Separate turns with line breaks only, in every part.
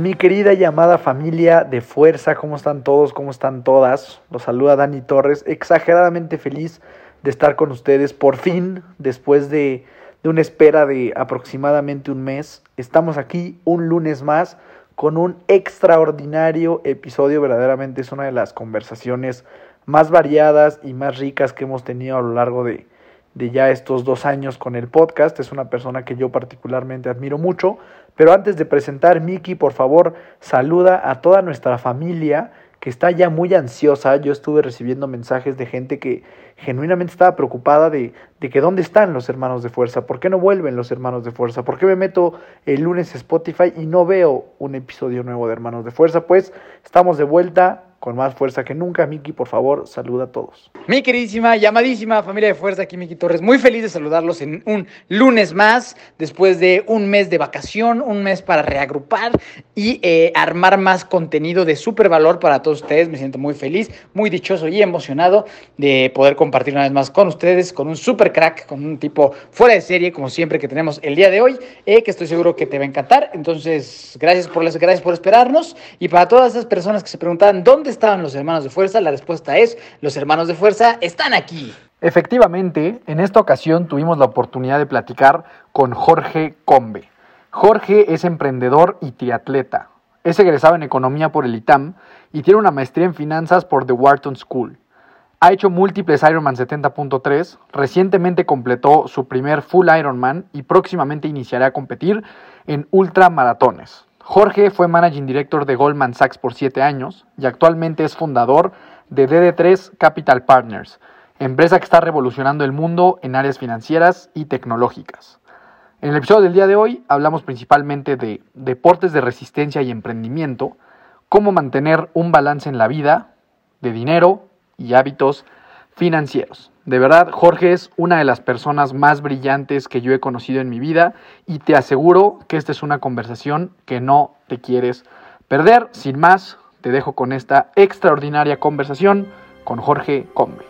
Mi querida llamada familia de fuerza, ¿cómo están todos? ¿Cómo están todas? Los saluda Dani Torres, exageradamente feliz de estar con ustedes. Por fin, después de, de una espera de aproximadamente un mes, estamos aquí un lunes más con un extraordinario episodio. Verdaderamente es una de las conversaciones más variadas y más ricas que hemos tenido a lo largo de, de ya estos dos años con el podcast. Es una persona que yo particularmente admiro mucho. Pero antes de presentar, Miki, por favor, saluda a toda nuestra familia que está ya muy ansiosa. Yo estuve recibiendo mensajes de gente que genuinamente estaba preocupada de, de que dónde están los hermanos de fuerza, por qué no vuelven los hermanos de fuerza, por qué me meto el lunes a Spotify y no veo un episodio nuevo de hermanos de fuerza. Pues estamos de vuelta con más fuerza que nunca. Miki, por favor, saluda a todos.
Mi queridísima, llamadísima familia de fuerza, aquí Miki Torres, muy feliz de saludarlos en un lunes más, después de un mes de vacación, un mes para reagrupar y eh, armar más contenido de súper valor para todos ustedes. Me siento muy feliz, muy dichoso y emocionado de poder compartir una vez más con ustedes, con un super crack, con un tipo fuera de serie, como siempre que tenemos el día de hoy, eh, que estoy seguro que te va a encantar. Entonces, gracias por, gracias por esperarnos. Y para todas esas personas que se preguntaban dónde estaban los hermanos de fuerza, la respuesta es, los hermanos de fuerza están aquí.
Efectivamente, en esta ocasión tuvimos la oportunidad de platicar con Jorge Combe. Jorge es emprendedor y triatleta. Es egresado en economía por el ITAM y tiene una maestría en finanzas por The Wharton School. Ha hecho múltiples Ironman 70.3, recientemente completó su primer full Ironman y próximamente iniciará a competir en ultramaratones. Jorge fue Managing Director de Goldman Sachs por 7 años y actualmente es fundador de DD3 Capital Partners, empresa que está revolucionando el mundo en áreas financieras y tecnológicas. En el episodio del día de hoy hablamos principalmente de deportes de resistencia y emprendimiento, cómo mantener un balance en la vida, de dinero y hábitos financieros. De verdad, Jorge es una de las personas más brillantes que yo he conocido en mi vida y te aseguro que esta es una conversación que no te quieres perder. Sin más, te dejo con esta extraordinaria conversación con Jorge Combe.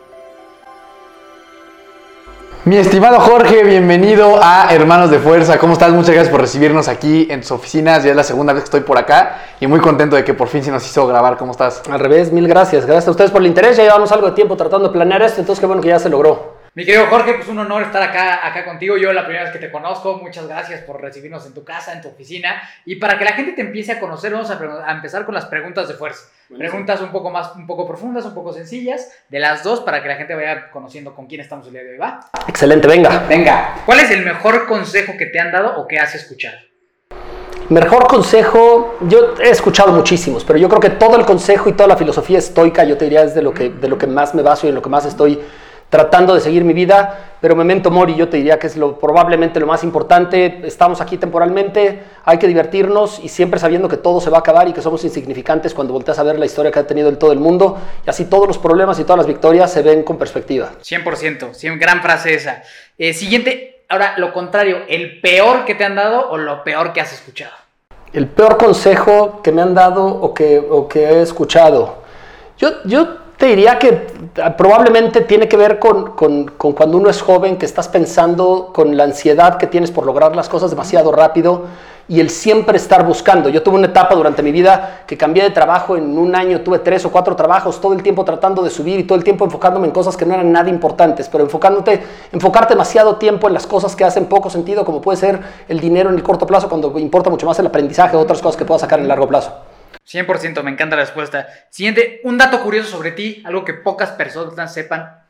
Mi estimado Jorge, bienvenido a Hermanos de Fuerza. ¿Cómo estás? Muchas gracias por recibirnos aquí en tus oficinas. Ya es la segunda vez que estoy por acá y muy contento de que por fin se nos hizo grabar. ¿Cómo estás?
Al revés, mil gracias. Gracias a ustedes por el interés. Ya llevamos algo de tiempo tratando de planear esto, entonces qué bueno que ya se logró.
Mi querido Jorge, pues un honor estar acá, acá contigo. Yo la primera vez que te conozco, muchas gracias por recibirnos en tu casa, en tu oficina. Y para que la gente te empiece a conocer, vamos a, empezar con las preguntas de fuerza. Preguntas un poco más, un poco profundas, un poco sencillas, de las dos, para que la gente vaya conociendo con quién estamos el día de hoy, ¿va?
Excelente, venga.
Venga, ¿cuál es el mejor consejo que te han dado o que has escuchado?
Mejor consejo, yo he escuchado muchísimos, pero yo creo que todo el consejo y toda la filosofía estoica, yo te diría, es de lo que, de lo que más me baso y en lo que más estoy tratando de seguir mi vida, pero memento mori yo te diría que es lo, probablemente lo más importante, estamos aquí temporalmente, hay que divertirnos y siempre sabiendo que todo se va a acabar y que somos insignificantes cuando volteas a ver la historia que ha tenido el todo el mundo y así todos los problemas y todas las victorias se ven con perspectiva.
100%, sí, gran frase esa. Eh, siguiente, ahora lo contrario, ¿el peor que te han dado o lo peor que has escuchado?
El peor consejo que me han dado o que, o que he escuchado. Yo, yo te diría que ah, probablemente tiene que ver con, con- cuando uno es joven, que estás pensando con la ansiedad que tienes por lograr las cosas demasiado rápido y el siempre estar buscando. Yo tuve una etapa durante mi vida que cambié de trabajo en un año, tuve tres o cuatro trabajos, todo el tiempo tratando de subir y todo el tiempo enfocándome en cosas que no eran nada importantes, pero enfocándote, enfocarte demasiado tiempo en las cosas que hacen poco sentido, como puede ser el dinero en el corto plazo, cuando importa mucho más el aprendizaje o otras cosas que puedas sacar en el largo plazo.
100%, me encanta la respuesta. Siguiente, un dato curioso sobre ti, algo que pocas personas sepan.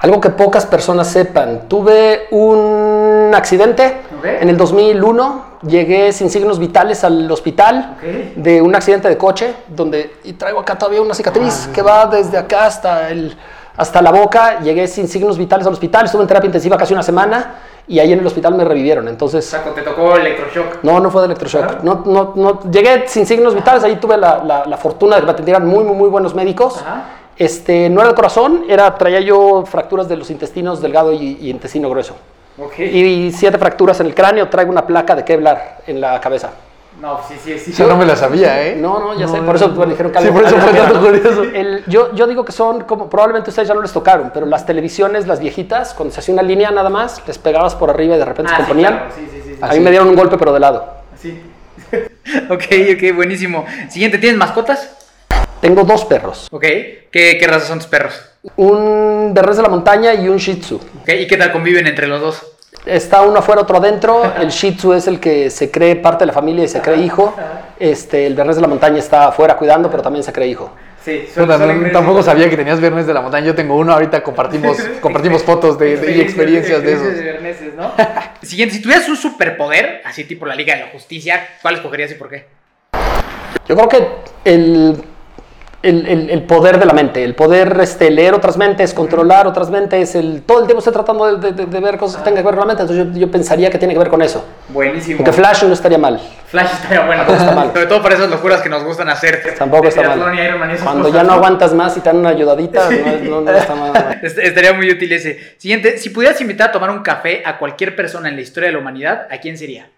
Algo que pocas personas sepan. Tuve un accidente en el 2001. Llegué sin signos vitales al hospital de un accidente de coche donde y traigo acá todavía una cicatriz que va desde acá hasta el hasta la boca, llegué sin signos vitales al hospital, estuve en terapia intensiva casi una semana y ahí en el hospital me revivieron. Entonces,
te tocó electroshock.
no, no fue de electroshock. No, no, no, llegué sin signos vitales, ahí tuve la, la- la fortuna de que me atendieran muy, muy, muy buenos médicos.
Ajá.
Este, no era de corazón, era, traía yo fracturas de los intestinos delgado y, y intestino grueso. Y siete fracturas en el cráneo, traigo una placa de Kevlar en la cabeza.
No, sí, sí, sí.
Yo no me la sabía, ¿eh?
No, no, ya sé, por eso me dijeron que
Sí, por eso fue tanto curioso.
El- yo, yo digo que son como, probablemente ustedes ya no les tocaron, pero las televisiones, las viejitas, cuando se hacía una línea nada más, les pegabas por arriba y de repente
Ah,
se
sí,
componían.
claro, sí, sí, sí, sí.
A mí me dieron un golpe, pero de lado.
Así. ok, ok, buenísimo. Siguiente, ¿tienes mascotas?
Tengo dos perros,
Ok. ¿Qué, qué razas son tus perros?
un Bernés de la montaña y un Shih Tzu.
Ok, ¿y qué tal conviven entre los dos?
Está uno afuera, otro adentro. El Shih Tzu es el que se cree parte de la familia y se cree hijo. Este, el Bernés de la montaña está afuera cuidando, pero también se cree hijo.
Sí,
no- tampoco sabía que tenías viernes de la montaña. Yo tengo uno, ahorita compartimos, compartimos fotos de, de- y experiencias de esos.
¿no? Siguiente, si tuvieras un superpoder, así tipo la Liga de la Justicia, ¿cuál escogerías y por qué?
Yo creo que el, el, el- el poder de la mente, el poder este, leer otras mentes, controlar otras mentes, el, todo el tiempo estoy tratando de, de- de ver cosas que tengan que ver con la mente, entonces yo, yo pensaría que tiene que ver con eso.
Buenísimo.
Porque Flash no estaría mal.
Flash estaría bueno.
Tampoco está mal.
Sobre todo para esas locuras que nos gustan hacer.
Tampoco está mal. Cuando ya no aguantas más y te dan una ayudadita, no, no- no está mal.
Est- Estaría muy útil ese. Siguiente, si pudieras invitar a tomar un café a cualquier persona en la historia de la humanidad, ¿a quién sería?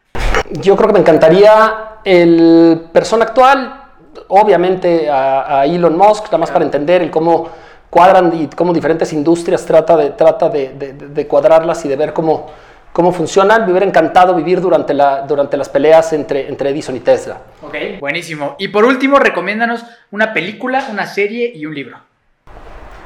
Yo creo que me encantaría el persona actual, obviamente a, a Elon Musk, nada más para entender el cómo cuadran y cómo diferentes industrias trata de, trata de, de- de cuadrarlas y de ver cómo, cómo funcionan. Me hubiera encantado vivir durante, la, durante las peleas entre, entre Edison y Tesla.
Ok, buenísimo. Y por último, recomiéndanos una película, una serie y un libro.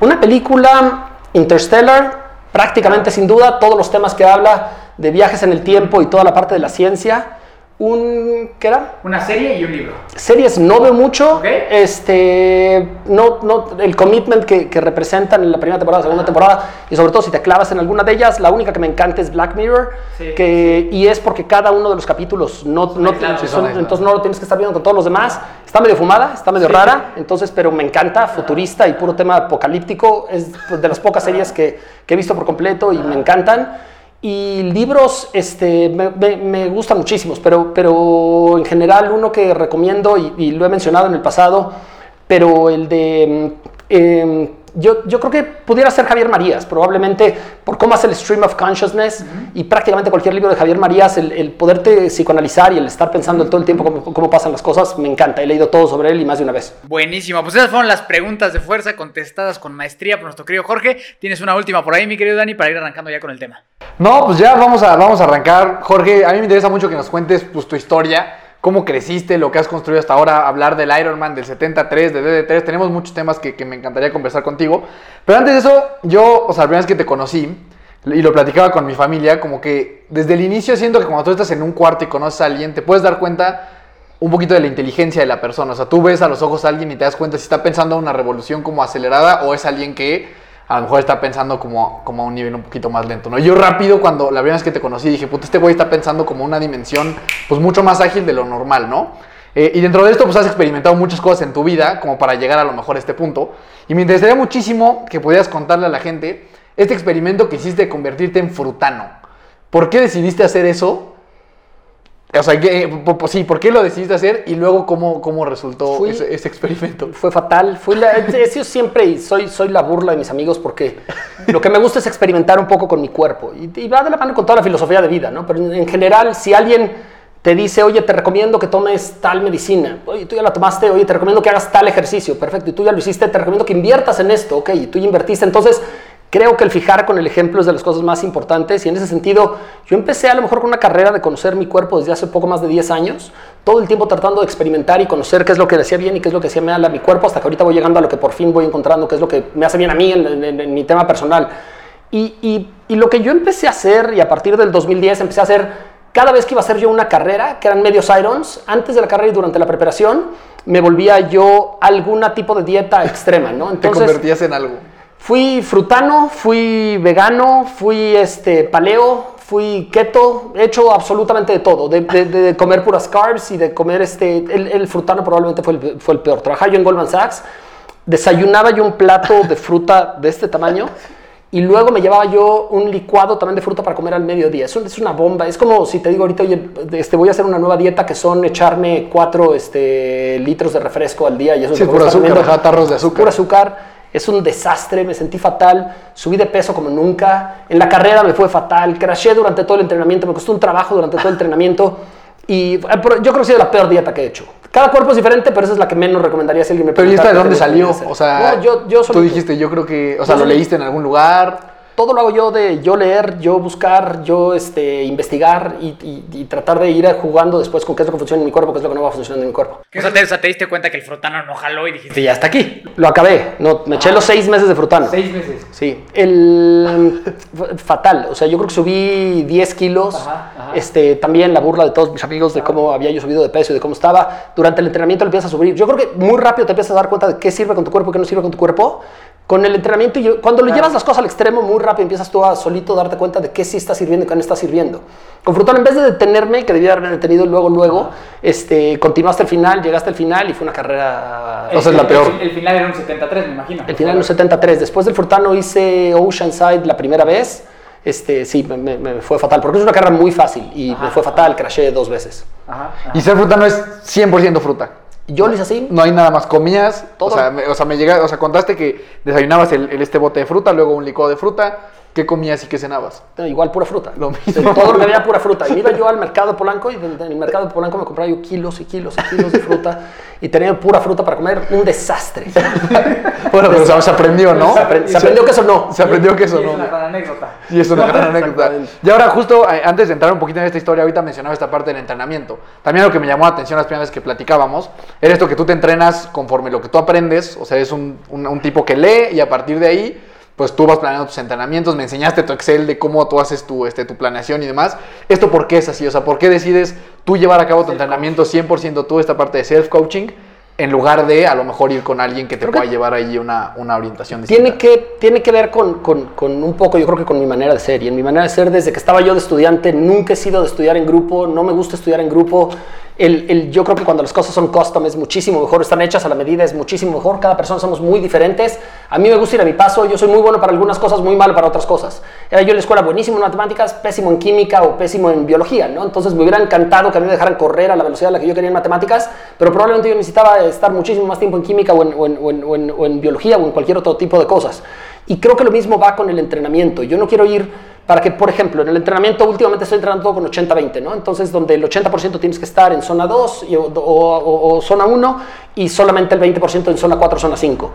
Una película Interstellar, prácticamente sin duda, todos los temas que habla de viajes en el tiempo y toda la parte de la ciencia. Un, ¿qué era?
Una serie y un libro.
Series no veo mucho.
Ok.
Este, no, no, el commitment que, que representan en la primera temporada, segunda temporada, y sobre todo si te clavas en alguna de ellas, la única que me encanta es Black Mirror,
Sí.
que, y es porque cada uno de los capítulos no, no son-
Sí,
entonces no lo tienes que estar viendo con todos los demás. Está medio fumada, está medio rara, entonces, pero me encanta, futurista y puro tema apocalíptico. Es de las pocas series que, que he visto por completo y me encantan. Y libros, este, me, me- gustan muchísimos, pero, pero en general uno que recomiendo, y, lo he mencionado en el pasado, pero el de... mm, em, yo, yo creo que pudiera ser Javier Marías, probablemente por cómo hace el stream of consciousness y prácticamente cualquier libro de Javier Marías, el, el poderte psicoanalizar y el estar pensando todo el tiempo cómo, cómo pasan las cosas, me encanta. He leído todo sobre él y más de una vez.
Buenísimo. Pues esas fueron las preguntas de fuerza contestadas con maestría por nuestro querido Jorge. Tienes una última por ahí, mi querido Dani, para ir arrancando ya con el tema.
No, pues ya vamos a, vamos a arrancar. Jorge, a mí me interesa mucho que nos cuentes pues, tu historia, cómo creciste, lo que has construido hasta ahora, hablar del Ironman, del 73, de DD3. Tenemos muchos temas que, que me encantaría conversar contigo. Pero antes de eso, yo, o sea, la primera vez que te conocí, y lo platicaba con mi familia, como que desde el inicio siento que cuando tú estás en un cuarto y conoces a alguien, te puedes dar cuenta un poquito de la inteligencia de la persona. O sea, tú ves a los ojos a alguien y te das cuenta si está pensando una revolución como acelerada o es alguien que a lo mejor está pensando como, como a un nivel un poquito más lento, ¿no? Yo rápido, cuando la primera vez que te conocí, dije, puta, este güey está pensando como una dimensión, pues mucho más ágil de lo normal, ¿no? Eh, y dentro de esto, pues has experimentado muchas cosas en tu vida, como para llegar a lo mejor a este punto. Y me interesaría muchísimo que pudieras contarle a la gente este experimento que hiciste de convertirte en frutano. ¿Por qué decidiste hacer eso? O sea, sí, ¿por qué lo decidiste hacer? Y luego, ¿cómo, cómo resultó
Fui-
ese, ese experimento?
Fue fatal. Fui la, siempre soy, soy la burla de mis amigos porque lo que me gusta es experimentar un poco con mi cuerpo. Y, y va de la mano con toda la filosofía de vida, ¿no? Pero en, en general, si alguien te dice, oye, te recomiendo que tomes tal medicina, oye, tú ya la tomaste, oye, te recomiendo que hagas tal ejercicio, perfecto, y tú ya lo hiciste, te recomiendo que inviertas en esto, ok, y tú ya invertiste. Entonces, creo que el fijar con el ejemplo es de las cosas más importantes y en ese sentido yo empecé a lo mejor con una carrera de conocer mi cuerpo desde hace poco más de 10 años, todo el tiempo tratando de experimentar y conocer qué es lo que le hacía bien y qué es lo que hacía mal a mi cuerpo hasta que ahorita voy llegando a lo que por fin voy encontrando, qué es lo que me hace bien a mí en, en- en- en mi tema personal. Y, y- y lo que yo empecé a hacer y a partir del 2010 empecé a hacer cada vez que iba a hacer yo una carrera, que eran medios irons, antes de la carrera y durante la preparación, me volvía yo a algún tipo de dieta extrema, ¿no?
Te convertías en algo.
Fui frutano, fui vegano, fui este, paleo, fui keto, he hecho absolutamente de todo, de, de- de comer puras carbs y de comer este, el, el frutano probablemente fue el, fue el peor. Trabajaba yo en Goldman Sachs, desayunaba yo un plato de fruta de este tamaño y luego me llevaba yo un licuado también de fruta para comer al mediodía. Eso es una bomba. Es como si te digo ahorita, oye, este, voy a hacer una nueva dieta que son echarme cuatro este, litros de refresco al día y eso
Sí,
es que
puro azúcar, tarros de azúcar.
Puro azúcar. Es un desastre, me sentí fatal, subí de peso como nunca. En la carrera me fue fatal, crashé durante todo el entrenamiento, me costó un trabajo durante todo el entrenamiento. Y eh, yo creo que ha sido la peor dieta que he hecho. Cada cuerpo es diferente, pero esa es la que menos recomendaría si alguien me
Pero ¿y esta de dónde salió? O sea,
No, yo, yo
tú dijiste, yo creo que, o sea, lo leíste en algún lugar.
Todo lo hago yo de yo leer, yo buscar, yo este, investigar y, y- y tratar de ir jugando después con qué es lo que funciona en mi cuerpo, qué es lo que no va funcionando en mi cuerpo.
O sea, te, o sea, te diste cuenta que el frutano no jaló y dijiste, ya está aquí.
Lo acabé, no, me eché los seis meses de frutano.
Seis meses.
Sí, el fatal, o sea, yo creo que subí 10 kilos,
Ajá, ajá.
este, también la burla de todos mis amigos de cómo había yo subido de peso y de cómo estaba, durante el entrenamiento lo empiezas a subir, yo creo que muy rápido te empiezas a dar cuenta de qué sirve con tu cuerpo y qué no sirve con tu cuerpo, con el entrenamiento, y cuando lo llevas las cosas al extremo, muy rápido empiezas tú a solito darte cuenta de qué sí está sirviendo y qué no está sirviendo. Con frutano, en vez de detenerme, que debía haberme detenido luego, luego, este, continuaste al final, llegaste al final y fue una carrera...
O sea, es la peor.
El, el final era un 73, me imagino.
El final en los 73. Después del Furtano hice Oceanside la primera vez. Este, sí, me, me- me fue fatal, porque es una carrera muy fácil y me fue fatal, crashé dos veces.
Ajá, ajá.
Y ser fruta no es 100% fruta.
Yo lo hice así.
No hay nada más. Comías,
Todo.
O sea, me, o sea, me llega, o sea, contaste que desayunabas el, el este bote de fruta, luego un licuado de fruta. ¿Qué comías y qué cenabas?
Igual pura fruta.
Lo mismo.
Todo lo que había pura fruta. Y iba yo al mercado Polanco y en el mercado Polanco me compraba yo kilos y kilos y kilos de fruta y tenía pura fruta para comer. Un desastre.
Bueno, pero o sea, se aprendió, ¿no?
Se apre- se aprendió que eso no.
Se aprendió que eso
es
no.
una gran anécdota.
Y es una gran anécdota. Y ahora, justo eh, antes de entrar un poquito en esta historia, ahorita mencionaba esta parte del entrenamiento. También lo que me llamó la atención las primeras veces que platicábamos era esto que tú te entrenas conforme lo que tú aprendes. O sea, es un, un- un tipo que lee y a partir de ahí, pues tú vas planeando tus entrenamientos. Me enseñaste tu Excel de cómo tú haces tu, este, tu planeación y demás. ¿Esto por qué es así? O sea, ¿por qué decides tú llevar a cabo tu entrenamiento 100% tú, esta parte de self-coaching? En lugar de a lo mejor ir con alguien que te
Creo
pueda
que-
llevar ahí una, una orientación distinta.
Tiene que, tiene que ver con, con- con un poco, yo creo que con mi manera de ser. Y en mi manera de ser, desde que estaba yo de estudiante, nunca he sido de estudiar en grupo, no me gusta estudiar en grupo. El, el- yo creo que cuando las cosas son custom es muchísimo mejor, están hechas a la medida, es muchísimo mejor. Cada persona somos muy diferentes. A mí me gusta ir a mi paso, yo soy muy bueno para algunas cosas, muy malo para otras cosas. Era yo en la escuela buenísimo en matemáticas, pésimo en química o pésimo en biología, ¿no? Entonces me hubiera encantado que a mí me dejaran correr a la velocidad a la que yo quería en matemáticas, pero probablemente yo necesitaba estar muchísimo más tiempo en química o en- o en- o en- o en biología o en cualquier otro tipo de cosas. Y creo que lo mismo va con el entrenamiento. Yo no quiero ir para que, por ejemplo, en el entrenamiento últimamente estoy entrenando con 80-20, ¿no? Entonces, donde el 80% tienes que estar en zona 2 y- o, o- o- o zona 1 y solamente el 20% en zona 4 zona 5.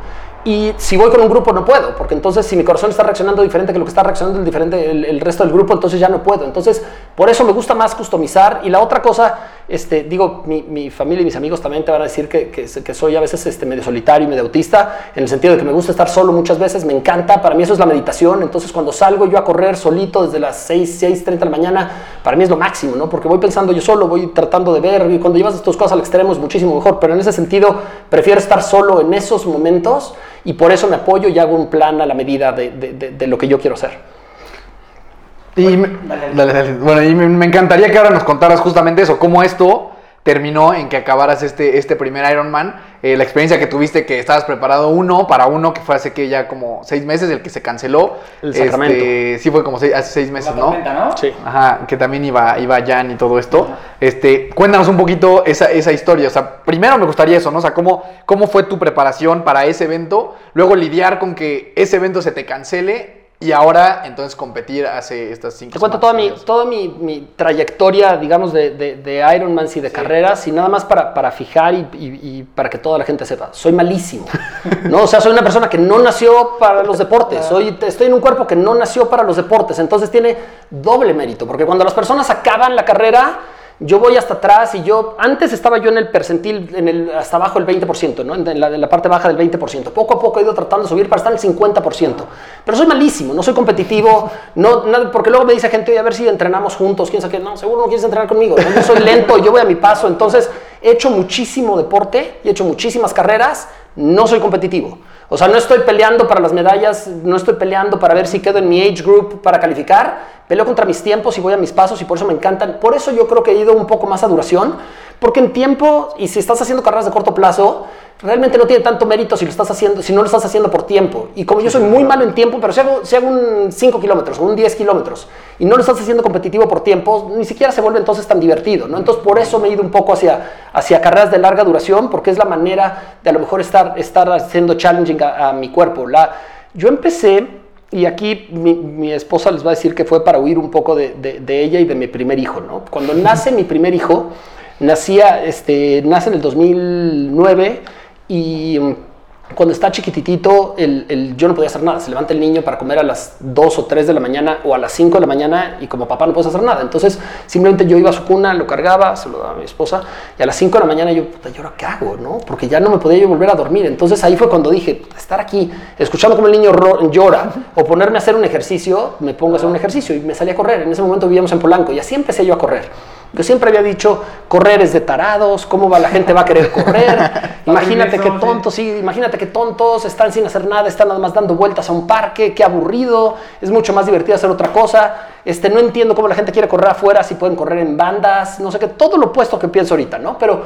Y si voy con un grupo no puedo, porque entonces si mi corazón está reaccionando diferente que lo que está reaccionando el, diferente, el, el resto del grupo, entonces ya no puedo. Entonces, por eso me gusta más customizar. Y la otra cosa, este, digo, mi, mi familia y mis amigos también te van a decir que, que, que soy a veces este, medio solitario y medio autista, en el sentido de que me gusta estar solo muchas veces, me encanta, para mí eso es la meditación. Entonces, cuando salgo yo a correr solito desde las 6, 6, 30 de la mañana, para mí es lo máximo, ¿no? Porque voy pensando yo solo, voy tratando de ver, y cuando llevas tus cosas al extremo es muchísimo mejor, pero en ese sentido prefiero estar solo en esos momentos y por eso me apoyo y hago un plan a la medida de, de- de- de lo que yo quiero hacer.
Y me, dale, dale. Bueno, y me, me encantaría que ahora nos contaras justamente eso, cómo esto terminó en que acabaras este, este primer Ironman, eh, la experiencia que tuviste, que estabas preparado uno para uno, que fue hace que ya como seis meses, el que se canceló.
El Sacramento.
Este, sí, fue como seis- hace seis meses,
La
¿no?
tormenta, ¿no?
Sí.
Ajá, que también iba, iba Jan y todo esto. Este, cuéntanos un poquito esa, esa historia. O sea, primero me gustaría eso, ¿no? O sea, ¿cómo, cómo fue tu preparación para ese evento, luego lidiar con que ese evento se te cancele y ahora entonces competir hace estas cinco
Te cuento toda mi, toda mi, mi trayectoria, digamos, de, de, de Ironman y de carreras, y nada más para, para fijar y, y- y para que toda la gente sepa. Soy malísimo. ¿no? O sea, soy una persona que no nació para los deportes. Soy, estoy en un cuerpo que no nació para los deportes. Entonces tiene doble mérito, porque cuando las personas acaban la carrera, yo voy hasta atrás y yo, antes estaba yo en el percentil, en el, hasta abajo del 20%, ¿no? en, la, en la parte baja del 20%. Poco a poco he ido tratando de subir para estar en el 50%. Pero soy malísimo, no soy competitivo, no, nada- porque luego me dice gente, a ver si entrenamos juntos, quién sabe qué, no, seguro no quieres entrenar conmigo, ¿no? yo soy lento, yo voy a mi paso, entonces he hecho muchísimo deporte y he hecho muchísimas carreras, no soy competitivo. O sea, no estoy peleando para las medallas, no estoy peleando para ver si quedo en mi age group para calificar. Peleo contra mis tiempos y voy a mis pasos y por eso me encantan. Por eso yo creo que he ido un poco más a duración, porque en tiempo y si estás haciendo carreras de corto plazo, realmente no tiene tanto mérito si lo estás haciendo, si no lo estás haciendo por tiempo. Y como yo soy muy malo en tiempo, pero si hago, si hago un 5 kilómetros o un 10 kilómetros y no lo estás haciendo competitivo por tiempo, ni siquiera se vuelve entonces tan divertido, ¿no? Entonces por eso me he ido un poco hacia, hacia carreras de larga duración, porque es la manera de a lo mejor estar, estar haciendo challenging a, a mi cuerpo. La, yo empecé, y aquí mi, mi, esposa les va a decir que fue para huir un poco de, de, de ella y de mi primer hijo, ¿no? Cuando nace mi primer hijo, nacía, este, nace en el 2009 y mm, cuando está chiquititito, yo no podía hacer nada. Se levanta el niño para comer a las 2 o 3 de la mañana o a las 5 de la mañana y como papá no puedes hacer nada. Entonces simplemente yo iba a su cuna, lo cargaba, se lo daba a mi esposa y a las 5 de la mañana yo, puta, ¿y ahora qué hago? ¿no? Porque ya no me podía yo volver a dormir. Entonces ahí fue cuando dije, estar aquí, escuchando como el niño llora o ponerme a hacer un ejercicio, me pongo a hacer un ejercicio y me salí a correr. En ese momento vivíamos en Polanco y así empecé yo a correr. Yo siempre había dicho, correr es de tarados, ¿cómo va la gente va a querer correr? imagínate qué tontos, sí, imagínate qué tontos, están sin hacer nada, están nada más dando vueltas a un parque, qué aburrido, es mucho más divertido hacer otra cosa. Este, no entiendo cómo la gente quiere correr afuera, si pueden correr en bandas, no sé qué, todo lo opuesto que pienso ahorita, ¿no? Pero,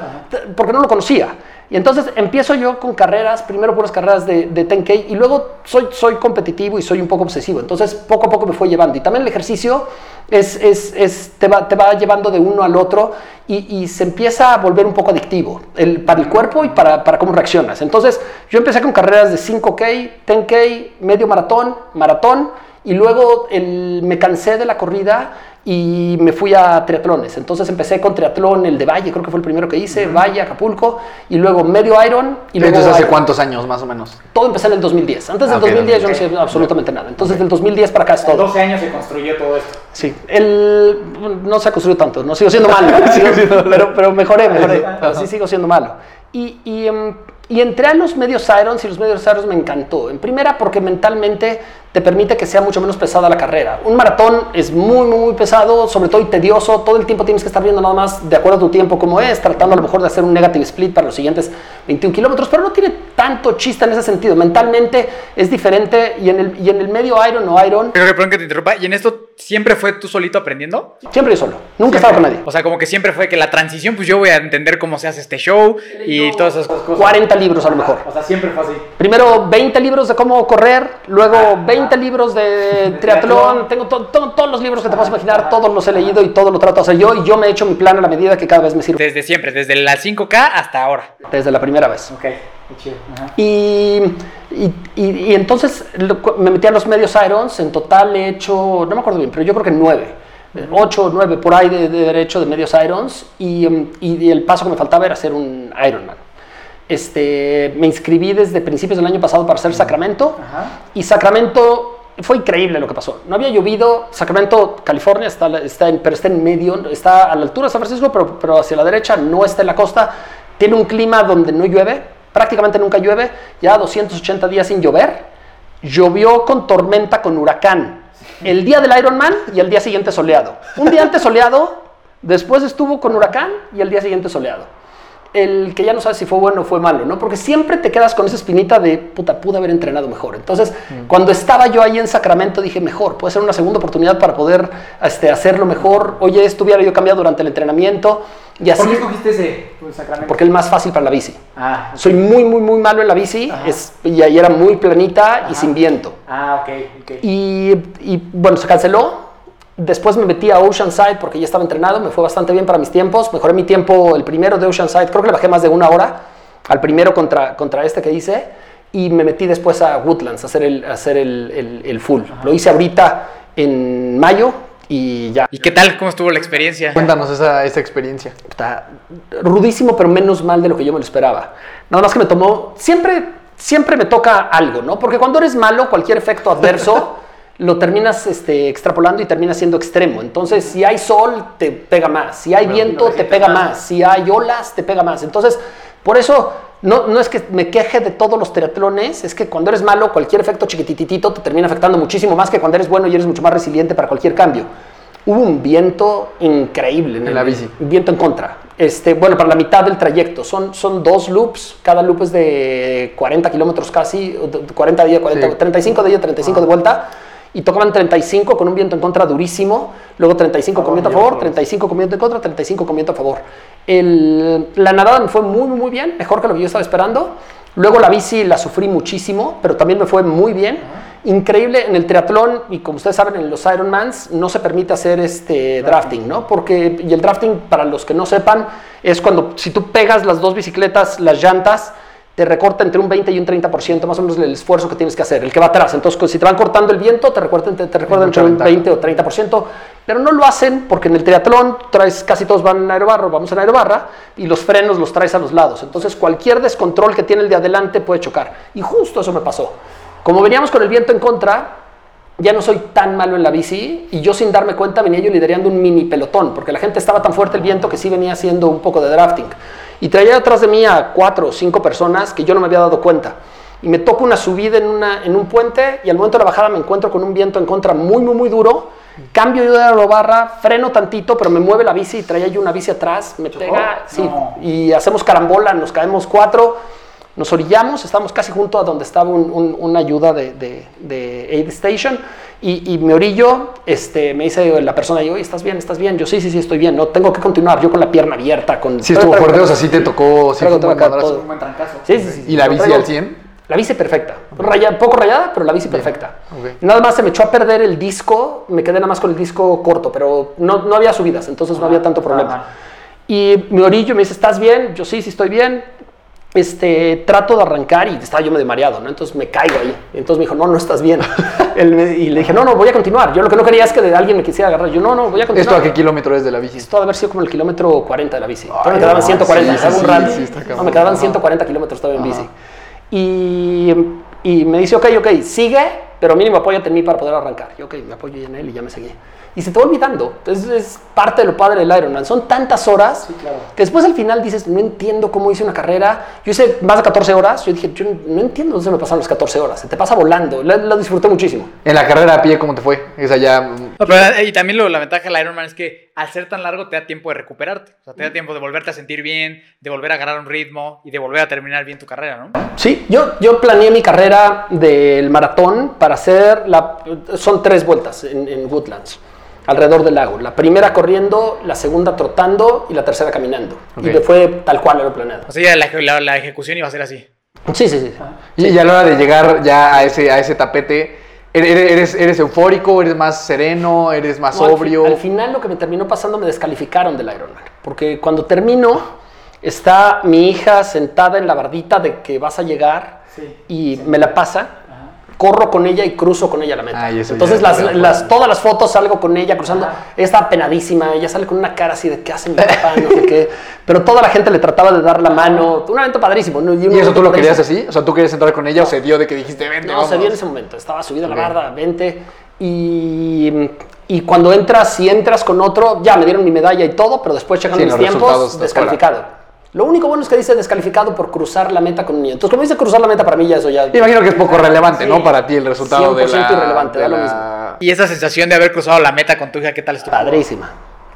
porque no lo conocía. Y entonces empiezo yo con carreras, primero puras carreras de, de 10K y luego soy, soy competitivo y soy un poco obsesivo. Entonces poco a poco me fue llevando. Y también el ejercicio es, es, es, te, va, te, va, llevando de uno al otro y, y, se empieza a volver un poco adictivo el, para el cuerpo y para, para cómo reaccionas. Entonces yo empecé con carreras de 5K, 10K, medio maratón, maratón y luego el, me cansé de la corrida y me fui a triatlones. Entonces empecé con triatlón, el de Valle, creo que fue el primero que hice, uh -huh. Valle, Acapulco, y luego medio Iron. Y luego
Entonces, ¿hace
Iron.
cuántos años más o menos?
Todo empecé en el 2010. Antes del
Ah, ok,
2010 yo no sé absolutamente nada. Entonces del 2010 para acá es
En
todo.
12 años se construyó todo esto.
Sí, el, no se ha construido tanto, no sigo siendo malo, sigo- pero, pero mejoré, mejoré, pero sí sigo siendo malo. Y, y, em, y entré a los medios Irons y los medios Irons me encantó. En primera porque mentalmente te permite que sea mucho menos pesada la carrera. Un maratón es muy, muy, muy pesado, sobre todo y tedioso. Todo el tiempo tienes que estar viendo nada más de acuerdo a tu tiempo como es, tratando a lo mejor de hacer un negative split para los siguientes 21 kilómetros, pero no tiene tanto chiste en ese sentido. Mentalmente es diferente y en el, y en el medio Iron o Iron,
Creo que perdón que te interrumpa. ¿Y en esto siempre fue tú solito aprendiendo?
siempre yo solo. Nunca estaba con nadie.
O sea, como que siempre fue que la transición, pues yo voy a entender cómo se hace este show y todas esas cosas.
40 libros a lo mejor.
O sea, siempre fue así.
Primero 20 libros de cómo correr, luego 20 libros de triatlón, tengo to- to- todos los libros que te puedas imaginar, todos los he leído y todo lo trato de hacer yo y yo me he hecho mi plan a la medida que cada vez me sirve
Desde siempre, desde la 5K hasta ahora.
desde la primera vez.
Ok, chido.
Y, y, y- y entonces lo- me metí a los medios Irons, en total he hecho, no me acuerdo bien, pero yo creo que nueve, eh, ocho o nueve por ahí de, de haber hecho de medios Irons y, y el paso que me faltaba era hacer un Ironman. Este, me inscribí desde principios del año pasado para hacer Sacramento
Ajá.
y Sacramento fue increíble lo que pasó. No había llovido. Sacramento, California, está, está en, pero está en medio, está a la altura de San Francisco, pero, pero hacia la derecha, no está en la costa. Tiene un clima donde no llueve, prácticamente nunca llueve, ya 280 días sin llover. Llovió con tormenta, con huracán. El día del Ironman y el día siguiente soleado. Un día antes soleado, después estuvo con huracán y el día siguiente soleado el que ya no sabes si fue bueno o fue malo, ¿no? Porque siempre te quedas con esa espinita de, puta, pude haber entrenado mejor. Entonces, cuando estaba yo ahí en Sacramento, dije, mejor, puede ser una segunda oportunidad para poder este, hacerlo mejor. Oye, esto hubiera yo cambiado durante el entrenamiento. Y así,
¿Por qué escogiste ese Sacramento?
porque es el más fácil para la bici.
Ah,
Soy muy, muy, muy malo en la bici, es, y ahí era muy planita y sin viento.
ah, ok, ok.
Y, y, bueno, se canceló. Después me metí a Oceanside porque ya estaba entrenado, me fue bastante bien para mis tiempos. Mejoré mi tiempo, el primero de Oceanside, creo que le bajé más de una hora al primero contra, contra este que hice. Y me metí después a Woodlands a hacer el, a hacer el, el- el full. Lo hice ahorita en mayo y ya.
¿Y qué tal? ¿Cómo estuvo la experiencia?
Cuéntanos esa, esa experiencia.
Está rudísimo, pero menos mal de lo que yo me lo esperaba. Nada más que me tomó. Siempre, siempre me toca algo, ¿no? Porque cuando eres malo, cualquier efecto adverso lo terminas este, extrapolando y termina siendo extremo. Entonces, si hay sol, te pega más. Si hay viento, te pega más. Si hay olas, te pega más. Entonces, por eso. No, no es que me queje de todos los triatlones, es que cuando eres malo, cualquier efecto chiquititito te termina afectando muchísimo más que cuando eres bueno y eres mucho más resiliente para cualquier cambio. Hubo un viento increíble en,
En
el-
la bici.
viento en contra. Este, bueno, para la mitad del trayecto. Son, son dos loops, cada loop es de 40 kilómetros casi, 40 días, 40,
Sí.
35 de ida, 35 de vuelta. Y tocaban 35 con un viento en contra durísimo, luego 35 con viento a favor, 35 con viento en contra, 35 con viento a favor. El- la nadada me fue muy, muy, muy bien, mejor que lo que yo estaba esperando. Luego la bici la sufrí muchísimo, pero también me fue muy bien. Increíble en el triatlón y como ustedes saben en los Ironmans no se permite hacer este drafting, ¿no? Porque y el drafting para los que no sepan es cuando si tú pegas las dos bicicletas, las llantas te recorta entre un 20 y un 30% más o menos el esfuerzo que tienes que hacer, el que va atrás. Entonces, si te van cortando el viento, te recortan, te, te recortan entre un
ventaja.
20 o 30%, pero no lo hacen porque en el triatlón traes, casi todos van en aerobarra, vamos en aerobarra, y los frenos los traes a los lados. Entonces, cualquier descontrol que tiene el de adelante puede chocar. Y justo eso me pasó. Como veníamos con el viento en contra, ya no soy tan malo en la bici y yo sin darme cuenta venía yo liderando un mini pelotón porque la gente estaba tan fuerte el viento que sí venía haciendo un poco de drafting y traía atrás de mí a cuatro o cinco personas que yo no me había dado cuenta. Y me toca una subida en, una, en un puente y al momento de la bajada me encuentro con un viento en contra muy muy muy duro. Cambio yo de aerobarra freno tantito pero me mueve la bici y traía yo una bici atrás. Me pega sí, y hacemos carambola nos caemos cuatro nos orillamos, estábamos casi junto a donde estaba un- un- una ayuda de, de, de Aid Station y, y me orillo, este, me dice la persona, yo, "Oye, ¿estás bien? ¿Estás bien? Yo, sí, sí, sí, estoy bien, no, tengo que continuar, yo con la pierna abierta, con...
Sí estuvo fuerte, o sea, sí te tocó, sí
Traigo
fue un buen madrazo.
Sí, sí, sí,
¿Y la bici
traigo-
al 100?
La bici perfecta, Raya- poco rayada, pero la bici perfecta. Nada más se me echó a perder el disco, me quedé nada más con el disco corto, pero no, no había subidas, entonces no había tanto problema. Y me orillo me dice, ¿estás bien? Yo sí, sí estoy bien. Este, trato de arrancar y estaba yo medio mareado, ¿no? Entonces me caigo ahí. Entonces me dijo, no, no estás bien. Él me- y le dije, no, no, voy a continuar. Yo lo que no quería es que de alguien me quisiera agarrar. Yo, no, no, voy a continuar.
¿Esto a qué kilómetro es de la bici?
Esto ha de haber sido como el kilómetro 40 de la bici. Todavía me quedaban
sí,
140,
sí,
estaba un
sí, sí, está
no, me quedaban
Ajá.
140 kilómetros todavía en bici. Y, y me dice, ok, ok, sigue, pero mínimo apóyate en mí para poder arrancar. Y ok, me apoyo en él y ya me seguí. Y se te va olvidando. Es, es parte de lo padre del Ironman. Son tantas horas que después al final dices, no entiendo cómo hice una carrera. Yo hice más de 14 horas. Yo dije, yo no entiendo dónde se me pasaron las 14 horas. Se te pasa volando. Lo, lo disfruté muchísimo.
En la carrera a pie, ¿cómo te fue? Esa ya...
Pero, eh, y también lo- la ventaja del Ironman es que al ser tan largo te da tiempo de recuperarte. O sea, te da tiempo de volverte a sentir bien, de volver a agarrar un ritmo y de volver a terminar bien tu carrera, ¿no?
Sí, yo, yo planeé mi carrera del maratón para hacer, la, son tres vueltas en, en Woodlands, alrededor del lago. La primera corriendo, la segunda trotando y la tercera caminando.
Ok.
Y fue tal cual lo planeado.
O sea, ya la, la- la ejecución iba a ser así.
Sí, sí, sí.
Y, y a la hora de llegar ya a ese, a ese tapete, ¿eres, eres, eres eufórico? ¿Eres más sereno? ¿Eres más
No, al fi-
sobrio?
Al, final lo que me terminó pasando me descalificaron del Ironman. Porque cuando termino, está mi hija sentada en la bardita de que vas a llegar y me la pasa. Corro con ella y cruzo con ella la meta. Entonces, las, las- todas las fotos salgo con ella cruzando. Ella está penadísima, ella sale con una cara así de qué hace mi papá, no sé qué. Pero toda la gente le trataba de dar la mano. Un evento padrísimo. ¿no?
¿Y eso tú lo querías así? O sea, ¿tú querías entrar con ella o se dio de que dijiste, vente,
No,
vamos"?
se dio en ese momento. Estaba subida a la barda, 20. Y, y cuando entras, si entras con otro, ya me dieron mi medalla y todo, pero después checan
Sí,
mis tiempos, descalificado. Lo único bueno es que dice descalificado por cruzar la meta con un niño. Entonces, como dice cruzar la meta, para mí ya eso ya.
Me imagino que es poco relevante,
Sí.
¿no? Para ti el resultado de
100%
la...
irrelevante,
de
da lo
la-
Y esa sensación de haber cruzado la meta con tu hija, ¿qué tal estuvo?
Padrísima,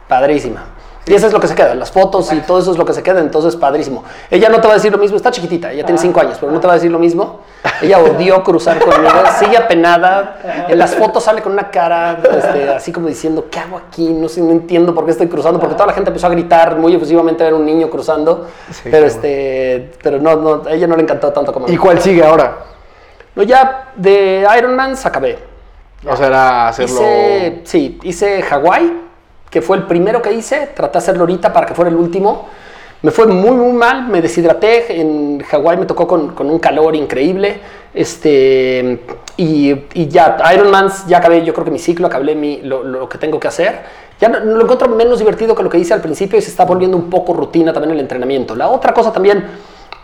padrísima. Y eso es lo que se queda, las fotos y todo eso es lo que se queda, entonces padrísimo. Ella no te va a decir lo mismo, está chiquitita, ella tiene 5 años, pero no te va a decir lo mismo. Ella odió cruzar conmigo, sigue apenada. En las fotos sale con una cara este, así como diciendo, ¿qué hago aquí? No sé, no entiendo por qué estoy cruzando, porque toda la gente empezó a gritar muy efusivamente a ver un niño cruzando,
Sí,
pero, este, pero no, no, a ella no le encantó tanto como a
¿Y cuál sigue ahora?
No, ya de Ironman acabé.
O sea, era hacerlo...
Hice, sí, hice Hawái, que fue el primero que hice. Traté de hacerlo ahorita para que fuera el último. Me fue muy, muy mal. Me deshidraté. En Hawái me tocó con, con un calor increíble. Este, y, y ya, Ironman, ya acabé. Yo creo que mi ciclo, acabé mi, lo, lo que tengo que hacer. Ya lo encuentro menos divertido que lo que hice al principio y se está volviendo un poco rutina también el entrenamiento. La otra cosa también.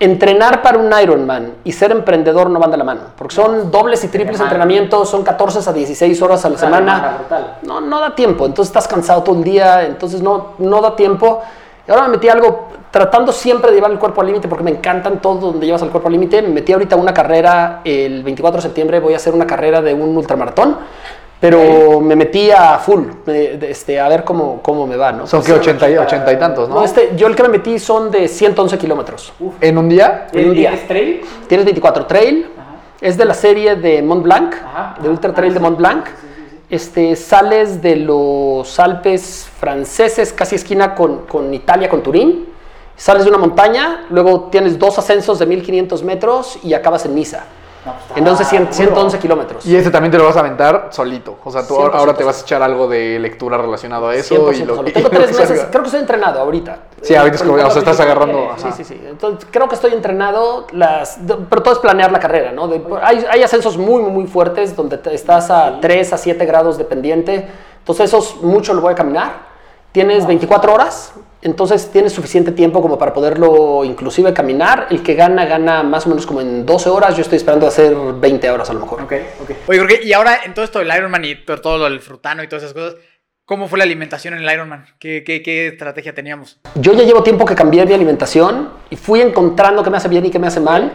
Entrenar para un Ironman y ser emprendedor no van de la mano, porque son dobles y triples entrenamientos, son 14 a 16 horas a la semana. No, no da tiempo, entonces estás cansado todo el día, entonces no, no da tiempo. Y ahora me metí a algo tratando siempre de llevar el cuerpo al límite, porque me encantan todo donde llevas el cuerpo al límite. Me metí ahorita una carrera, el 24 de septiembre voy a hacer una carrera de un ultramaratón, Pero me metí a full, este, a ver cómo, cómo me va, ¿no?
Son que 80 y, 80 y tantos, ¿no?
No, este, yo el que me metí son de 111 kilómetros.
¿En un día?
En un día.
trail?
Tienes 24 Trail, es de la serie de Mont Blanc,
Ajá.
de Ultra Trail de Mont Blanc. Este, sales de los Alpes franceses, casi esquina con, con Italia, con Turín. Sales de una montaña, luego tienes dos ascensos de 1500 metros y acabas en Niza. Entonces, 100 111 kilómetros.
Y este también te lo vas a aventar solito. O sea, tú
100%
ahora te vas a echar algo de lectura relacionado a eso.
100%
y lo, y
Tengo tres
que
meses,
salga.
creo que estoy entrenado ahorita.
Sí, ahorita es como, o sea, estás agarrando.
Sí, sí, sí. Entonces, creo que estoy entrenado, las, pero todo es planear la carrera, ¿no? De- hay, hay ascensos muy, muy, muy fuertes donde te- estás a 3 a 7 grados de pendiente. Entonces, esos mucho lo voy a caminar. Tienes 24 horas, entonces tienes suficiente tiempo como para poderlo inclusive caminar. El que gana, gana más o menos como en 12 horas. Yo estoy esperando hacer 20 horas a lo mejor.
Ok, ok. Oye, Jorge, y ahora en todo esto del Ironman y todo lo del frutano y todas esas cosas, ¿cómo fue la alimentación en el Ironman? ¿Qué, qué, qué estrategia teníamos?
Yo ya llevo tiempo que cambié mi alimentación y fui encontrando qué me hace bien y qué me hace mal.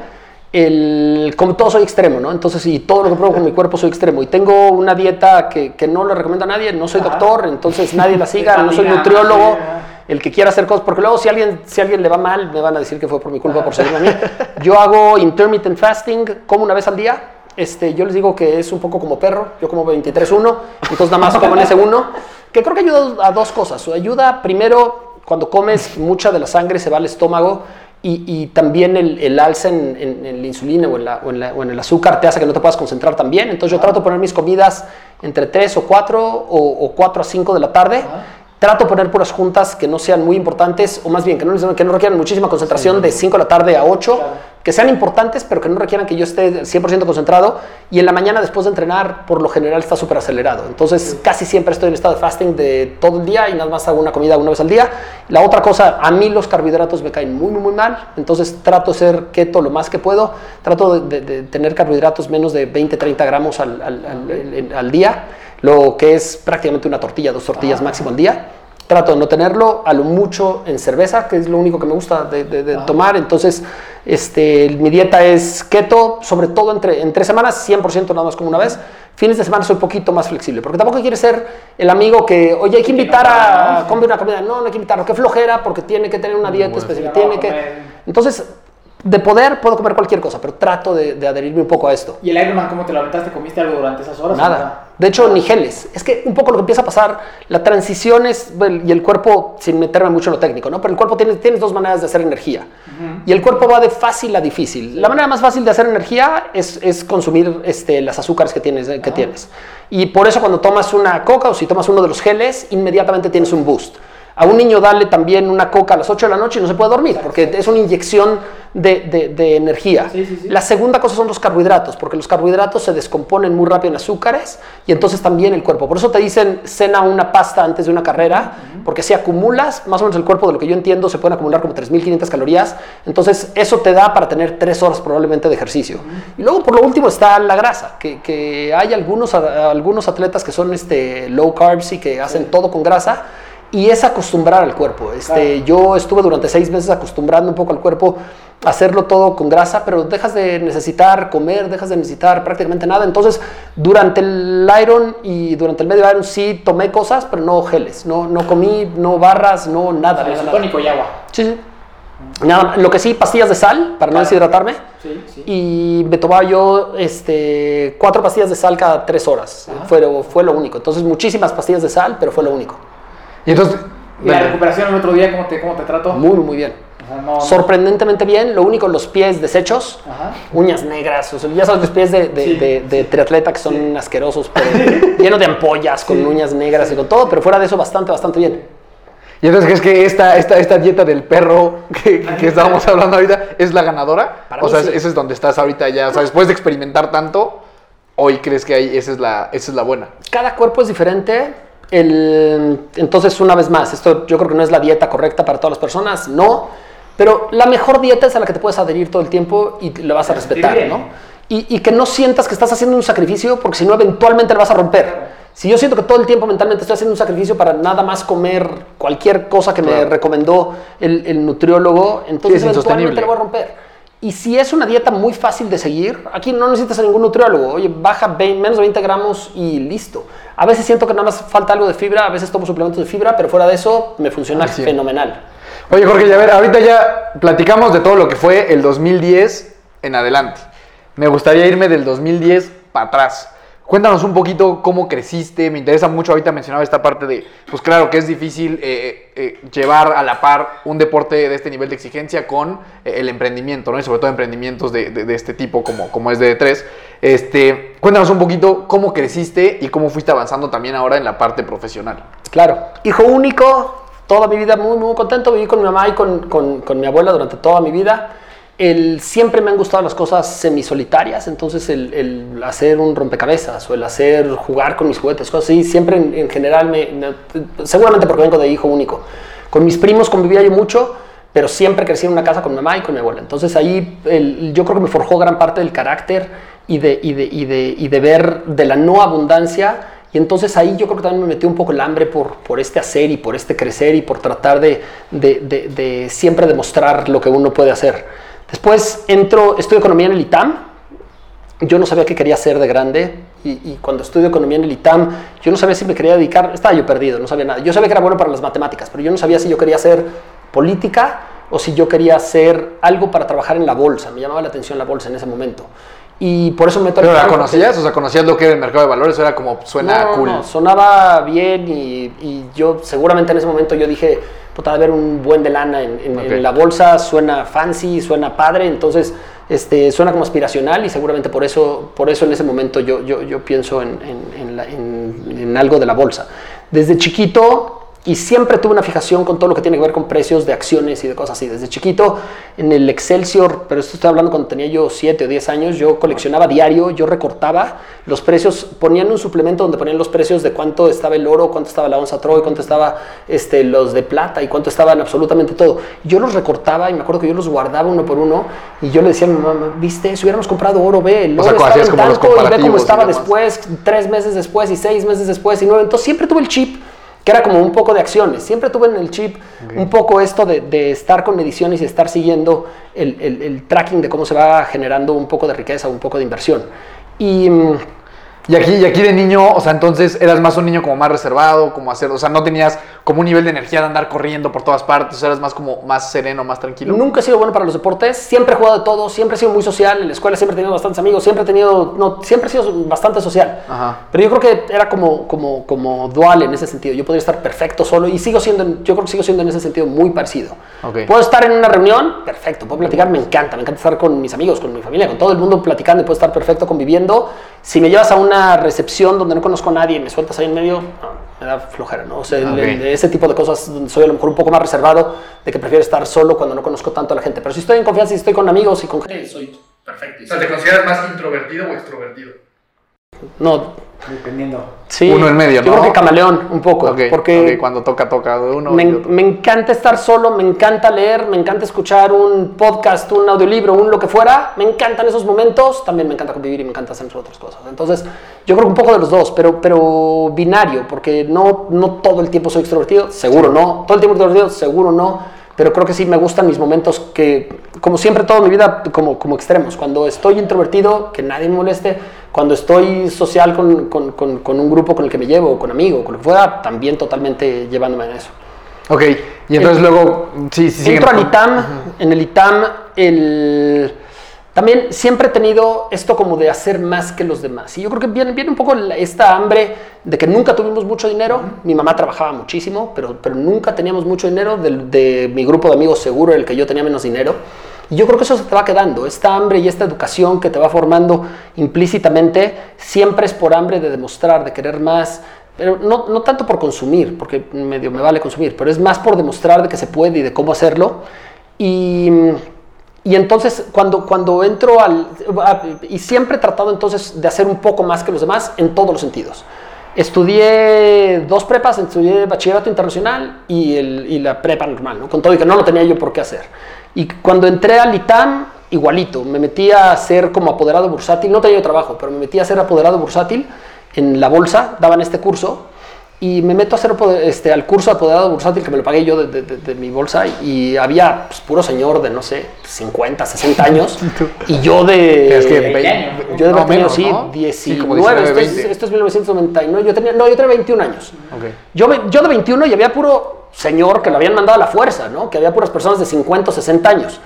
El, como todo soy extremo, ¿no? Entonces, y todo lo que pruebo con mi cuerpo soy extremo. Y tengo una dieta que, que no le recomiendo a nadie, no soy doctor, entonces nadie la siga, no soy nutriólogo. El que quiera hacer cosas, porque luego si alguien, si alguien le va mal, me van a decir que fue por mi culpa, por seguirme a mí. Yo hago intermittent fasting, como una vez al día. Este, yo les digo que es un poco como perro, yo como 23-1, entonces nada más como en ese uno, que creo que ayuda a dos cosas. Ayuda primero, cuando comes, mucha de la sangre se va al estómago y, y también el, el alza en, en- en la insulina o en, la- o en la- o en el azúcar te hace que no te puedas concentrar tan bien. Entonces yo trato de poner mis comidas entre 3 o 4 o, o 4 a 5 de la tarde. Trato de poner puras juntas que no sean muy importantes, o más bien que no, que no requieran muchísima concentración de 5 de la tarde a 8, que sean importantes, pero que no requieran que yo esté 100% concentrado. Y en la mañana, después de entrenar, por lo general está súper acelerado. Entonces, casi siempre estoy en estado de fasting de todo el día y nada más hago una comida una vez al día. La otra cosa, a mí los carbohidratos me caen muy, muy, muy mal. Entonces, trato de ser keto lo más que puedo. Trato de, de- de tener carbohidratos menos de 20, 30 gramos al, al- al- al día, lo que es prácticamente una tortilla, dos tortillas máximo al día. Trato de no tenerlo, a lo mucho en cerveza, que es lo único que me gusta de, de- de tomar. Entonces, este, mi dieta es keto, sobre todo entre, entre semanas, 100% nada más como una vez. Fines de semana soy un poquito más flexible, porque tampoco quiere ser el amigo que, oye, hay que invitar a comer una comida. No, no hay que invitarlo, que flojera, porque tiene que tener una dieta específica. Tiene que... Entonces, de poder puedo comer cualquier cosa, pero trato de, de adherirme un poco a esto.
¿Y el Ironman cómo te lo aventaste? ¿Comiste algo durante esas horas?
Nada. De hecho, ni geles. Es que un poco lo que empieza a pasar, la transición es, y el cuerpo, sin meterme mucho en lo técnico, ¿no? Pero el cuerpo tiene, tienes dos maneras de hacer energía. Y el cuerpo va de fácil a difícil. La manera más fácil de hacer energía es, es consumir este, las azúcares que tienes, que tienes. Y por eso cuando tomas una coca o si tomas uno de los geles, inmediatamente tienes un boost. A un niño dale también una coca a las 8 de la noche y no se puede dormir, porque es una inyección de, de- de energía.
Sí, sí, sí.
La segunda cosa son los carbohidratos, porque los carbohidratos se descomponen muy rápido en azúcares y entonces también el cuerpo. Por eso te dicen cena una pasta antes de una carrera, porque si acumulas, más o menos el cuerpo, de lo que yo entiendo, se pueden acumular como 3.500 calorías. Entonces eso te da para tener 3 horas probablemente de ejercicio. Y luego por lo último está la grasa, que, que hay algunos, a- algunos atletas que son este, low carbs y que hacen todo con grasa. Y es acostumbrar al cuerpo. Este, Yo estuve durante seis meses acostumbrando un poco al cuerpo a hacerlo todo con grasa, pero dejas de necesitar comer, dejas de necesitar prácticamente nada. Entonces, durante el Iron y durante el medio Iron sí tomé cosas, pero no geles. No, no comí, no barras, no nada. nada, nada.
Tónico y agua.
Sí, sí. Nada, lo que sí, pastillas de sal para no deshidratarme.
Sí, sí.
Y me tomaba yo este, cuatro pastillas de sal cada tres horas. Fue, fue lo único. Entonces, muchísimas pastillas de sal, pero fue lo único.
Y entonces,
¿Y la recuperación el otro día cómo te, cómo te trato?
Muy, muy bien.
O sea, no-
Sorprendentemente bien. Lo único, los pies deshechos,
Ajá.
uñas negras. O sea, ya sabes, los pies de, de,
Sí.
de- de triatleta que son asquerosos, pero llenos de ampollas, con uñas negras y con todo. Pero fuera de eso, bastante, bastante bien.
¿y entonces crees que esta, esta, esta dieta del perro que, que estábamos hablando ahorita es la ganadora?
Para
o
mí
sea,
sí.
ese es donde estás ahorita ya. O sea, después de experimentar tanto, hoy crees que ahí esa es la, esa es la buena.
Cada cuerpo es diferente. El- entonces, una vez más, esto yo creo que no es la dieta correcta para todas las personas, no. Pero la mejor dieta es a la que te puedes adherir todo el tiempo y la vas a respetar,
bien.
¿no? Y, y que no sientas que estás haciendo un sacrificio porque si no, eventualmente lo vas a romper. Si yo siento que todo el tiempo mentalmente estoy haciendo un sacrificio para nada más comer cualquier cosa que me recomendó el, el nutriólogo, entonces
Sí,
eventualmente lo voy a romper. Y si es una dieta muy fácil de seguir, aquí no necesitas a ningún nutriólogo. Oye, baja 20 menos de 20 gramos y listo. A veces siento que nada más falta algo de fibra, a veces tomo suplementos de fibra, pero fuera de eso me funciona
sí.
fenomenal.
Oye, Jorge, ya ver, ahorita ya platicamos de todo lo que fue el 2010 en adelante. Me gustaría irme del 2010 para atrás. Cuéntanos un poquito cómo creciste. Me interesa mucho, ahorita mencionaba esta parte de, pues claro que es difícil eh, eh, llevar a la par un deporte de este nivel de exigencia con eh, el emprendimiento, ¿no? Y sobre todo emprendimientos de, este tipo como, como es de 3 Este, cuéntanos un poquito cómo creciste y cómo fuiste avanzando también ahora en la parte profesional.
Claro. Hijo único, toda mi vida muy, muy contento. Viví con mi mamá y con, con- con mi abuela durante toda mi vida. El, siempre me han gustado las cosas semisolitarias, entonces el, el hacer un rompecabezas o el hacer jugar con mis juguetes, cosas así, siempre en, en general, me, me- seguramente porque vengo de hijo único. Con mis primos convivía yo mucho, pero siempre crecí en una casa con mi mamá y con mi abuela. Entonces ahí el- yo creo que me forjó gran parte del carácter y de, y de, y de, y de ver de la no abundancia y entonces ahí yo creo que también me metió un poco el hambre por, por este hacer y por este crecer y por tratar de, de, siempre demostrar lo que uno puede hacer. Después entro, estudio economía en el ITAM. Yo no sabía qué quería hacer de grande y, cuando estudio economía en el ITAM, yo no sabía si me quería dedicar, estaba yo perdido, no sabía nada. Yo sabía que era bueno para las matemáticas, pero yo no sabía si yo quería hacer política o si yo quería hacer algo para trabajar en la bolsa. Me llamaba la atención la bolsa en ese momento. Y por eso me
¿Pero la conocías? O sea, ¿conocías lo que era el mercado de valores? ¿O era como suena
no,
cool?
no, sonaba bien y, y yo seguramente en ese momento yo dije, puta, haber un buen de lana en, en- en
Ok.
la bolsa, suena fancy, suena padre, entonces este, suena como aspiracional y seguramente por eso, por eso en ese momento yo, yo, yo pienso en, en- en la- en- en algo de la bolsa. Desde chiquito y siempre tuve una fijación con todo lo que tiene que ver con precios de acciones y de cosas así. Desde chiquito, en el Excelsior, pero esto estoy hablando cuando tenía yo 7 o 10 años, yo coleccionaba diario, yo recortaba los precios, ponían un suplemento donde ponían los precios de cuánto estaba el oro, cuánto estaba la onza Troy, cuánto estaba este, los de plata y cuánto estaban absolutamente todo. Yo los recortaba y me acuerdo que yo los guardaba uno por uno y yo le decía a mi mamá, viste, si hubiéramos comprado oro, ve, el
O
oro
sea,
estaba
hacías
en
como los
y ve cómo estaba después, tres meses después y seis meses después y nueve. Entonces siempre tuve el chip que era como un poco de acciones. Siempre tuve en el chip un poco esto de, de estar con ediciones y estar siguiendo el, el- el tracking de cómo se va generando un poco de riqueza, un poco de inversión. Y mm,
Y aquí, y aquí de niño, o sea, entonces eras más un niño como más reservado, como hacer, o sea, no tenías como un nivel de energía de andar corriendo por todas partes, eras más como más sereno, más tranquilo.
nunca he sido bueno para los deportes, siempre he jugado de todo, siempre he sido muy social, en la escuela siempre he tenido bastantes amigos, siempre he tenido, no, siempre he sido bastante social.
Ajá.
Pero yo creo que era como, como, como dual en ese sentido. Yo podría estar perfecto solo y sigo siendo, yo creo que sigo siendo en ese sentido muy parecido.
Ok.
Puedo estar en una reunión, perfecto, puedo platicar, me encanta, me encanta estar con mis amigos, con mi familia, con todo el mundo platicando y puedo estar perfecto conviviendo. Si me llevas a una recepción donde no conozco a nadie y me sueltas ahí en medio, no, me da flojera, ¿no? O sea, el-
Ok.
el- ese tipo de cosas soy a lo mejor un poco más reservado, de que prefiero estar solo cuando no conozco tanto a la gente. Pero si estoy en confianza y estoy con amigos y con gente, soy perfecto.
¿te consideras más introvertido o extrovertido?
No,
Dependiendo.
sí.
Uno en medio,
Yo
¿no?
creo que camaleón un poco,
Ok,
porque
cuando toca, toca de uno.
Me,
y de otro.
me encanta estar solo, me encanta leer, me encanta escuchar un podcast, un audiolibro, un lo que fuera. Me encantan esos momentos. También me encanta convivir y me encanta hacer otras cosas. Entonces, yo creo que un poco de los dos, pero, pero binario, porque no, no todo el tiempo soy extrovertido, seguro no. Todo el tiempo extrovertido, seguro no. Pero creo que sí me gustan mis momentos que, como siempre, toda mi vida, como, como extremos. Cuando estoy introvertido, que nadie me moleste. Cuando estoy social con, con, con, con un grupo con el que me llevo, con amigos, con lo que fuera, también totalmente llevándome en eso.
Ok, y entonces luego, sí, sí, sí.
Entro al ITAM, en el ITAM, el... También siempre he tenido esto como de hacer más que los demás. Y yo creo que viene, viene un poco esta hambre de que nunca tuvimos mucho dinero. Mi mamá trabajaba muchísimo, pero, pero nunca teníamos mucho dinero. Del- De, mi grupo de amigos seguro, el que yo tenía menos dinero. Y yo creo que eso se te va quedando. Esta hambre y esta educación que te va formando implícitamente siempre es por hambre de demostrar, de querer más. Pero no, no tanto por consumir, porque medio me vale consumir, pero es más por demostrar de que se puede y de cómo hacerlo. Y, y entonces cuando, cuando entro al... Y siempre he tratado entonces de hacer un poco más que los demás en todos los sentidos. Estudié dos prepas, estudié bachillerato internacional y, el, y la prepa normal, ¿no? con todo y que no lo tenía yo por qué hacer. Y cuando entré al ITAM, igualito, me metí a ser como apoderado bursátil, no tenía yo trabajo, pero me metí a ser apoderado bursátil en la bolsa, daban este curso y me meto a hacer este, al curso de apoderado bursátil que me lo pagué yo de, de, de, mi bolsa y había pues, puro señor de no sé 50, 60 años y yo de
es que
yo de no, menos, sí, ¿no? 19, sí, esto, es, esto, es, 1999, yo tenía no, yo tenía 21 años.
Okay.
Yo, yo de 21 y había puro señor que lo habían mandado a la fuerza, ¿no? Que había puras personas de 50 o 60 años.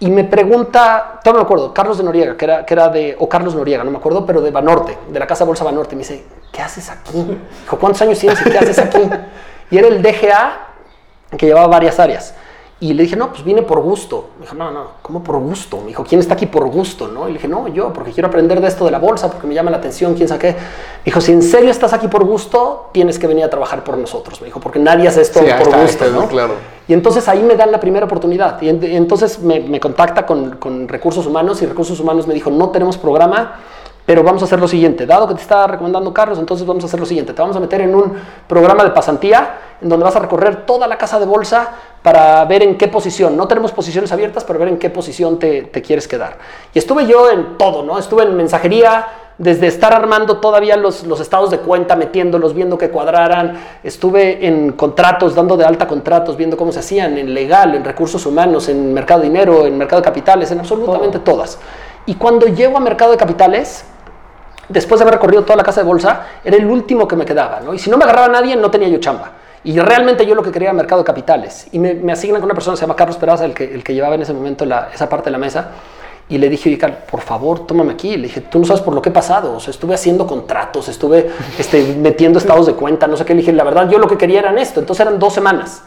Y me pregunta, todavía me acuerdo, Carlos de Noriega, que era, que era de, o Carlos Noriega, no me acuerdo, pero de Banorte, de la Casa Bolsa Banorte. Me dice, ¿qué haces aquí? Dijo, ¿cuántos años tienes y qué haces aquí? Y era el DGA que llevaba varias áreas. Y le dije, no, pues vine por gusto. Me dijo, no, no, ¿cómo por gusto? Me dijo, ¿quién está aquí por gusto? ¿no? Y le dije, no, yo, porque quiero aprender de esto de la bolsa, porque me llama la atención, quién sabe qué. Me dijo, si en serio estás aquí por gusto, tienes que venir a trabajar por nosotros. Me dijo, porque nadie hace esto
Sí,
por
está,
gusto.
está,
¿no?
claro.
Y entonces ahí me dan la primera oportunidad. Y entonces me, me contacta con, con recursos humanos y recursos humanos me dijo, no tenemos programa, pero vamos a hacer lo siguiente. Dado que te está recomendando Carlos, entonces vamos a hacer lo siguiente. Te vamos a meter en un programa de pasantía en donde vas a recorrer toda la casa de bolsa para ver en qué posición. No tenemos posiciones abiertas, pero ver en qué posición te, te quieres quedar. Y estuve yo en todo, ¿no? Estuve en mensajería, desde estar armando todavía los, los estados de cuenta, metiéndolos, viendo que cuadraran, estuve en contratos, dando de alta contratos, viendo cómo se hacían, en legal, en recursos humanos, en mercado de dinero, en mercado de capitales, en absolutamente todas. Y cuando llego a mercado de capitales, después de haber recorrido toda la casa de bolsa, era el último que me quedaba, ¿no? Y si no me agarraba nadie, no tenía yo chamba. Y realmente yo lo que quería era mercado de capitales. Y me, asignan con una persona, se llama Carlos Peraza, el que, el que llevaba en ese momento esa parte de la mesa. Y le dije, oye, Carlos, por favor, tómame aquí. Le dije, tú no sabes por lo que he pasado. O sea, estuve haciendo contratos, estuve este, metiendo estados de cuenta, no sé qué. Le dije, la verdad, yo lo que quería era esto. Entonces eran dos semanas.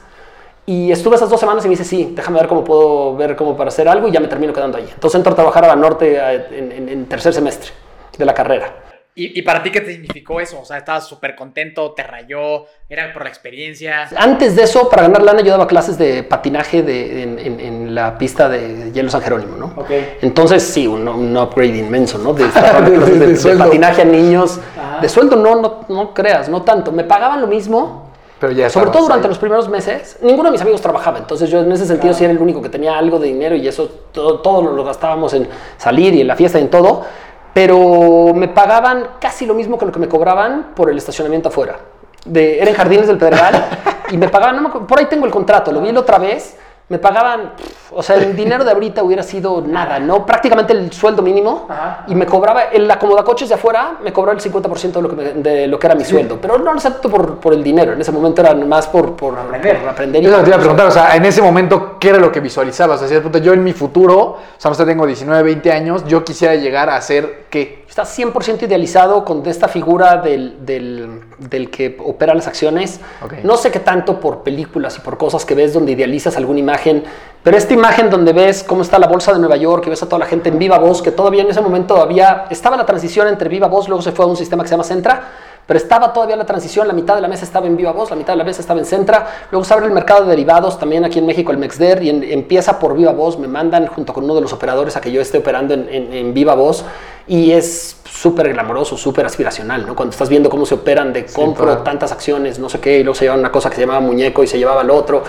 Y estuve esas dos semanas y me dice, sí, déjame ver cómo puedo ver cómo para hacer algo y ya me termino quedando ahí. Entonces entro a trabajar a la norte en, en- en tercer semestre de la carrera.
¿Y, y para ti qué te significó eso? O sea, estabas súper contento, te rayó, era por la experiencia.
Antes de eso, para ganar lana, yo daba clases de patinaje de- en, en- en la pista de Hielo San Jerónimo, ¿no?
Ok.
Entonces, sí, un, un upgrade inmenso, ¿no? De,
De- de-
patinaje a niños.
Ajá.
De sueldo no, no, no creas, no tanto. Me pagaban lo mismo,
Pero ya
sobre todo durante
ahí.
los primeros meses. Ninguno de mis amigos trabajaba, entonces yo en ese sentido sí era el único que tenía algo de dinero y eso todo, todo lo gastábamos en salir y en la fiesta y en todo. Pero me pagaban casi lo mismo que lo que me cobraban por el estacionamiento afuera. De, era en Jardines del Pedregal y me pagaban, no me acuerdo, por ahí tengo el contrato, lo vi la otra vez, me pagaban, pff, o sea, el dinero de ahorita hubiera sido nada, ¿no? Prácticamente el sueldo mínimo
Ajá.
y me cobraba, el acomodacoches de afuera me cobraba el 50% de lo, que me- de lo que era mi sueldo, pero no lo acepto por, por el dinero, en ese momento era más por, por
aprender.
por aprender y
Eso te iba a preguntar, o sea, en ese momento, ¿qué era lo que visualizabas? O sea, yo en mi futuro, o sea, no sé, tengo 19, 20 años, yo quisiera llegar a ser, ¿qué?
Está 100% idealizado con esta figura del, del- del que opera las acciones. No sé qué tanto por películas y por cosas que ves donde idealizas alguna imagen, pero esta imagen donde ves cómo está la bolsa de Nueva York, que ves a toda la gente en viva voz, que todavía en ese momento había, estaba la transición entre viva voz, luego se fue a un sistema que se llama Centra, pero estaba todavía la transición, la mitad de la mesa estaba en viva voz, la mitad de la mesa estaba en Centra, luego se abre el mercado de derivados también aquí en México, el Mexder, y en- empieza por viva voz, me mandan junto con uno de los operadores a que yo esté operando en, en- en viva voz, y es súper glamoroso, súper aspiracional, ¿no? Cuando estás viendo cómo se operan de compro
claro.
tantas acciones, no sé qué, y luego se llevaba una cosa que se llamaba muñeco y se llevaba al otro,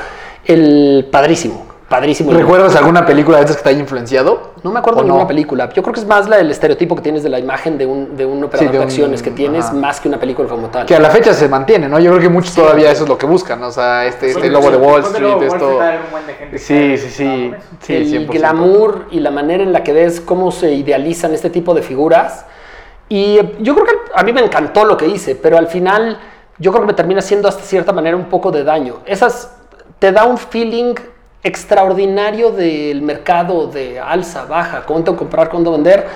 el padrísimo, padrísimo.
¿Recuerdas alguna película de estas que te haya influenciado?
No me acuerdo
¿O
de
no?
ninguna película. Yo creo que es más la, el estereotipo que tienes de la imagen de un, de un operador
de
de,
un-
acciones que tienes,
ajá.
más que una película como tal.
Que a la fecha se mantiene, ¿no? Yo creo que muchos todavía eso es lo que buscan, ¿no? O sea, este, este logo de Wall Street, esto... Sí, sí, sí. Sí,
el
100%.
glamour y la manera en la que ves cómo se idealizan este tipo de figuras. Y eh, yo creo que a mí me encantó lo que hice, pero al final yo creo que me termina haciendo hasta cierta manera un poco de daño. Esas te da un feeling extraordinario del mercado de alza, baja, cuánto comprar, cuánto vender,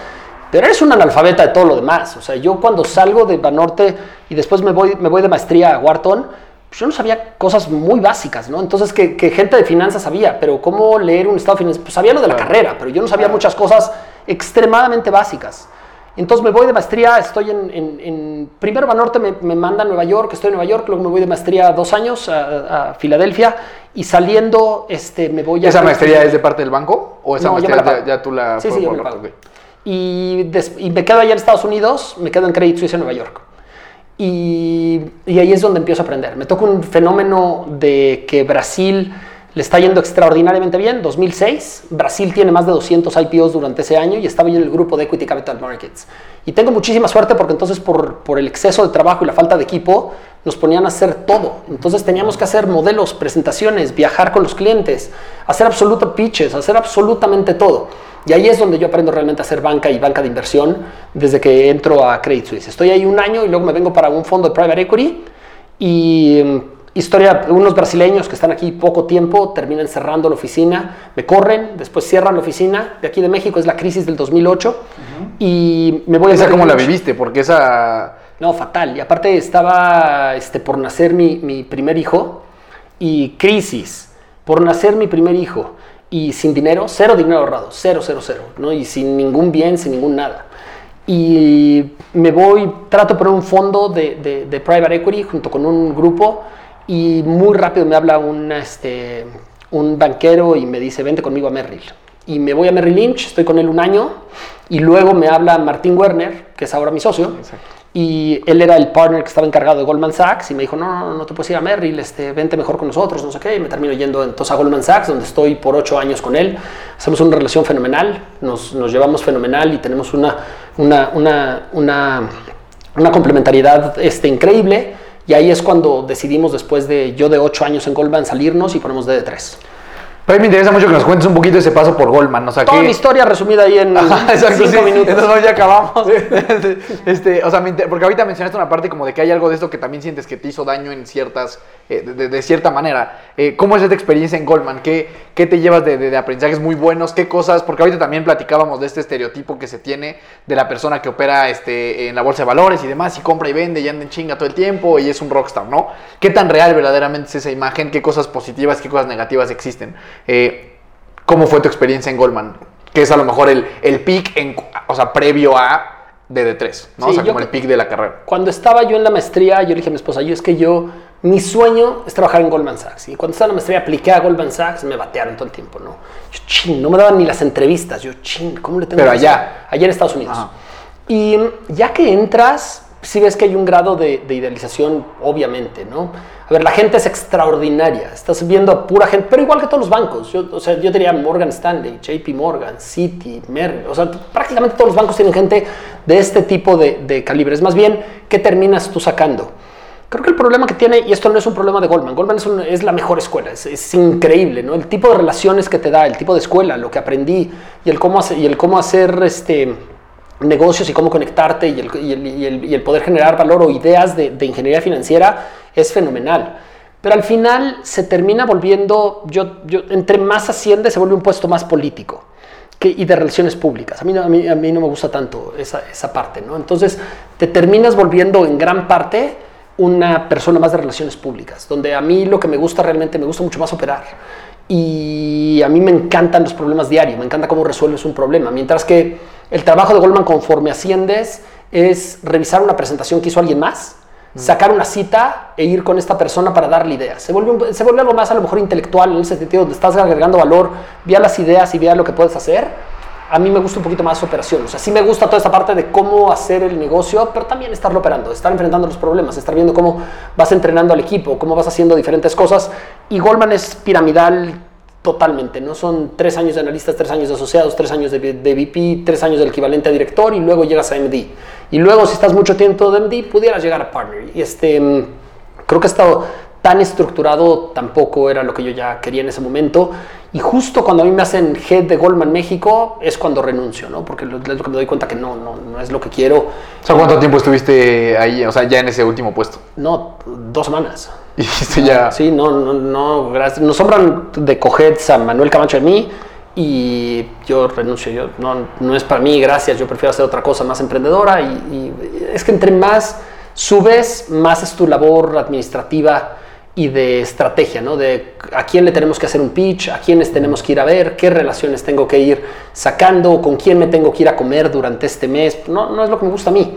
pero eres un analfabeta de todo lo demás. O sea, yo cuando salgo de Banorte y después me voy, me voy de maestría a Wharton, pues yo no sabía cosas muy básicas, ¿no? Entonces, que, que gente de finanzas sabía, pero cómo leer un estado financiero, pues sabía lo de la carrera, pero yo no sabía muchas cosas extremadamente básicas. Entonces me voy de maestría, estoy en, en- en- primero Banorte me, me manda a Nueva York, estoy en Nueva York, luego me voy de maestría dos años a, a Filadelfia y saliendo este, me voy a...
¿Esa maestría es de parte del banco? ¿O esa
No,
maestría ya, ya tú la...
Sí, sí, yo me pago.
ok.
Y, des- y me quedo allá en Estados Unidos, me quedo en Credit Suisse en Nueva York. Y, y ahí es donde empiezo a aprender. Me toca un fenómeno de que Brasil le está yendo extraordinariamente bien. 2006, Brasil tiene más de 200 IPOs durante ese año y estaba yo en el grupo de Equity Capital Markets. Y tengo muchísima suerte porque entonces por, por el exceso de trabajo y la falta de equipo nos ponían a hacer todo. Entonces teníamos que hacer modelos, presentaciones, viajar con los clientes, hacer absolutos pitches, hacer absolutamente todo. Y ahí es donde yo aprendo realmente a hacer banca y banca de inversión desde que entro a Credit Suisse. Estoy ahí un año y luego me vengo para un fondo de private equity y historia, unos brasileños que están aquí poco tiempo terminan cerrando la oficina, me corren, después cierran la oficina de aquí de México, es la crisis del 2008 y me voy a...
¿Esa cómo la viviste? Porque esa...
No, fatal. Y aparte estaba este, por nacer mi, mi primer hijo y crisis, por nacer mi primer hijo y sin dinero, cero dinero ahorrado, cero, cero, cero, ¿no? Y sin ningún bien, sin ningún nada. Y me voy, trato poner un fondo de, de- de private equity junto con un grupo y muy rápido me habla un, este, un banquero y me dice, vente conmigo a Merrill. Y me voy a Merrill Lynch, estoy con él un año y luego me habla Martín Werner, que es ahora mi socio. Y él era el partner que estaba encargado de Goldman Sachs y me dijo, no, no, no te puedes ir a Merrill, este, vente mejor con nosotros, no sé qué. Y me termino yendo entonces a Goldman Sachs, donde estoy por ocho años con él. Hacemos una relación fenomenal, nos, nos llevamos fenomenal y tenemos una, una, una, una, una complementariedad este, increíble. Y ahí es cuando decidimos, después de yo de ocho años en Goldman, salirnos y ponemos DD3.
Pero a mí me interesa mucho que nos cuentes un poquito ese paso por Goldman. O sea,
Toda
que...
mi historia resumida ahí en
Ajá, exacto,
cinco
sí.
minutos.
Entonces ya acabamos. este, o sea, porque ahorita mencionaste una parte como de que hay algo de esto que también sientes que te hizo daño en ciertas, eh, de, de- de cierta manera. Eh, ¿Cómo es esta experiencia en Goldman? ¿Qué, qué te llevas de, de- de aprendizajes muy buenos? ¿Qué cosas? Porque ahorita también platicábamos de este estereotipo que se tiene de la persona que opera este, en la bolsa de valores y demás y compra y vende y anda en chinga todo el tiempo y es un rockstar, ¿no? ¿Qué tan real verdaderamente es esa imagen? ¿Qué cosas positivas, qué cosas negativas existen? Eh, ¿Cómo fue tu experiencia en Goldman? Que es a lo mejor el, el peak, en, o sea, previo a DD3, ¿no?
Sí,
o sea, como el peak de la carrera.
Cuando estaba yo en la maestría, yo le dije a mi esposa, yo es que yo, mi sueño es trabajar en Goldman Sachs. Y cuando estaba en la maestría apliqué a Goldman Sachs, me batearon todo el tiempo, ¿no? Yo, chin, no me daban ni las entrevistas. Yo, chin, ¿cómo le tengo
Pero
que
allá.
hacer? Allá en Estados Unidos.
Ajá.
Y ya que entras, sí ves que hay un grado de, de idealización, obviamente, ¿no? A ver, la gente es extraordinaria. Estás viendo a pura gente, pero igual que todos los bancos. Yo, o sea, yo diría Morgan Stanley, JP Morgan, Citi, Merrill. O sea, prácticamente todos los bancos tienen gente de este tipo de, de calibre. Es más bien, ¿qué terminas tú sacando? Creo que el problema que tiene, y esto no es un problema de Goldman, Goldman es, un- la mejor escuela, es, es increíble, ¿no? El tipo de relaciones que te da, el tipo de escuela, lo que aprendí y el cómo, hace- y el cómo hacer este, negocios y cómo conectarte y el, y el- y el- poder generar valor o ideas de, ingeniería financiera es fenomenal. Pero al final se termina volviendo, yo, yo, entre más asciende, se vuelve un puesto más político que, y de relaciones públicas. A mí, a, mí, a mí no me gusta tanto esa, esa parte, ¿no? Entonces te terminas volviendo en gran parte una persona más de relaciones públicas, donde a mí lo que me gusta realmente, me gusta mucho más operar. Y a mí me encantan los problemas diarios, me encanta cómo resuelves un problema. Mientras que el trabajo de Goldman conforme asciendes es revisar una presentación que hizo alguien más, sacar una cita e ir con esta persona para darle ideas. Se vuelve, se vuelve algo más a lo mejor intelectual en ese sentido, donde estás agregando valor, vía las ideas y vía lo que puedes hacer. A mí me gusta un poquito más operación. O sea, sí me gusta toda esta parte de cómo hacer el negocio, pero también estarlo operando, estar enfrentando los problemas, estar viendo cómo vas entrenando al equipo, cómo vas haciendo diferentes cosas. Y Goldman es piramidal totalmente, ¿no? Son tres años de analistas, tres años de asociados, tres años de, de VP, tres años del equivalente a director y luego llegas a MD. Y luego, si estás mucho tiempo de MD, pudieras llegar a partner. Y este, mm, creo que estado tan estructurado tampoco era lo que yo ya quería en ese momento. Y justo cuando a mí me hacen head de Goldman México es cuando renuncio, ¿no? Porque lo- es lo que me doy cuenta que no, no, no es lo que quiero.
O sea, ¿cuánto tiempo estuviste ahí? O sea, ya en ese último puesto.
No, dos semanas.
Y dijiste ya...
Sí, no, no, no, gracias. Nos sobran de coheads a Manuel Camacho y a mí y yo renuncio. Yo, no, no es para mí, gracias. Yo prefiero hacer otra cosa más emprendedora y, y es que entre más subes, más es tu labor administrativa y de estrategia, ¿no? De a quién le tenemos que hacer un pitch, a quiénes tenemos que ir a ver, qué relaciones tengo que ir sacando, con quién me tengo que ir a comer durante este mes. No, no es lo que me gusta a mí.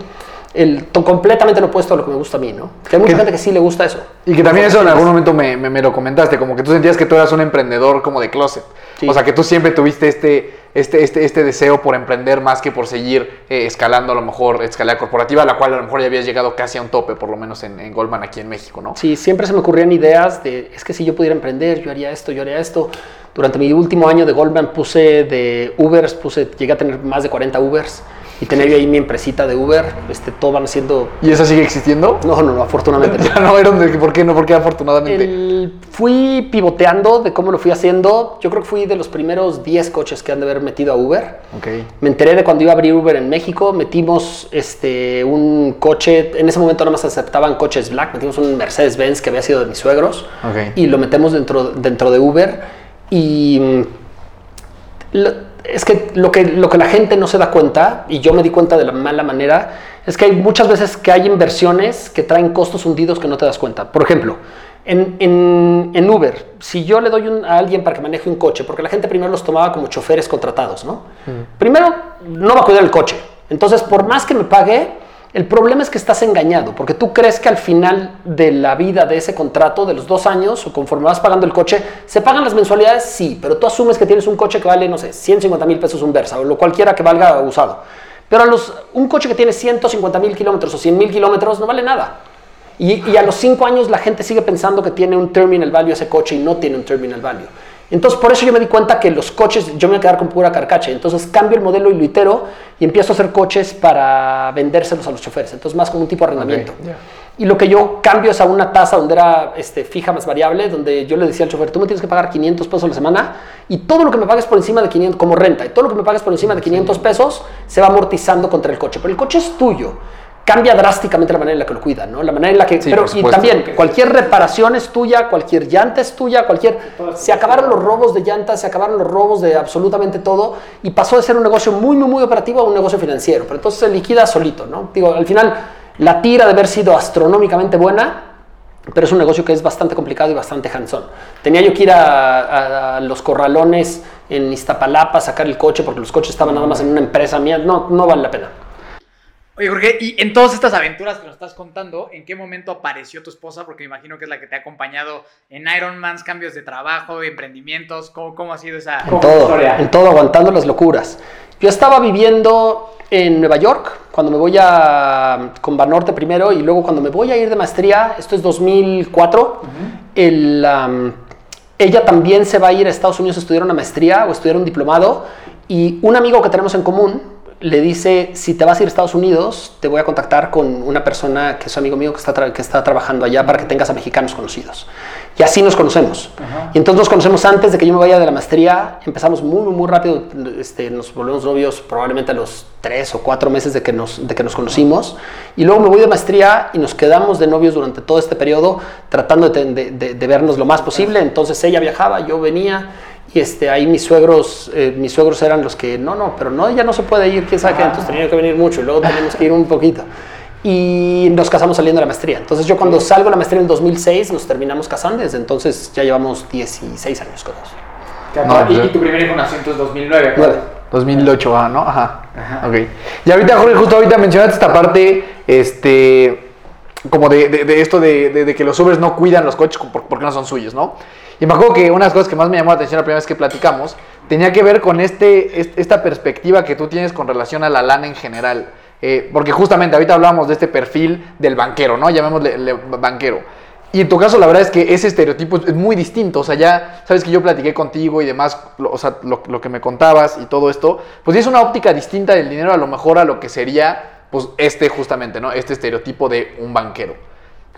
El, completamente lo opuesto a lo que me gusta a mí, ¿no? Que hay mucha
¿Qué-
gente que sí le gusta eso.
Y que también eso en algún momento me, me- me lo comentaste, como que tú sentías que tú eras un emprendedor como de closet.
Sí.
O sea, que tú siempre tuviste este, este, este, este deseo por emprender más que por seguir eh, escalando a lo mejor escalera corporativa, a la cual a lo mejor ya habías llegado casi a un tope, por lo menos en, en Goldman aquí en México, ¿no?
Sí, siempre se me ocurrían ideas de, es que si yo pudiera emprender, yo haría esto, yo haría esto. Durante mi último año de Goldman puse de Ubers, puse, llegué a tener más de 40 Ubers y tener yo ahí mi empresita de Uber, este, todo van haciendo...
¿Y esa sigue existiendo?
No, no, no, afortunadamente.
ya no, era de- ¿por qué no? ¿Por qué afortunadamente?
El- fui pivoteando de cómo lo fui haciendo. Yo creo que fui de los primeros 10 coches que han de haber metido a Uber.
Ok.
Me enteré de cuando iba a abrir Uber en México, metimos este, un coche, en ese momento nada más aceptaban coches black, metimos un Mercedes-Benz que había sido de mis suegros
Ok.
y lo metemos dentro, dentro de Uber y mm, lo- es que lo, que lo que la gente no se da cuenta, y yo me di cuenta de la mala manera, es que hay muchas veces que hay inversiones que traen costos hundidos que no te das cuenta. Por ejemplo, en, en- en Uber, si yo le doy un- a alguien para que maneje un coche, porque la gente primero los tomaba como choferes contratados, ¿no? Primero, no va a cuidar el coche. Entonces, por más que me pague, el problema es que estás engañado, porque tú crees que al final de la vida de ese contrato, de los dos años, o conforme vas pagando el coche, se pagan las mensualidades, sí, pero tú asumes que tienes un coche que vale, no sé, 150 mil pesos un Versa, o lo cualquiera que valga usado. Pero a los, un coche que tiene 150 mil kilómetros o 100 mil kilómetros no vale nada. Y, y a los cinco años la gente sigue pensando que tiene un terminal value ese coche y no tiene un terminal value. Entonces, por eso yo me di cuenta que los coches, yo me voy a quedar con pura carcacha. Entonces, cambio el modelo y lo itero y empiezo a hacer coches para vendérselos a los choferes. Entonces, más como un tipo de arrendamiento. Y lo que yo cambio es a una tasa donde era este, fija más variable, donde yo le decía al chofer, tú me tienes que pagar 500 pesos a la semana y todo lo que me pagues por encima de 500, como renta, y todo lo que me pagues por encima de 500 pesos se va amortizando contra el coche. Pero el coche es tuyo. Cambia drásticamente la manera en la que lo cuidan, ¿no? La manera en la que...
Sí,
pero y también, cualquier reparación es tuya, cualquier llanta es tuya, cualquier... Se acabaron los robos de llantas, se acabaron los robos de absolutamente todo y pasó de ser un negocio muy, muy, muy operativo a un negocio financiero. Pero entonces se liquida solito, ¿no? Digo, al final la tira de haber sido astronómicamente buena, pero es un negocio que es bastante complicado y bastante hands-on. Tenía yo que ir a, a- a los corralones en Iztapalapa a sacar el coche porque los coches estaban nada más en una empresa mía. No, no vale la pena.
Oye, Jorge, y en todas estas aventuras que nos estás contando, ¿en qué momento apareció tu esposa? Porque me imagino que es la que te ha acompañado en Ironmans, cambios de trabajo, emprendimientos. ¿Cómo, cómo ha sido esa
En todo,
historia?
en todo, aguantando las locuras. Yo estaba viviendo en Nueva York cuando me voy a con Banorte primero y luego cuando me voy a ir de maestría, esto es 2004, el, ella también se va a ir a Estados Unidos a estudiar una maestría o estudiar un diplomado y un amigo que tenemos en común le dice, si te vas a ir a Estados Unidos, te voy a contactar con una persona que es amigo mío que está, que está trabajando allá para que tengas a mexicanos conocidos. Y así nos conocemos. Y entonces nos conocemos antes de que yo me vaya de la maestría. Empezamos muy, muy, muy rápido. Este, nos volvemos novios probablemente a los tres o cuatro meses de que, nos, de que nos conocimos. Y luego me voy de maestría y nos quedamos de novios durante todo este periodo, tratando de, de- de- de vernos lo más posible. Entonces ella viajaba, yo venía. Y este, ahí mis suegros, eh, mis suegros eran los que, no, no, pero no, ya no se puede ir, quién sabe qué. Entonces tenía que venir mucho y luego teníamos que ir un poquito. Y nos casamos saliendo de la maestría. Entonces yo cuando salgo de la maestría en 2006 nos terminamos casando. Desde entonces ya llevamos 16 años casados.
No,
y, y tu primer hijo nació entonces 2009.
Nueve.
2008, ah, ¿no? Ajá. Ok. Y ahorita, Jorge, justo ahorita mencionaste esta parte, este, como de, de- de esto de, de- de que los Ubers no cuidan los coches por- porque no son suyos, ¿no? Y me acuerdo que una de las cosas que más me llamó la atención la primera vez que platicamos tenía que ver con este, est- esta perspectiva que tú tienes con relación a la lana en general. Eh, porque justamente ahorita hablamos de este perfil del banquero, ¿no? Llamémosle le- banquero. Y en tu caso, la verdad es que ese estereotipo es muy distinto. O sea, ya sabes que yo platiqué contigo y demás, lo- o sea, lo, lo que me contabas y todo esto, pues es una óptica distinta del dinero a lo mejor a lo que sería, pues, este justamente, ¿no? Este estereotipo de un banquero.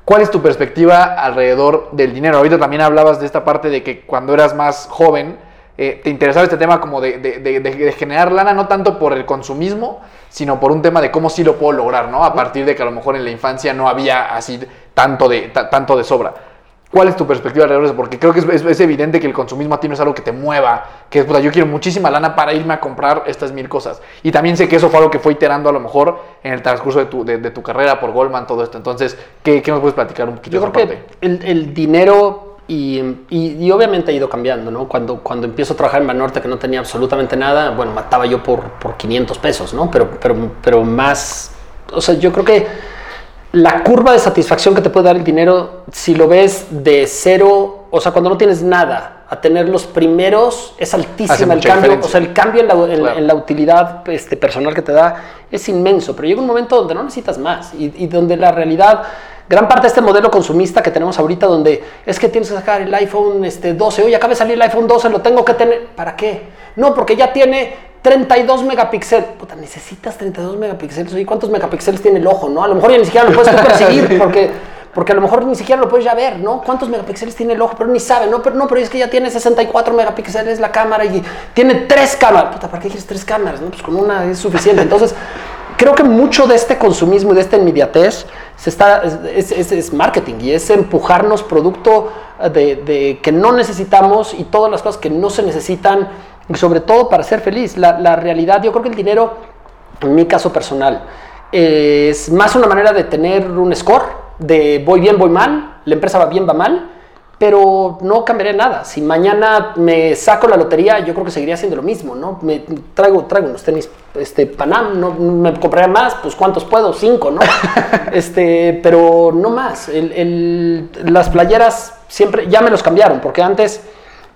¿Cuál es tu perspectiva alrededor del dinero? Ahorita también hablabas de esta parte de que cuando eras más joven eh, te interesaba este tema como de, de- de- de- de generar lana, no tanto por el consumismo, sino por un tema de cómo sí lo puedo lograr, ¿no? A partir de que a lo mejor en la infancia no había así tanto de, ta- tanto de sobra. ¿Cuál es tu perspectiva alrededor de eso? Porque creo que es, es- es evidente que el consumismo a ti no es algo que te mueva, que es, puta, yo quiero muchísima lana para irme a comprar estas mil cosas. Y también sé que eso fue algo que fue iterando a lo mejor en el transcurso de tu, de, de tu carrera por Goldman, todo esto. Entonces, ¿qué, qué nos puedes platicar un poquito
Yo
de
creo que el, el dinero y, y- y obviamente ha ido cambiando, ¿no? Cuando, cuando empiezo a trabajar en Banorte que no tenía absolutamente nada, bueno, mataba yo por, por 500 pesos, ¿no? Pero, pero, pero más, o sea, yo creo que la curva de satisfacción que te puede dar el dinero, si lo ves de 0 o sea, cuando no tienes nada, a tener los primeros, es
Hace
altísimo el cambio.
diferencia.
O sea, el cambio en la, en-
Claro.
en la utilidad este, personal que te da es inmenso, pero llega un momento donde no necesitas más y, y donde la realidad, gran parte de este modelo consumista que tenemos ahorita, donde es que tienes que sacar el iPhone este, 12, oye, acaba de salir el iPhone 12, lo tengo que tener, ¿para qué? No, porque ya tiene 32 megapíxeles. Puta, necesitas 32 megapíxeles. Oye, ¿cuántos megapíxeles tiene el ojo, no? A lo mejor ya ni siquiera lo puedes percibir porque... Porque a lo mejor ni siquiera lo puedes ya ver, ¿no? ¿Cuántos megapíxeles tiene el ojo? Pero ni sabe, ¿no? Pero no, pero es que ya tiene 64 megapíxeles la cámara y tiene tres cámaras. Puta, ¿para qué quieres tres cámaras? No, pues con una es suficiente. Entonces, creo que mucho de este consumismo y de esta inmediatez se está, es, es- es marketing y es empujarnos producto de, de que no necesitamos y todas las cosas que no se necesitan, y sobre todo para ser feliz. La, la realidad, yo creo que el dinero, en mi caso personal, es más una manera de tener un score, de voy bien, voy mal, la empresa va bien, va mal, pero no cambiaría nada. Si mañana me saco la lotería, yo creo que seguiría haciendo lo mismo, ¿no? Me traigo, traigo unos tenis este, Panam, no me compraría más, pues ¿cuántos puedo? Cinco, ¿no? este, pero no más. El- el- las playeras siempre, ya me los cambiaron, porque antes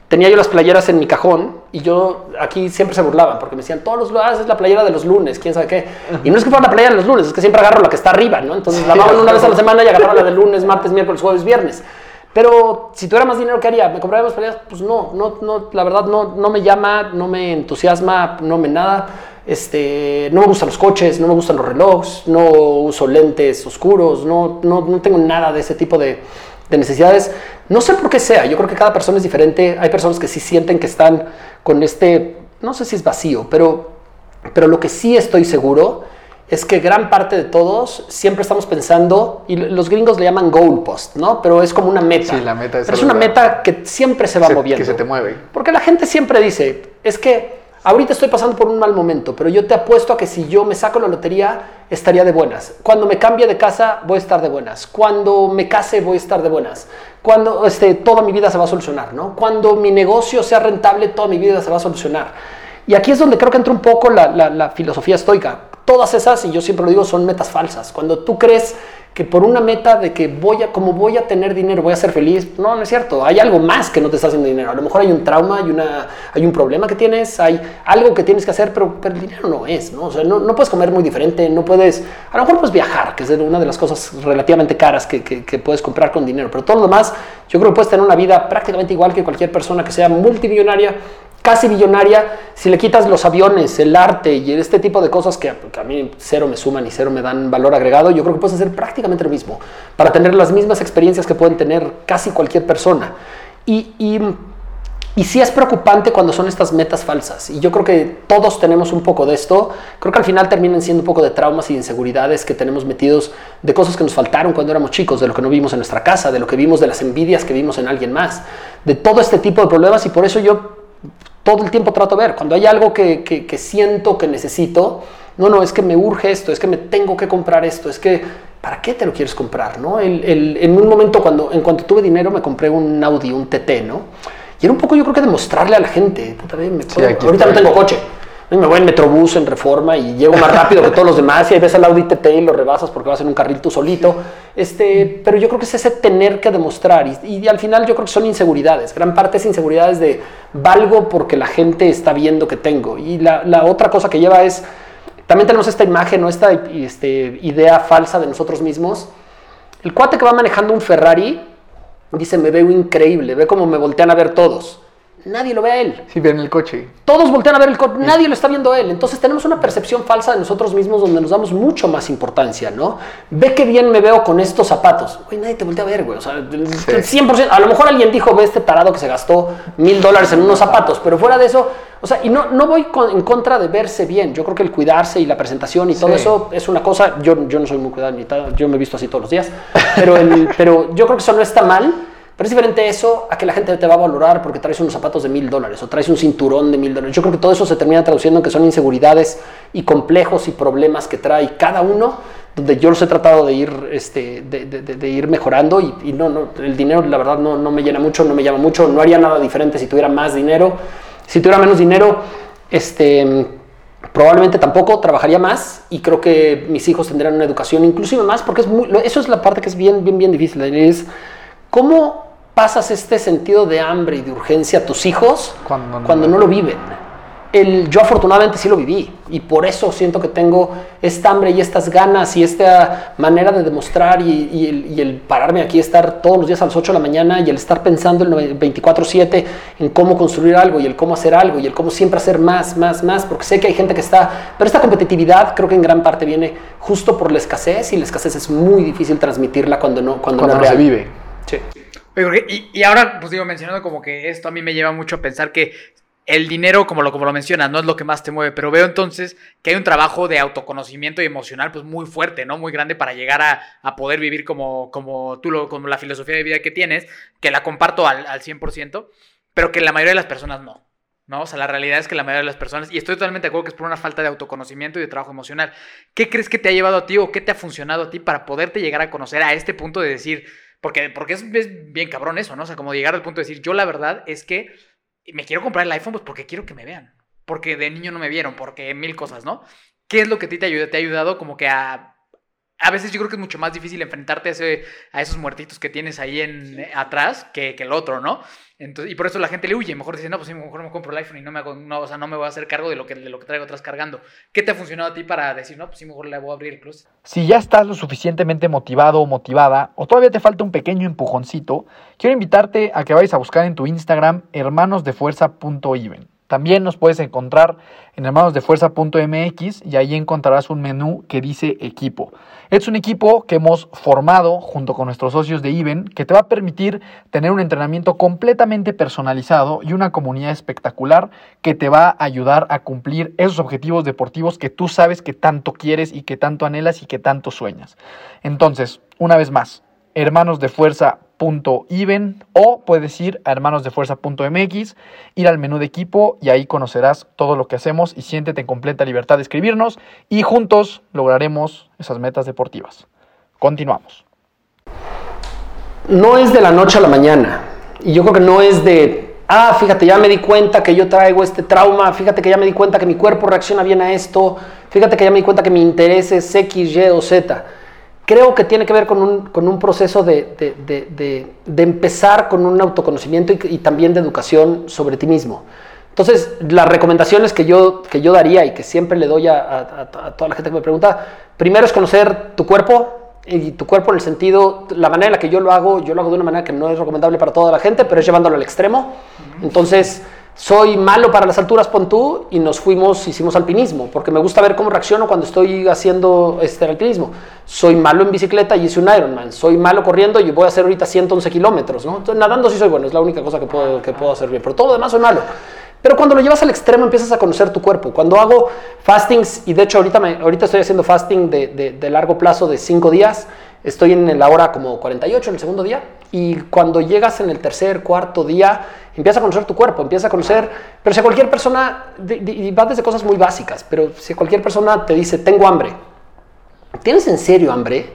tenía yo las playeras en mi cajón y yo aquí siempre se burlaban porque me decían, todos los lunes es la playera de los lunes, quién sabe qué. Y no es que fuera la playera de los lunes, es que siempre agarro la que está arriba, ¿no? Entonces la lavaban una vez a la semana y agarraba la de lunes, martes, miércoles, jueves, viernes. Pero si tuviera más dinero, ¿qué haría? ¿Me compraría más playeras? Pues no, no, no, la verdad no, no me llama, no me entusiasma, no me nada. Este, no me gustan los coches, no me gustan los relojes, no uso lentes oscuros, no, no, no tengo nada de ese tipo de, de necesidades. No sé por qué sea, yo creo que cada persona es diferente. Hay personas que sí sienten que están con este, no sé si es vacío, pero, pero lo que sí estoy seguro es que gran parte de todos siempre estamos pensando, y los gringos le llaman goalpost, ¿no? Pero es como una meta.
Sí, la meta es
Pero es una meta que siempre se va
Se-
moviendo.
que se te mueve.
Porque la gente siempre dice, es que ahorita estoy pasando por un mal momento, pero yo te apuesto a que si yo me saco la lotería, estaría de buenas. Cuando me cambie de casa, voy a estar de buenas. Cuando me case, voy a estar de buenas. Cuando este, toda mi vida se va a solucionar, ¿no? Cuando mi negocio sea rentable, toda mi vida se va a solucionar. Y aquí es donde creo que entra un poco la, filosofía estoica. Todas esas, y yo siempre lo digo, son metas falsas. Cuando tú crees que por una meta de que voy a, como voy tener dinero, voy a ser feliz, no, no es cierto. Hay algo más que no te está haciendo dinero. A lo mejor hay un trauma, hay, una, hay un problema que tienes, hay algo que tienes que hacer, pero, pero el dinero no es, ¿no? No, no puedes comer muy diferente, no puedes, a lo mejor puedes viajar, que es una de las cosas relativamente caras que, que- que puedes comprar con dinero, pero todo lo demás, yo creo que puedes tener una vida prácticamente igual que cualquier persona que sea multimillonaria, casi billonaria, si le quitas los aviones, el arte y este tipo de cosas que, a mí cero me suman y cero me dan valor agregado, yo creo que puedes hacer prácticamente lo mismo para tener las mismas experiencias que pueden tener casi cualquier persona. Y, y, y sí es preocupante cuando son estas metas falsas. Y yo creo que todos tenemos un poco de esto. Creo que al final terminan siendo un poco de traumas y inseguridades que tenemos metidos de cosas que nos faltaron cuando éramos chicos, de lo que no vimos en nuestra casa, de lo que vimos de las envidias que vimos en alguien más, de todo este tipo de problemas. Y por eso yo todo el tiempo trato de ver. Cuando hay algo que, que- que siento que necesito, no, no, es que me urge esto, es que me tengo que comprar esto, es que, ¿para qué te lo quieres comprar? ¿no? El- el- en un momento, cuando, en cuanto tuve dinero, me compré un Audi, un TT, ¿no? Y era un poco, yo creo que demostrarle a la gente, puta, me
aquí
ahorita no tengo coche. Me voy en Metrobús, en Reforma, y llego más rápido que todos los demás, y ahí ves al Audi TT y lo rebasas porque vas en un carril tú solito. Este, pero yo creo que es ese tener que demostrar, y, y al final yo creo que son inseguridades. Gran parte es inseguridades de valgo porque la gente está viendo que tengo. Y la, la otra cosa que lleva es, también tenemos esta imagen o esta este, idea falsa de nosotros mismos. El cuate que va manejando un Ferrari dice, me veo increíble, ve cómo me voltean a ver todos. Nadie lo ve a él.
Sí, ven el coche.
Todos voltean a ver el coche, nadie lo está viendo a él. Entonces tenemos una percepción falsa de nosotros mismos donde nos damos mucho más importancia, ¿no? Ve qué bien me veo con estos zapatos. Güey, nadie te voltea a ver, güey. O sea, el 100%. A lo mejor alguien dijo, ve este tarado que se gastó mil dólares en unos zapatos, pero fuera de eso, o sea, y no, no voy con- en contra de verse bien. Yo creo que el cuidarse y la presentación y todo
Sí.
eso es una cosa. Yo, yo no soy muy cuidado, ni tal, yo me he visto así todos los días, pero, el- pero yo creo que eso no está mal. Pero es diferente eso a que la gente te va a valorar porque traes unos zapatos de mil dólares o traes un cinturón de mil dólares. Yo creo que todo eso se termina traduciendo en que son inseguridades y complejos y problemas que trae cada uno, donde yo los he tratado de ir, este, de, de- de- de ir mejorando y, y no, no, el dinero la verdad no, no me llena mucho, no me llama mucho, no haría nada diferente si tuviera más dinero. Si tuviera menos dinero, este, probablemente tampoco trabajaría más y creo que mis hijos tendrían una educación inclusive más porque es muy, eso es la parte que es bien, bien, bien difícil. Es cómo pasas este sentido de hambre y de urgencia a tus hijos
Cuando no-
cuando no lo viven. El, yo afortunadamente sí lo viví y por eso siento que tengo esta hambre y estas ganas y esta manera de demostrar y, y el, y el pararme aquí, estar todos los días a las 8 de la mañana y el estar pensando el 24/7 en cómo construir algo y el cómo hacer algo y el cómo siempre hacer más, más, más, porque sé que hay gente que está, pero esta competitividad creo que en gran parte viene justo por la escasez y la escasez es muy difícil transmitirla cuando no, cuando
Cuando
no
no se vive.
Sí.
Y ahora, pues digo, mencionando como que esto a mí me lleva mucho a pensar que el dinero, como lo, como lo mencionas, no es lo que más te mueve, pero veo entonces que hay un trabajo de autoconocimiento y emocional pues muy fuerte, ¿no? Muy grande para llegar a, a poder vivir como, como tú, lo, como la filosofía de vida que tienes, que la comparto al, al 100%, pero que la mayoría de las personas no. ¿no? O sea, la realidad es que la mayoría de las personas, y estoy totalmente de acuerdo que es por una falta de autoconocimiento y de trabajo emocional. ¿Qué crees que te ha llevado a ti o qué te ha funcionado a ti para poderte llegar a conocer a este punto de decir, porque, porque es, bien cabrón eso, ¿no? O sea, como llegar al punto de decir, yo la verdad es que me quiero comprar el iPhone pues porque quiero que me vean, porque de niño no me vieron, porque mil cosas, ¿no? ¿Qué es lo que a ti te, ayuda, te ha ayudado como que a... A veces yo creo que es mucho más difícil enfrentarte a, ese, a esos muertitos que tienes ahí en, atrás que, que el otro, ¿no? Entonces, y por eso la gente le huye. Mejor dice, no, pues sí, mejor me compro el iPhone y no me hago, no, o sea, no me voy a hacer cargo de lo que, de lo que traigo atrás cargando. ¿Qué te ha funcionado a ti para decir, no, pues sí, mejor le voy a abrir el closet?
Si ya estás lo suficientemente motivado o motivada, o todavía te falta un pequeño empujoncito, quiero invitarte a que vayas a buscar en tu Instagram hermanosdefuerza.even. También nos puedes encontrar en hermanosdefuerza.mx y ahí encontrarás un menú que dice equipo. Es un equipo que hemos formado junto con nuestros socios de IBEN que te va a permitir tener un entrenamiento completamente personalizado y una comunidad espectacular que te va a ayudar a cumplir esos objetivos deportivos que tú sabes que tanto quieres y que tanto anhelas y que tanto sueñas. Entonces, una vez más, hermanosdefuerza.even o puedes ir a hermanosdefuerza.mx, ir al menú de equipo y ahí conocerás todo lo que hacemos y siéntete en completa libertad de escribirnos y juntos lograremos esas metas deportivas. Continuamos.
no es de la noche a la mañana. Y yo creo que no es de, ah, fíjate, ya me di cuenta que yo traigo este trauma, fíjate que ya me di cuenta que mi cuerpo reacciona bien a esto, fíjate que ya me di cuenta que mi interés es X, Y o Z. Creo que tiene que ver con un, con un proceso de, de- de- de- empezar con un autoconocimiento y, y también de educación sobre ti mismo. Entonces, las recomendaciones que yo, que yo daría y que siempre le doy a- a- a toda la gente que me pregunta, primero es conocer tu cuerpo, y tu cuerpo en el sentido, la manera en la que yo lo hago, yo lo hago de una manera que no es recomendable para toda la gente, pero es llevándolo al extremo. Entonces, soy malo para las alturas, pon tú, y nos fuimos, hicimos alpinismo, porque me gusta ver cómo reacciono cuando estoy haciendo este alpinismo. Soy malo en bicicleta y hice un Ironman. Soy malo corriendo y voy a hacer ahorita 111 kilómetros, ¿no? Entonces, nadando sí soy bueno, es la única cosa que puedo, que puedo hacer bien, pero todo lo demás soy malo. Pero cuando lo llevas al extremo empiezas a conocer tu cuerpo. Cuando hago fastings, y de hecho ahorita, me- ahorita estoy haciendo fasting de, de- largo plazo de 5 días, estoy en la hora como 48, en el segundo día, y cuando llegas en el tercer, cuarto día, empiezas a conocer tu cuerpo, empiezas a conocer, pero si a cualquier persona, y va desde cosas muy básicas, pero si cualquier persona te dice, tengo hambre, ¿tienes en serio hambre?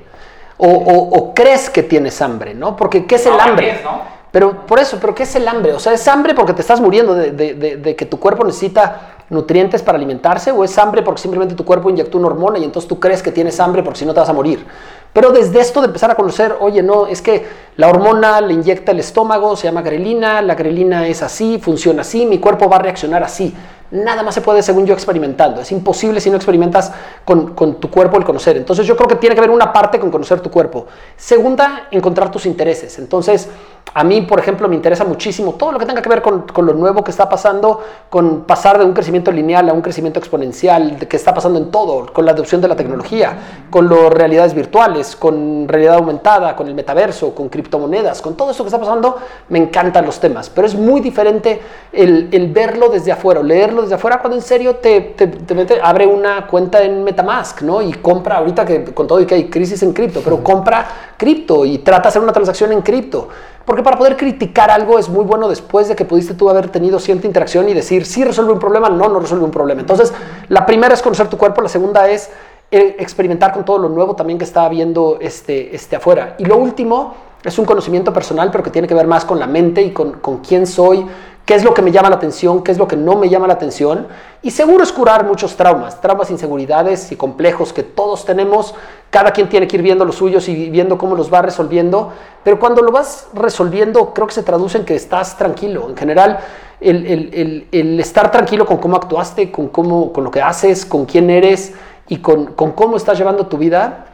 O, o- o crees que tienes hambre, ¿no? Porque ¿qué es el
No,
hambre?
es, ¿no?
Pero por eso, ¿pero qué es el hambre? O sea, ¿es hambre porque te estás muriendo de, de- de- de que tu cuerpo necesita nutrientes para alimentarse? ¿O es hambre porque simplemente tu cuerpo inyectó una hormona y entonces tú crees que tienes hambre porque si no te vas a morir? Pero desde esto de empezar a conocer, oye, no, es que la hormona le inyecta el estómago, se llama grelina, la grelina es así, funciona así, mi cuerpo va a reaccionar así. Nada más se puede, según yo, experimentando. Es imposible si no experimentas con, con tu cuerpo el conocer. Entonces yo creo que tiene que ver una parte con conocer tu cuerpo. Segunda, encontrar tus intereses. Entonces, a mí, por ejemplo, me interesa muchísimo todo lo que tenga que ver con, con lo nuevo que está pasando, con pasar de un crecimiento lineal a un crecimiento exponencial, que está pasando en todo, con la adopción de la tecnología, con las realidades virtuales, con realidad aumentada, con el metaverso, con criptomonedas, con todo eso que está pasando, me encantan los temas. Pero es muy diferente el, el verlo desde afuera, leerlo desde afuera, cuando en serio te, te, abre una cuenta en Metamask, ¿no? Y compra, ahorita que con todo y que hay crisis en cripto, pero compra cripto y trata de hacer una transacción en cripto. Porque para poder criticar algo es muy bueno después de que pudiste tú haber tenido cierta interacción y decir, sí resuelve un problema, no, no resuelve un problema. Entonces, la primera es conocer tu cuerpo, la segunda es eh, experimentar con todo lo nuevo también que está habiendo este, este afuera. Y lo último es un conocimiento personal, pero que tiene que ver más con la mente y con, con quién soy, qué es lo que me llama la atención, qué es lo que no me llama la atención. Y seguro es curar muchos traumas, traumas, inseguridades y complejos que todos tenemos. Cada quien tiene que ir viendo los suyos y viendo cómo los va resolviendo. Pero cuando lo vas resolviendo, creo que se traduce en que estás tranquilo. En general, el, estar tranquilo con cómo actuaste, con, cómo, con lo que haces, con quién eres y con, con cómo estás llevando tu vida,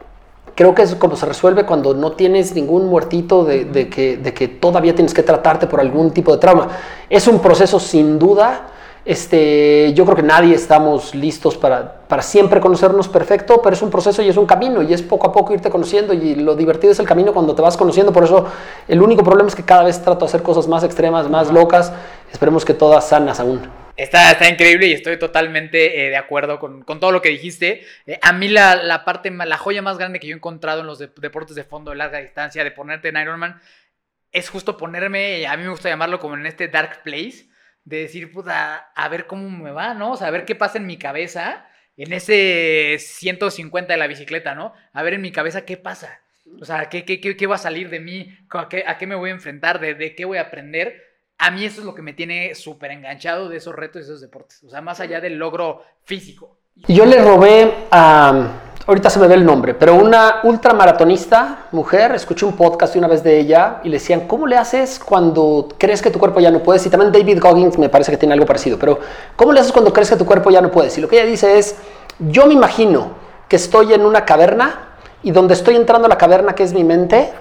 creo que es como se resuelve cuando no tienes ningún muertito de, que, de, que, todavía tienes que tratarte por algún tipo de trauma. Es un proceso sin duda. Este, yo creo que nadie estamos listos para, para siempre conocernos perfecto, pero es un proceso y es un camino y es poco a poco irte conociendo y lo divertido es el camino cuando te vas conociendo. Por eso el único problema es que cada vez trato de hacer cosas más extremas, más locas. Esperemos que todas sanas aún.
Está, está increíble y estoy totalmente eh, de acuerdo con, todo lo que dijiste. Eh, a mí la, la, parte, la joya más grande que yo he encontrado en los deportes de fondo de larga distancia, de ponerte en Ironman, es justo ponerme, a mí me gusta llamarlo como en este dark place, de decir, puta, a ver cómo me va, ¿no? O sea, a ver qué pasa en mi cabeza, en ese 150 de la bicicleta, ¿no? A ver en mi cabeza qué pasa. O sea, ¿qué, qué, qué, qué va a salir de mí? ¿A qué, ¿A qué, me voy a enfrentar? ¿De, ¿De qué voy a aprender? A mí eso es lo que me tiene súper enganchado de esos retos y esos deportes. O sea, más allá del logro físico.
Yo le robé a, ahorita se me ve el nombre, pero una ultramaratonista, mujer, escuché un podcast una vez de ella y le decían, ¿cómo le haces cuando crees que tu cuerpo ya no puedes? Y también David Goggins me parece que tiene algo parecido, pero ¿cómo le haces cuando crees que tu cuerpo ya no puedes? Y lo que ella dice es, yo me imagino que estoy en una caverna y donde estoy entrando a la caverna, que es mi mente,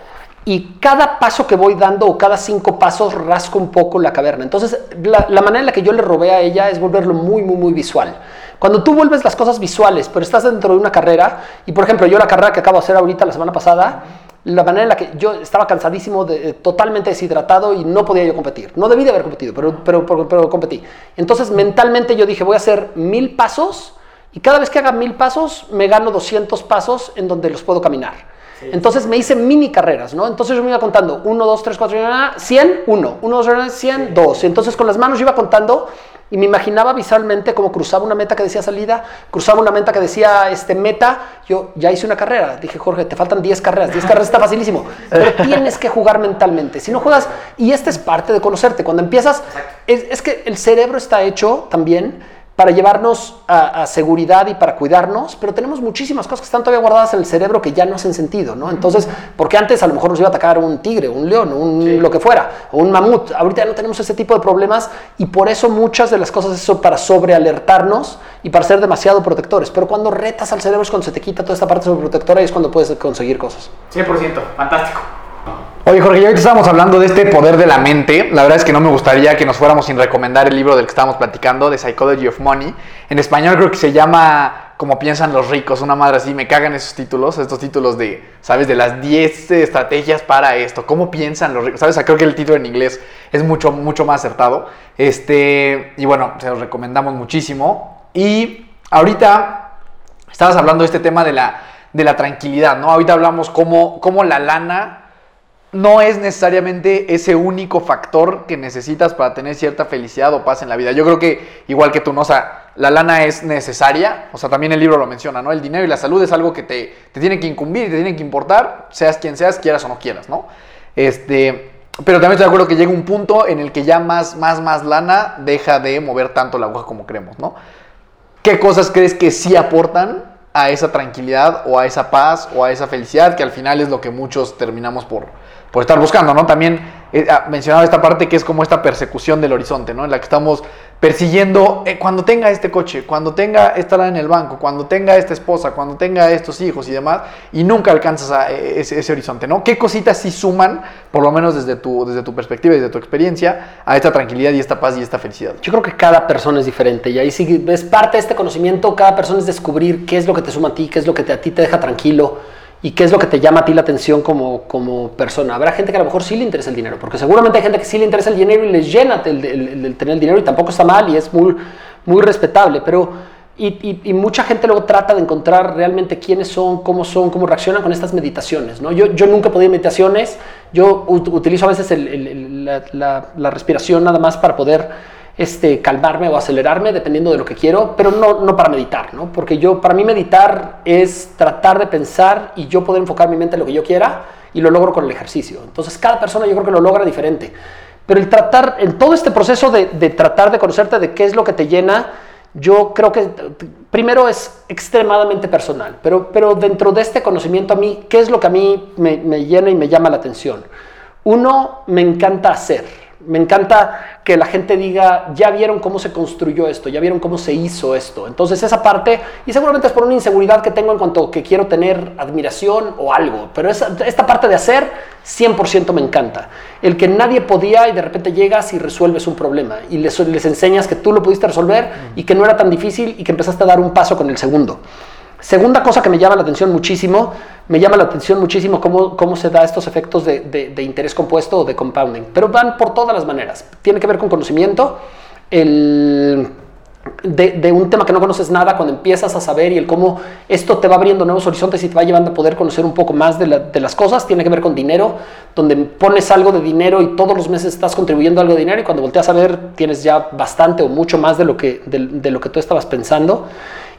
y cada paso que voy dando o cada cinco pasos rasco un poco la caverna. Entonces, la, manera en la que yo le robé a ella es volverlo muy, muy, muy visual. Cuando tú vuelves las cosas visuales, pero estás dentro de una carrera, y por ejemplo, yo la carrera que acabo de hacer ahorita la semana pasada, la manera en la que yo estaba cansadísimo, de, totalmente deshidratado y no podía yo competir. No debí de haber competido, pero, pero, pero, pero competí. Entonces, mentalmente yo dije, voy a hacer mil pasos y cada vez que haga mil pasos, me gano 200 pasos en donde los puedo caminar. Entonces me hice mini carreras, ¿no? Entonces yo me iba contando 1, 2, 3, 4, 100, 1, 1, 2, 3, 100, 2. Entonces con las manos yo iba contando y me imaginaba visualmente cómo cruzaba una meta que decía salida, cruzaba una meta que decía este, meta. Yo ya hice una carrera. Dije, Jorge, te faltan 10 carreras. 10 carreras está facilísimo. Pero tienes que jugar mentalmente. Si no juegas, y esta es parte de conocerte. Cuando empiezas, es, es que el cerebro está hecho también para llevarnos a, seguridad y para cuidarnos, pero tenemos muchísimas cosas que están todavía guardadas en el cerebro que ya no hacen sentido, ¿no? Entonces, porque antes a lo mejor nos iba a atacar un tigre, un león, un lo que fuera, o un mamut. Ahorita ya no tenemos ese tipo de problemas y por eso muchas de las cosas son para sobrealertarnos y para ser demasiado protectores. Pero cuando retas al cerebro es cuando se te quita toda esta parte sobreprotectora y es cuando puedes conseguir cosas.
100%, fantástico.
Oye, Jorge, ya ahorita estábamos hablando de este poder de la mente. La verdad es que no me gustaría que nos fuéramos sin recomendar el libro del que estábamos platicando, de Psychology of Money. En español creo que se llama Como piensan los ricos, una madre así. Me cagan esos títulos, estos títulos de, ¿sabes? De las 10 estrategias para esto. ¿Cómo piensan los ricos? ¿Sabes? Creo que el título en inglés es mucho, mucho más acertado. Este, y bueno, se los recomendamos muchísimo. Y ahorita estabas hablando de este tema de la, de la tranquilidad, ¿no? Ahorita hablamos cómo, cómo la lana no es necesariamente ese único factor que necesitas para tener cierta felicidad o paz en la vida. Yo creo que, igual que tú, ¿no? La lana es necesaria, o sea, también el libro lo menciona, ¿no? El dinero y la salud es algo que te, te tiene que incumbir y te tiene que importar, seas quien seas, quieras o no quieras, ¿no? Este, pero también estoy de acuerdo que llega un punto en el que ya más, más, más lana deja de mover tanto la aguja como creemos, ¿no? ¿Qué cosas crees que sí aportan a esa tranquilidad o a esa paz o a esa felicidad que al final es lo que muchos terminamos por, por estar buscando, ¿no? También eh, ah, mencionaba esta parte que es como esta persecución del horizonte, ¿no? En la que estamos persiguiendo, eh, cuando tenga este coche, cuando tenga esta en el banco, cuando tenga esta esposa, cuando tenga estos hijos y demás, y nunca alcanzas a eh, ese, horizonte, ¿no? ¿Qué cositas sí suman, por lo menos desde tu, desde tu perspectiva desde tu experiencia, a esta tranquilidad y esta paz y esta felicidad?
Yo creo que cada persona es diferente y ahí sí es parte de este conocimiento, cada persona es descubrir qué es lo que te suma a ti, qué es lo que a ti te deja tranquilo y qué es lo que te llama a ti la atención como, como persona. Habrá gente que a lo mejor sí le interesa el dinero, porque seguramente hay gente que sí le interesa el dinero y les llena el, tener el dinero y tampoco está mal y es muy, muy respetable, pero... Y, y, mucha gente luego trata de encontrar realmente quiénes son, cómo son, cómo reaccionan con estas meditaciones. ¿no? Yo, yo nunca podía meditaciones, yo utilizo a veces la, la, la respiración nada más para poder este, calmarme o acelerarme dependiendo de lo que quiero, pero no, no para meditar, ¿no? Porque yo, para mí meditar es tratar de pensar y yo poder enfocar mi mente en lo que yo quiera y lo logro con el ejercicio. Entonces cada persona yo creo que lo logra diferente. Pero el tratar, en todo este proceso de, de tratar de conocerte de qué es lo que te llena, yo creo que primero es extremadamente personal, pero, pero dentro de este conocimiento a mí, ¿qué es lo que a mí me, me llena y me llama la atención? Uno, me encanta hacer. Me encanta que la gente diga, ya vieron cómo se construyó esto, ya vieron cómo se hizo esto. Entonces esa parte, y seguramente es por una inseguridad que tengo en cuanto que quiero tener admiración o algo, pero esa, esta parte de hacer 100% me encanta. El que nadie podía y de repente llegas y resuelves un problema y les, les enseñas que tú lo pudiste resolver y que no era tan difícil y que empezaste a dar un paso con el segundo. Segunda cosa que me llama la atención muchísimo, me llama la atención muchísimo cómo, cómo se da estos efectos de, de, de, interés compuesto o de compounding, pero van por todas las maneras. Tiene que ver con conocimiento, el, de, de, un tema que no conoces nada, cuando empiezas a saber y el cómo esto te va abriendo nuevos horizontes y te va llevando a poder conocer un poco más de, la, de las cosas, tiene que ver con dinero, donde pones algo de dinero y todos los meses estás contribuyendo algo de dinero y cuando volteas a ver tienes ya bastante o mucho más de lo que, de, lo que tú estabas pensando.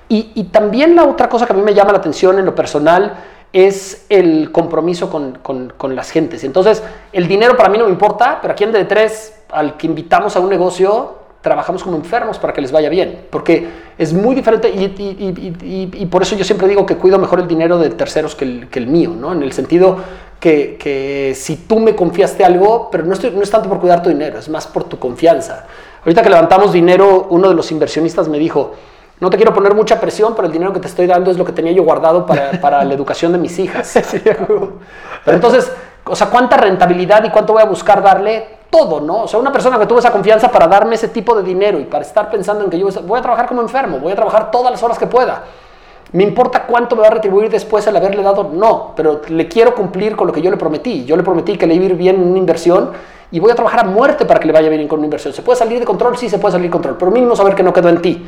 Y, y, también la otra cosa que a mí me llama la atención en lo personal es el compromiso con, con, las gentes. Entonces, el dinero para mí no me importa, pero aquí en D3, al que invitamos a un negocio, trabajamos como enfermos para que les vaya bien, porque es muy diferente y, por eso yo siempre digo que cuido mejor el dinero de terceros que el, mío, ¿no? En el sentido que, que, si tú me confiaste algo, pero no es tanto por cuidar tu dinero, es más por tu confianza. Ahorita que levantamos dinero, uno de los inversionistas me dijo, no te quiero poner mucha presión, pero el dinero que te estoy dando es lo que tenía yo guardado para, para la educación de mis hijas. pero entonces, o sea, ¿cuánta rentabilidad y cuánto voy a buscar darle? Todo, ¿no? O sea, una persona que tuvo esa confianza para darme ese tipo de dinero y para estar pensando en que yo voy a trabajar como enfermo, voy a trabajar todas las horas que pueda. ¿Me importa cuánto me va a retribuir después el haberle dado? No, pero le quiero cumplir con lo que yo le prometí. Yo le prometí que le iba a ir bien en una inversión y voy a trabajar a muerte para que le vaya bien con una inversión. ¿Se puede salir de control? Sí, se puede salir de control, pero mínimo saber que no quedó en ti.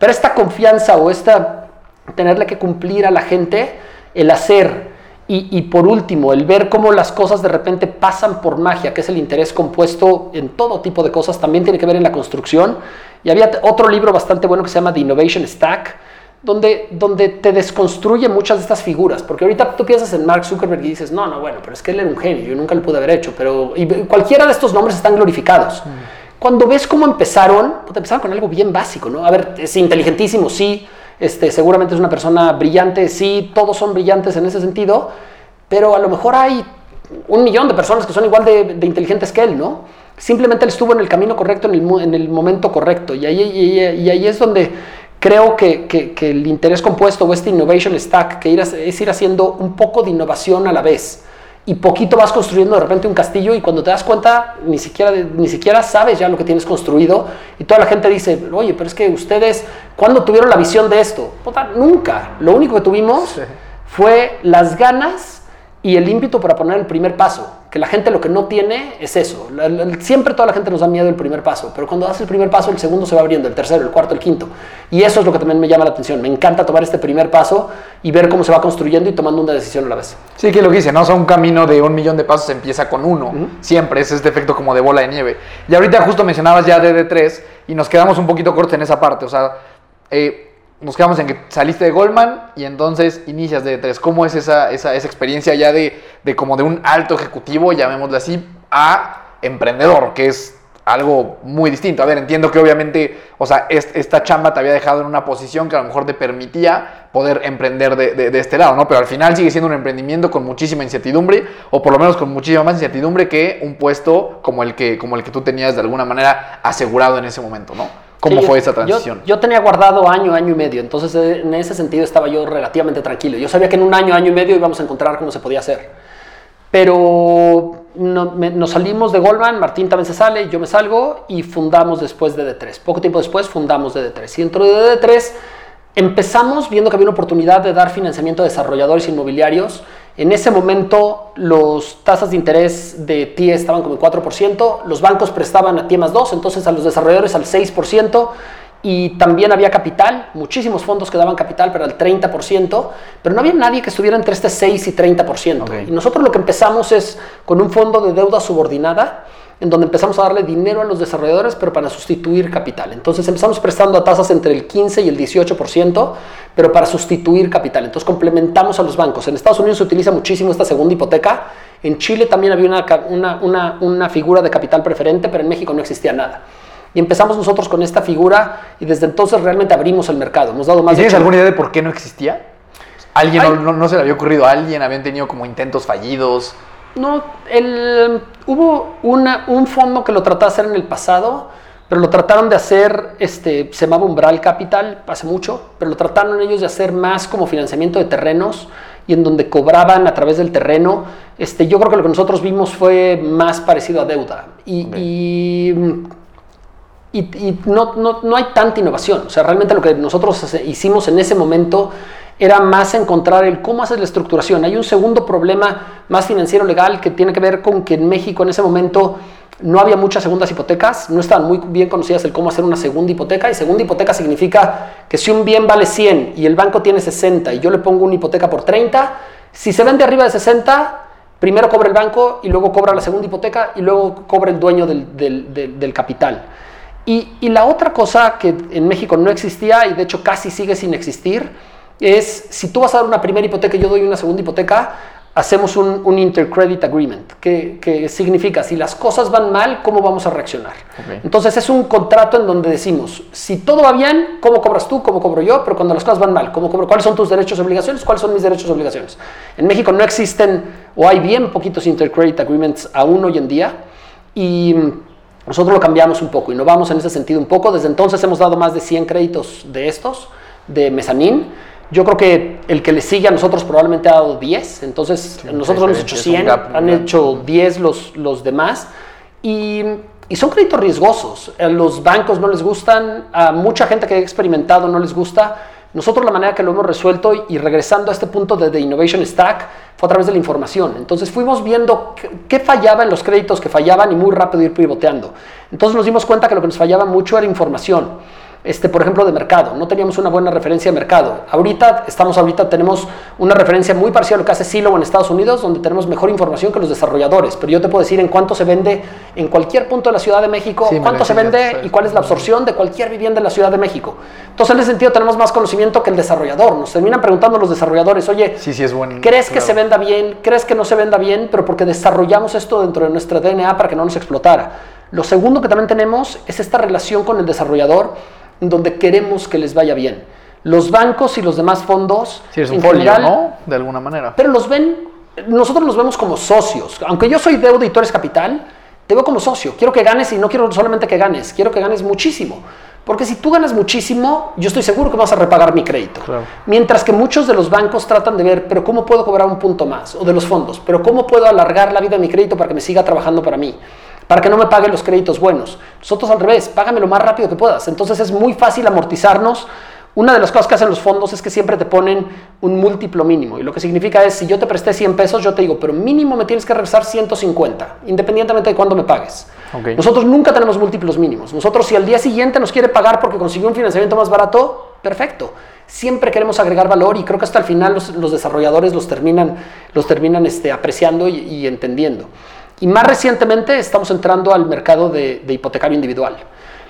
Pero esta confianza o esta tenerle que cumplir a la gente, el hacer y, y, por último, el ver cómo las cosas de repente pasan por magia, que es el interés compuesto en todo tipo de cosas, también tiene que ver en la construcción. Y había otro libro bastante bueno que se llama The Innovation Stack, donde, donde te desconstruye muchas de estas figuras, porque ahorita tú piensas en Mark Zuckerberg y dices, no, no, bueno, pero es que él era un genio, yo nunca lo pude haber hecho, pero y cualquiera de estos nombres están glorificados. Mm cuando ves cómo empezaron, empezaron con algo bien básico, ¿no? A ver, es inteligentísimo, sí, este, seguramente es una persona brillante, sí, todos son brillantes en ese sentido, pero a lo mejor hay un millón de personas que son igual de, inteligentes que él, ¿no? Simplemente él estuvo en el camino correcto, en el, en el momento correcto, y ahí, y, y ahí es donde creo que, el interés compuesto o este innovation stack, que ir es ir haciendo un poco de innovación a la vez y poquito vas construyendo de repente un castillo y cuando te das cuenta ni siquiera, ni siquiera sabes ya lo que tienes construido y toda la gente dice, oye, pero es que ustedes, ¿cuándo tuvieron la visión de esto? Puta, nunca. Lo único que tuvimos sí. fue las ganas y el ímpetu para poner el primer paso. Que la gente lo que no tiene es eso. La, la, siempre toda la gente nos da miedo el primer paso, pero cuando das el primer paso, el segundo se va abriendo, el tercero, el cuarto, el quinto. Y eso es lo que también me llama la atención. Me encanta tomar este primer paso y ver cómo se va construyendo y tomando una decisión a la vez.
Sí, que lo que dice, ¿no? O sea, un camino de un millón de pasos empieza con uno. Uh -huh. Siempre es este efecto como de bola de nieve. Y ahorita justo mencionabas ya DD3 y nos quedamos un poquito cortos en esa parte. O sea, eh, nos quedamos en que saliste de Goldman y entonces inicias de tres. ¿Cómo es esa, esa, esa experiencia ya de, de, como de un alto ejecutivo, llamémosle así, a emprendedor, que es algo muy distinto? A ver, entiendo que obviamente, o sea, es, esta chamba te había dejado en una posición que a lo mejor te permitía poder emprender de, de, de, este lado, ¿no? Pero al final sigue siendo un emprendimiento con muchísima incertidumbre, o por lo menos con muchísima más incertidumbre que un puesto como el que, como el que tú tenías de alguna manera asegurado en ese momento, ¿no? ¿Cómo
sí,
fue
yo,
esa transición?
Yo, yo, tenía guardado año, año y medio, entonces eh, en ese sentido estaba yo relativamente tranquilo. Yo sabía que en un año, año y medio íbamos a encontrar cómo se podía hacer. Pero no, me, nos salimos de Goldman, Martín también se sale, yo me salgo y fundamos después de D3. Poco tiempo después fundamos de D3. Y dentro de D3 empezamos viendo que había una oportunidad de dar financiamiento a desarrolladores inmobiliarios. En ese momento las tasas de interés de TIE estaban como el 4%, los bancos prestaban a TIE más 2, entonces a los desarrolladores al 6%, y también había capital, muchísimos fondos que daban capital, pero al 30%, pero no había nadie que estuviera entre este 6 y 30%. Okay. Y nosotros lo que empezamos es con un fondo de deuda subordinada, en donde empezamos a darle dinero a los desarrolladores, pero para sustituir capital. Entonces empezamos prestando a tasas entre el 15 y el 18%, pero para sustituir capital. Entonces complementamos a los bancos. En Estados Unidos se utiliza muchísimo esta segunda hipoteca En Chile también había una, una, una- una figura de capital preferente, pero en México no existía nada. Y empezamos nosotros con esta figura y desde entonces realmente abrimos el mercado. Hemos dado
¿Y
más de
tienes
ocho-
alguna idea de por qué no existía? ¿Alguien no, no- no se le había ocurrido a alguien? ¿Habían tenido como intentos fallidos?
No, el, hubo una, un fondo que lo trató de hacer en el pasado, pero lo trataron de hacer, este, se llamaba Umbral Capital, hace mucho, pero lo trataron ellos de hacer más como financiamiento de terrenos y en donde cobraban a través del terreno. Este, yo creo que lo que nosotros vimos fue más parecido a deuda. Y, y, y- y no, no- no hay tanta innovación. O sea, realmente lo que nosotros hicimos en ese momento era más encontrar el cómo haces la estructuración. Hay un segundo problema más financiero legal que tiene que ver con que en México en ese momento no había muchas segundas hipotecas, no estaban muy bien conocidas el cómo hacer una segunda hipoteca y segunda hipoteca significa que si un bien vale 100 y el banco tiene 60 y yo le pongo una hipoteca por 30, si se vende arriba de 60, primero cobra el banco y luego cobra la segunda hipoteca y luego cobra el dueño del, del- del- del capital. Y, y la otra cosa que en México no existía y de hecho casi sigue sin existir es si tú vas a dar una primera hipoteca y yo doy una segunda hipoteca, hacemos un, un intercredit agreement, que, que significa si las cosas van mal, ¿cómo vamos a reaccionar?
Ok.
Entonces es un contrato en donde decimos, si todo va bien, ¿cómo cobras tú? ¿Cómo cobro yo? Pero cuando las cosas van mal, ¿cómo cobro? ¿cuáles son tus derechos y obligaciones? ¿Cuáles son mis derechos y obligaciones? En México no existen o hay bien poquitos intercredit agreements aún hoy en día y nosotros lo cambiamos un poco, innovamos en ese sentido un poco. Desde entonces hemos dado más de 100 créditos de estos, de mezanín. Yo creo que el que le sigue a nosotros probablemente ha dado 10, entonces nosotros hemos hecho
diferencia, es un
100,
gap
han hecho 10 los, los demás y, y son créditos riesgosos. A los bancos no les gustan, a mucha gente que ha experimentado no les gusta. Nosotros la manera que lo hemos resuelto y, regresando a este punto de The Innovation Stack fue a través de la información. Entonces fuimos viendo qué fallaba en los créditos que fallaban y muy rápido ir pivoteando. Entonces nos dimos cuenta que lo que nos fallaba mucho era información este, por ejemplo, de mercado. No teníamos una buena referencia de mercado. Ahorita, estamos ahorita, tenemos una referencia muy parecida a lo que hace Silo en Estados Unidos, donde tenemos mejor información que los desarrolladores. Pero yo te puedo decir en cuánto se vende en cualquier punto de la Ciudad de México,
Sí,
cuánto se vende y cuál es la absorción de cualquier vivienda en la Ciudad de México. Entonces, en ese sentido, tenemos más conocimiento que el desarrollador. Nos terminan preguntando los desarrolladores, oye,
Sí, sí, es buen.
¿Crees que se venda bien? ¿Crees que no se venda bien? Pero porque desarrollamos esto dentro de nuestra DNA para que no nos explotara. Lo segundo que también tenemos es esta relación con el desarrollador, donde queremos que les vaya bien. Los bancos y los demás fondos,
Sí, es un
en
folio,
general,
¿no? De alguna manera.
pero los ven, nosotros los vemos como socios. Aunque yo soy deuda y tú eres capital, te veo como socio. Quiero que ganes y no quiero solamente que ganes, quiero que ganes muchísimo. Porque si tú ganas muchísimo, yo estoy seguro que vas a repagar mi crédito.
Claro.
Mientras que muchos de los bancos tratan de ver, pero ¿cómo puedo cobrar un punto más? O de los fondos, pero ¿cómo puedo alargar la vida de mi crédito para que me siga trabajando para mí? Para que no me pague los créditos buenos. Nosotros al revés, págame lo más rápido que puedas. Entonces es muy fácil amortizarnos. Una de las cosas que hacen los fondos es que siempre te ponen un múltiplo mínimo. Y lo que significa es, si yo te presté 100 pesos, yo te digo, pero mínimo me tienes que regresar 150, independientemente de cuándo me pagues. Nosotros nunca tenemos múltiplos mínimos. Nosotros si al día siguiente nos quiere pagar porque consiguió un financiamiento más barato, perfecto. Siempre queremos agregar valor y creo que hasta el final los, los desarrolladores los terminan, los terminan este, apreciando y, y entendiendo. Y más recientemente estamos entrando al mercado de, de hipotecario individual.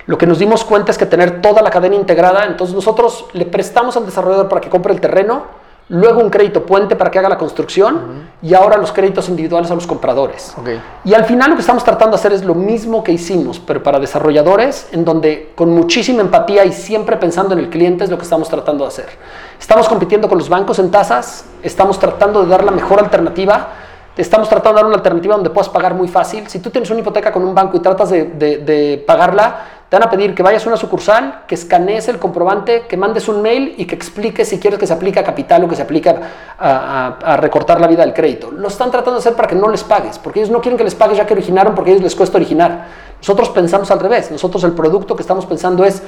Lo que nos dimos cuenta es que tener toda la cadena integrada, entonces nosotros le prestamos al desarrollador para que compre el terreno, luego un crédito puente para que haga la construcción y ahora los créditos individuales a los compradores.
Ok.
Y al final lo que estamos tratando de hacer es lo mismo que hicimos, pero para desarrolladores, en donde con muchísima empatía y siempre pensando en el cliente es lo que estamos tratando de hacer. Estamos compitiendo con los bancos en tasas, estamos tratando de dar la mejor alternativa, estamos tratando de dar una alternativa donde puedas pagar muy fácil. Si tú tienes una hipoteca con un banco y tratas de, de- pagarla, te van a pedir que vayas a una sucursal, que escanees el comprobante, que mandes un mail y que expliques si quieres que se aplique a capital o que se aplique a, a- a recortar la vida del crédito. Lo están tratando de hacer para que no les pagues, porque ellos no quieren que les pagues ya que originaron, porque a ellos les cuesta originar. Nosotros pensamos al revés. Nosotros el producto que estamos pensando es,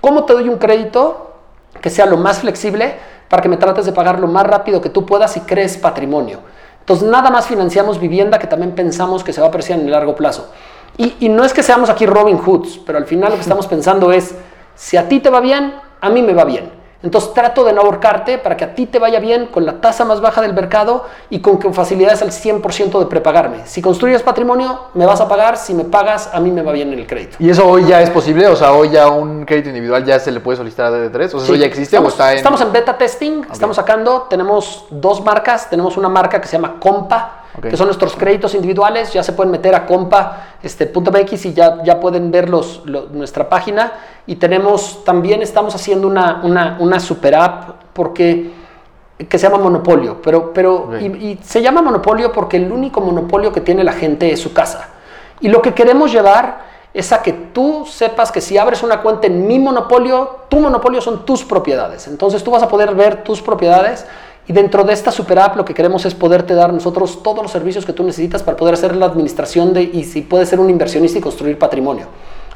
¿cómo te doy un crédito que sea lo más flexible para que me trates de pagar lo más rápido que tú puedas y crees patrimonio? Entonces, nada más financiamos vivienda que también pensamos que se va a apreciar en el largo plazo. Y, y no es que seamos aquí Robin Hoods, pero al final lo que estamos pensando es, si a ti te va bien, a mí me va bien. Entonces trato de no ahorcarte para que a ti te vaya bien con la tasa más baja del mercado y con que facilidades al 100% de prepagarme. Si construyes patrimonio, me vas a pagar. Si me pagas, a mí me va bien en el crédito.
¿Y eso hoy ya es posible? O sea, hoy ya un crédito individual ya se le puede solicitar a DD3. O sea, ¿eso ya existe
estamos,
o está en...?
Estamos en beta testing, estamos sacando, tenemos dos marcas, tenemos una marca que se llama Compa,
Ok.
que son nuestros créditos individuales. Ya se pueden meter a compa.mx este, y ya, ya pueden ver los, lo- nuestra página. Y tenemos, también estamos haciendo una, una, una super app porque que se llama Monopolio, pero, pero
Ok.
y, y se llama Monopolio porque el único monopolio que tiene la gente es su casa. Y lo que queremos llevar es a que tú sepas que si abres una cuenta en mi monopolio, tu monopolio son tus propiedades. Entonces tú vas a poder ver tus propiedades y dentro de esta super app lo que queremos es poderte dar nosotros todos los servicios que tú necesitas para poder hacer la administración de y si puedes ser un inversionista y construir patrimonio.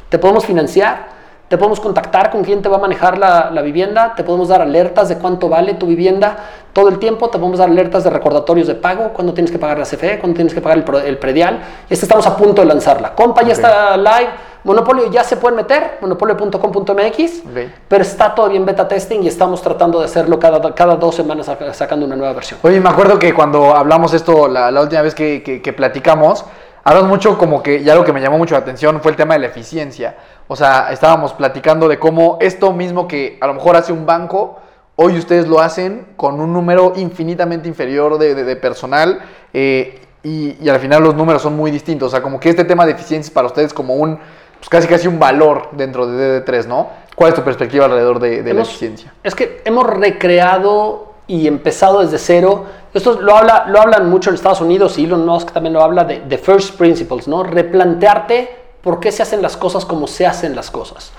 Te podemos financiar, te podemos contactar con quién te va a manejar la, la vivienda, te podemos dar alertas de cuánto vale tu vivienda todo el tiempo, te podemos dar alertas de recordatorios de pago, cuándo tienes que pagar la CFE, cuándo tienes que pagar el, el predial. Y esta estamos a punto de lanzarla. Compa ya está live, Monopolio ya se pueden meter, monopolio.com.mx,
Ok.
pero está todavía en beta testing y estamos tratando de hacerlo cada, cada dos semanas saca- sacando una nueva versión.
Oye, me acuerdo que cuando hablamos esto la, la última vez que, que- que platicamos, hablamos mucho como que, ya lo que me llamó mucho la atención fue el tema de la eficiencia. O sea, estábamos platicando de cómo esto mismo que a lo mejor hace un banco, hoy ustedes lo hacen con un número infinitamente inferior de, de- de personal eh, y, y al final los números son muy distintos. O sea, como que este tema de eficiencia es para ustedes como un, pues casi casi un valor dentro de DD3, ¿no? ¿Cuál es tu perspectiva alrededor de, de la eficiencia?
Es que hemos recreado y empezado desde cero. Esto lo, habla, lo hablan mucho en Estados Unidos y Elon Musk también lo habla de, de first principles, ¿no? Replantearte por qué se hacen las cosas como se hacen las cosas.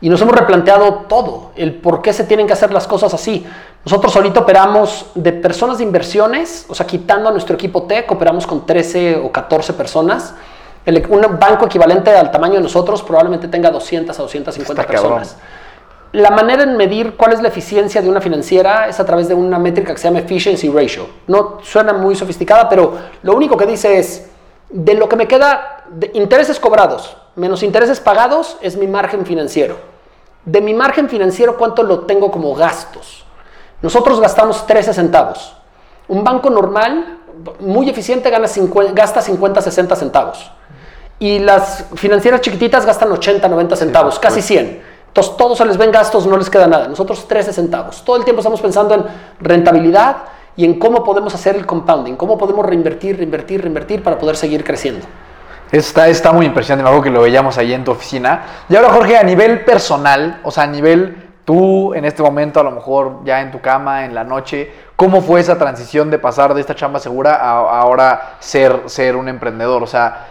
Y nos hemos replanteado todo, el por qué se tienen que hacer las cosas así. Nosotros ahorita operamos de personas de inversiones, o sea, quitando a nuestro equipo tech, operamos con 13 o 14 personas. El- un banco equivalente al tamaño de nosotros probablemente tenga 200 a 250
Está cabrón.
personas. La manera en medir cuál es la eficiencia de una financiera es a través de una métrica que se llama efficiency ratio. No suena muy sofisticada, pero lo único que dice es, de lo que me queda de intereses cobrados menos intereses pagados es mi margen financiero. De mi margen financiero, ¿cuánto lo tengo como gastos? Nosotros gastamos 13 centavos. Un banco normal, muy eficiente, gana 50 gasta 50, 60 centavos. Y las financieras chiquititas gastan 80, 90 centavos, casi 100. Entonces, todos se les ven gastos, no les queda nada. Nosotros 13 centavos. Todo el tiempo estamos pensando en rentabilidad y en cómo podemos hacer el compounding, cómo podemos reinvertir, reinvertir, reinvertir para poder seguir creciendo.
Está, está muy impresionante, acuerdo que lo veíamos ahí en tu oficina. Y ahora, Jorge, a nivel personal, o sea, a nivel tú en este momento, a lo mejor ya en tu cama, en la noche, ¿cómo fue esa transición de pasar de esta chamba segura a, ahora ser, ser un emprendedor? O sea,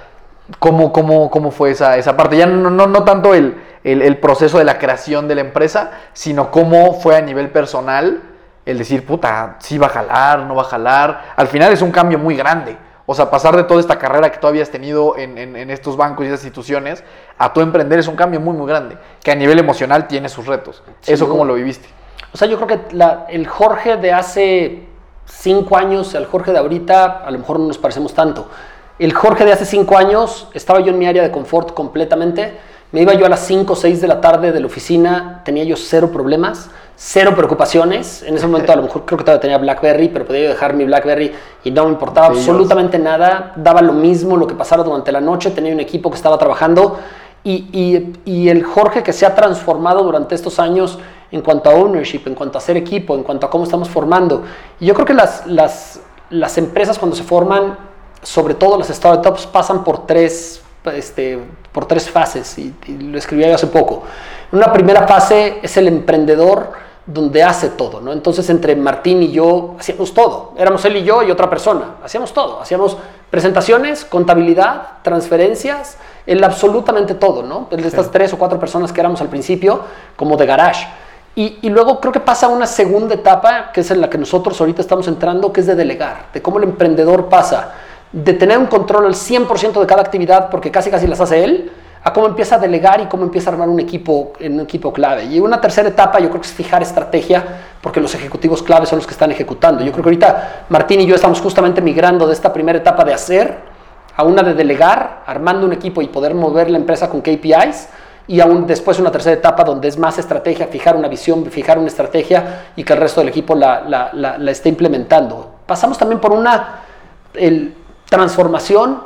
¿cómo, cómo, cómo fue esa, esa parte? Ya no, no, no tanto el, el proceso de la creación de la empresa, sino cómo fue a nivel personal el decir, puta, sí va a jalar, no va a jalar. Al final es un cambio muy grande. O sea, pasar de toda esta carrera que tú habías tenido en, en- en estos bancos y esas instituciones a tú emprender es un cambio muy, muy grande, que a nivel emocional tiene sus retos. ¿Eso cómo lo viviste?
O sea, yo creo que la- el Jorge de hace cinco años, al Jorge de ahorita, a lo mejor no nos parecemos tanto. El Jorge de hace cinco años, estaba yo en mi área de confort completamente. Me iba yo a las 5 o 6 de la tarde de la oficina, tenía yo cero problemas, cero preocupaciones. En ese momento a lo mejor creo que todavía tenía BlackBerry, pero podía yo dejar mi BlackBerry y no me importaba absolutamente nada. Daba lo mismo lo que pasara durante la noche, tenía un equipo que estaba trabajando. Y, y- y el Jorge que se ha transformado durante estos años en cuanto a ownership, en cuanto a ser equipo, en cuanto a cómo estamos formando. Y yo creo que las, las, las empresas cuando se forman, sobre todo las startups, pasan por tres, este, por tres fases, y, y lo escribí hace poco. Una primera fase es el emprendedor donde hace todo, ¿no? Entonces entre Martín y yo hacíamos todo. Éramos él y yo y otra persona. Hacíamos todo. Hacíamos presentaciones, contabilidad, transferencias, el absolutamente todo, ¿no? De estas tres o cuatro personas que éramos al principio, como de garage. Y, y luego creo que pasa una segunda etapa, que es en la que nosotros ahorita estamos entrando, que es de delegar, de cómo el emprendedor pasa de tener un control al 100% de cada actividad, porque casi casi las hace él, a cómo empieza a delegar y cómo empieza a armar un equipo, un equipo clave. Y una tercera etapa yo creo que es fijar estrategia, porque los ejecutivos clave son los que están ejecutando. Yo creo que ahorita Martín y yo estamos justamente migrando de esta primera etapa de hacer a una de delegar, armando un equipo y poder mover la empresa con KPIs, y aún después una tercera etapa donde es más estrategia, fijar una visión, fijar una estrategia y que el resto del equipo la, la, la, la esté implementando. Pasamos también por una el, transformación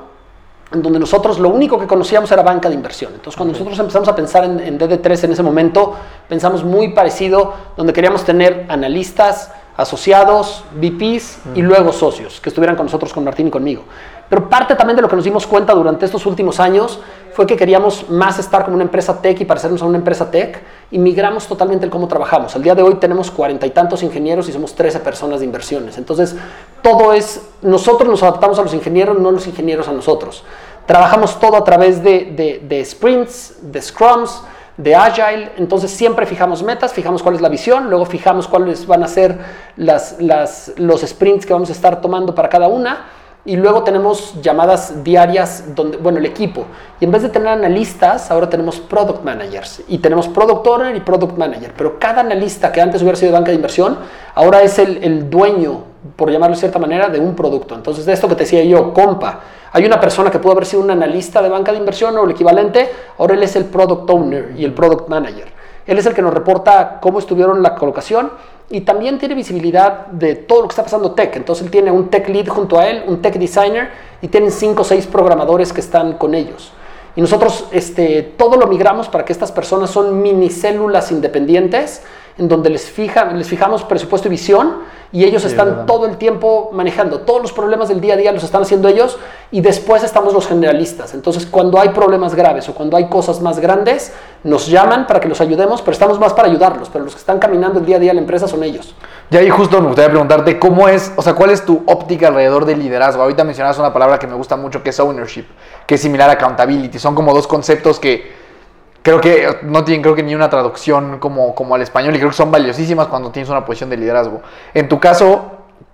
en donde nosotros lo único que conocíamos era banca de inversión. Entonces, cuando nosotros empezamos a pensar en, en DD3 en ese momento, pensamos muy parecido, donde queríamos tener analistas, asociados, VPs y luego socios que estuvieran con nosotros, con Martín y conmigo. Pero parte también de lo que nos dimos cuenta durante estos últimos años fue que queríamos más estar como una empresa tech y parecernos a una empresa tech y migramos totalmente el cómo trabajamos. Al día de hoy tenemos cuarenta y tantos ingenieros y somos 13 personas de inversiones. Entonces, todo es, nosotros nos adaptamos a los ingenieros, no los ingenieros a nosotros. Trabajamos todo a través de, de sprints, de scrums, de Agile, entonces siempre fijamos metas, fijamos cuál es la visión, luego fijamos cuáles van a ser las, las, los sprints que vamos a estar tomando para cada una y luego tenemos llamadas diarias donde, bueno, el equipo. Y en vez de tener analistas, ahora tenemos product managers. Y tenemos product owner y product manager. Pero cada analista que antes hubiera sido banca de inversión, ahora es el, el dueño, por llamarlo de cierta manera, de un producto. Entonces, de esto que te decía yo, compa, hay una persona que pudo haber sido un analista de banca de inversión o el equivalente, ahora él es el product owner y el product manager. Él es el que nos reporta cómo estuvieron la colocación y también tiene visibilidad de todo lo que está pasando tech. Entonces él tiene un tech lead junto a él, un tech designer y tienen cinco o seis programadores que están con ellos. Y nosotros este, todo lo migramos para que estas personas son mini células independientes en donde les, fija, les fijamos presupuesto y visión y ellos están todo el tiempo manejando. Todos los problemas del día a día los están haciendo ellos y después estamos los generalistas. Entonces, cuando hay problemas graves o cuando hay cosas más grandes, nos llaman para que los ayudemos, pero estamos más para ayudarlos. Pero los que están caminando el día a día la empresa son ellos.
Y ahí justo me gustaría preguntarte cómo es, o sea, cuál es tu óptica alrededor del liderazgo. Ahorita mencionabas una palabra que me gusta mucho que es ownership, que es similar a accountability. Son como dos conceptos que creo que no tienen creo que ni una traducción como, como al español y creo que son valiosísimas cuando tienes una posición de liderazgo. En tu caso,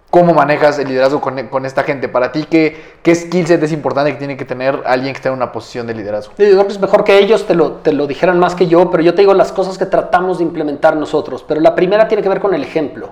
¿cómo manejas el liderazgo con, con esta gente? Para ti, ¿qué, ¿qué skill set es importante que tiene que tener alguien que esté en una posición de liderazgo?
Yo creo que es mejor que ellos te lo, te lo dijeran más que yo, pero yo te digo las cosas que tratamos de implementar nosotros. Pero la primera tiene que ver con el ejemplo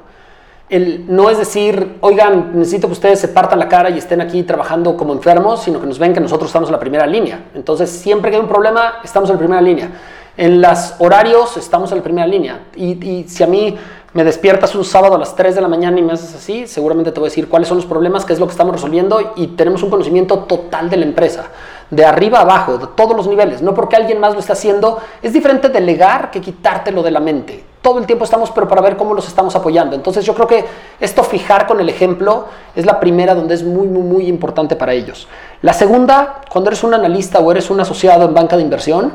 no es decir, oigan, necesito que ustedes se partan la cara y estén aquí trabajando como enfermos, sino que nos ven que nosotros estamos en la primera línea. Entonces, siempre que hay un problema, estamos en la primera línea. En los horarios, estamos en la primera línea. Y, si a mí me despiertas un sábado a las 3 de la mañana y me haces así, seguramente te voy a decir cuáles son los problemas, qué es lo que estamos resolviendo y tenemos un conocimiento total de la empresa de arriba abajo, de todos los niveles. No porque alguien más lo está haciendo, es diferente delegar que quitártelo de la mente. Todo el tiempo estamos, pero para ver cómo los estamos apoyando. Entonces yo creo que esto fijar con el ejemplo es la primera donde es muy, muy, muy importante para ellos. La segunda, cuando eres un analista o eres un asociado en banca de inversión,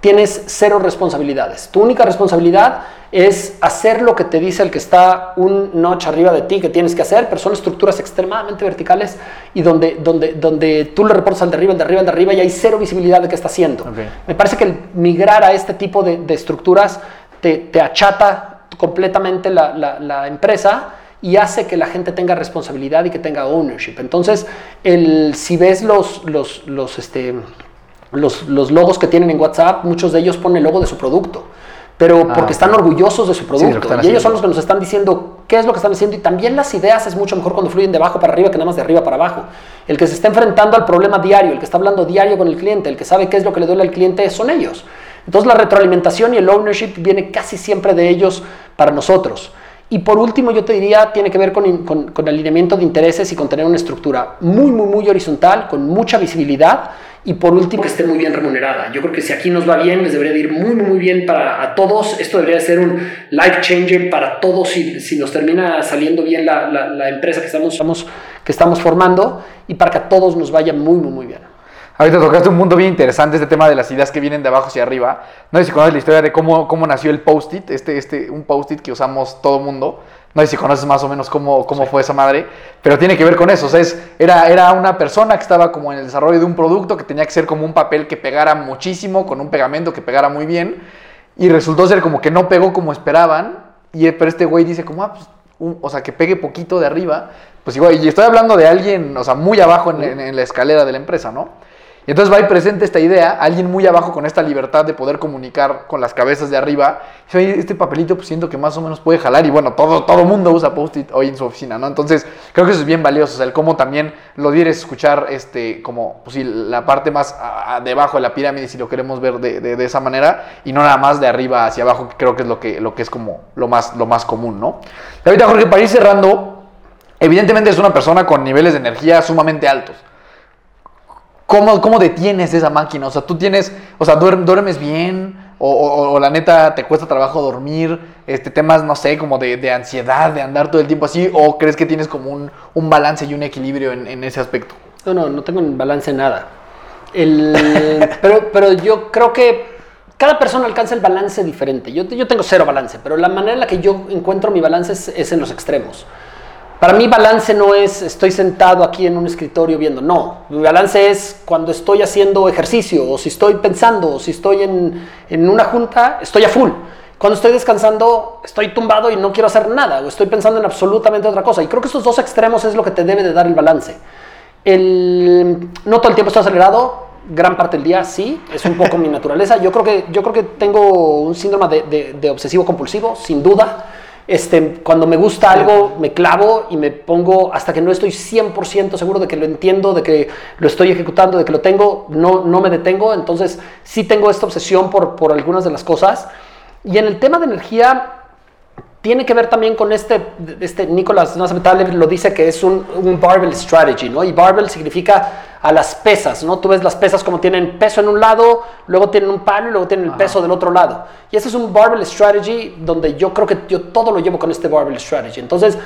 tienes cero responsabilidades. Tu única responsabilidad es hacer lo que te dice el que está un notch arriba de ti que tienes que hacer, pero son estructuras extremadamente verticales y donde, donde, donde tú le reportas al de arriba, al de arriba, al de arriba y hay cero visibilidad de qué está haciendo. Me parece que el migrar a este tipo de, estructuras te, te, achata completamente la, la, empresa y hace que la gente tenga responsabilidad y que tenga ownership. Entonces, el, si ves los, los, los este, los, logos que tienen en WhatsApp, muchos de ellos ponen el logo de su producto, pero ah, porque están orgullosos de su producto. y ellos son los que nos están diciendo qué es lo que están haciendo. Y también las ideas es mucho mejor cuando fluyen de abajo para arriba que nada más de arriba para abajo. El que se está enfrentando al problema diario, el que está hablando diario con el cliente, el que sabe qué es lo que le duele al cliente, son ellos. Entonces la retroalimentación y el ownership viene casi siempre de ellos para nosotros. Y por último, yo te diría, tiene que ver con, con, con, alineamiento de intereses y con tener una estructura muy, muy, muy horizontal, con mucha visibilidad y por último, que esté muy bien remunerada. Yo creo que si aquí nos va bien, les debería ir muy, muy, muy bien para a todos. Esto debería ser un life changer para todos si, si nos termina saliendo bien la, la, empresa que estamos, estamos, que estamos formando y para que a todos nos vaya muy, muy, muy bien.
Ahorita tocaste un mundo bien interesante, este tema de las ideas que vienen de abajo hacia arriba. No sé si conoces la historia de cómo, cómo nació el post-it, este, este, un post-it que usamos todo mundo. No sé si conoces más o menos cómo, cómo fue esa madre, pero tiene que ver con eso. O sea, es, era, era una persona que estaba como en el desarrollo de un producto que tenía que ser como un papel que pegara muchísimo, con un pegamento que pegara muy bien, y resultó ser como que no pegó como esperaban, y, pero este güey dice como, ah, pues, o sea, que pegue poquito de arriba, pues igual, y estoy hablando de alguien, o sea, muy abajo en, en la escalera de la empresa, ¿no? Y entonces va y presenta esta idea, alguien muy abajo con esta libertad de poder comunicar con las cabezas de arriba. Y este papelito pues siento que más o menos puede jalar y bueno, todo todo mundo usa post-it hoy en su oficina, ¿no? Entonces creo que eso es bien valioso, o sea, el cómo también lo dieres escuchar, este, como, pues la parte más debajo de la pirámide, si lo queremos ver de, de, esa manera, y no nada más de arriba hacia abajo, que creo que es lo que, lo que es como lo más, lo más común, ¿no? Ahorita, Jorge, para ir cerrando, evidentemente es una persona con niveles de energía sumamente altos. ¿Cómo, ¿Cómo detienes esa máquina? O sea, tú tienes, o sea, duermes bien, o, la neta te cuesta trabajo dormir, este, temas, no sé, como de, ansiedad, de andar todo el tiempo así, o crees que tienes como un, un balance y un equilibrio en, en ese aspecto?
No, no, no tengo en balance nada. El- pero, pero yo creo que cada persona alcanza el balance diferente. Yo, yo tengo cero balance, pero la manera en la que yo encuentro mi balance es en los extremos. Para mí balance no es estoy sentado aquí en un escritorio viendo, no. Mi balance es cuando estoy haciendo ejercicio, o si estoy pensando, o si estoy en, en una junta, estoy a full. Cuando estoy descansando, estoy tumbado y no quiero hacer nada, o estoy pensando en absolutamente otra cosa. Y creo que estos dos extremos es lo que te debe de dar el balance. El, no todo el tiempo estoy acelerado, gran parte del día sí, es un poco mi naturaleza. Yo creo que, yo creo que tengo un síndrome de, de- de obsesivo compulsivo, sin duda. Este, cuando me gusta algo, me clavo y me pongo hasta que no estoy 100% seguro de que lo entiendo, de que lo estoy ejecutando, de que lo tengo, no, no me detengo. Entonces, sí tengo esta obsesión por, por algunas de las cosas. Y en el tema de energía, tiene que ver también con este, este Nicolás Nassim Taleb lo dice que es un, un barbell strategy, ¿no? Y barbell significa a las pesas, ¿no? Tú ves las pesas como tienen peso en un lado, luego tienen un palo y luego tienen el peso del otro lado. Y ese es un barbell strategy donde yo creo que yo todo lo llevo con este barbell strategy. Entonces,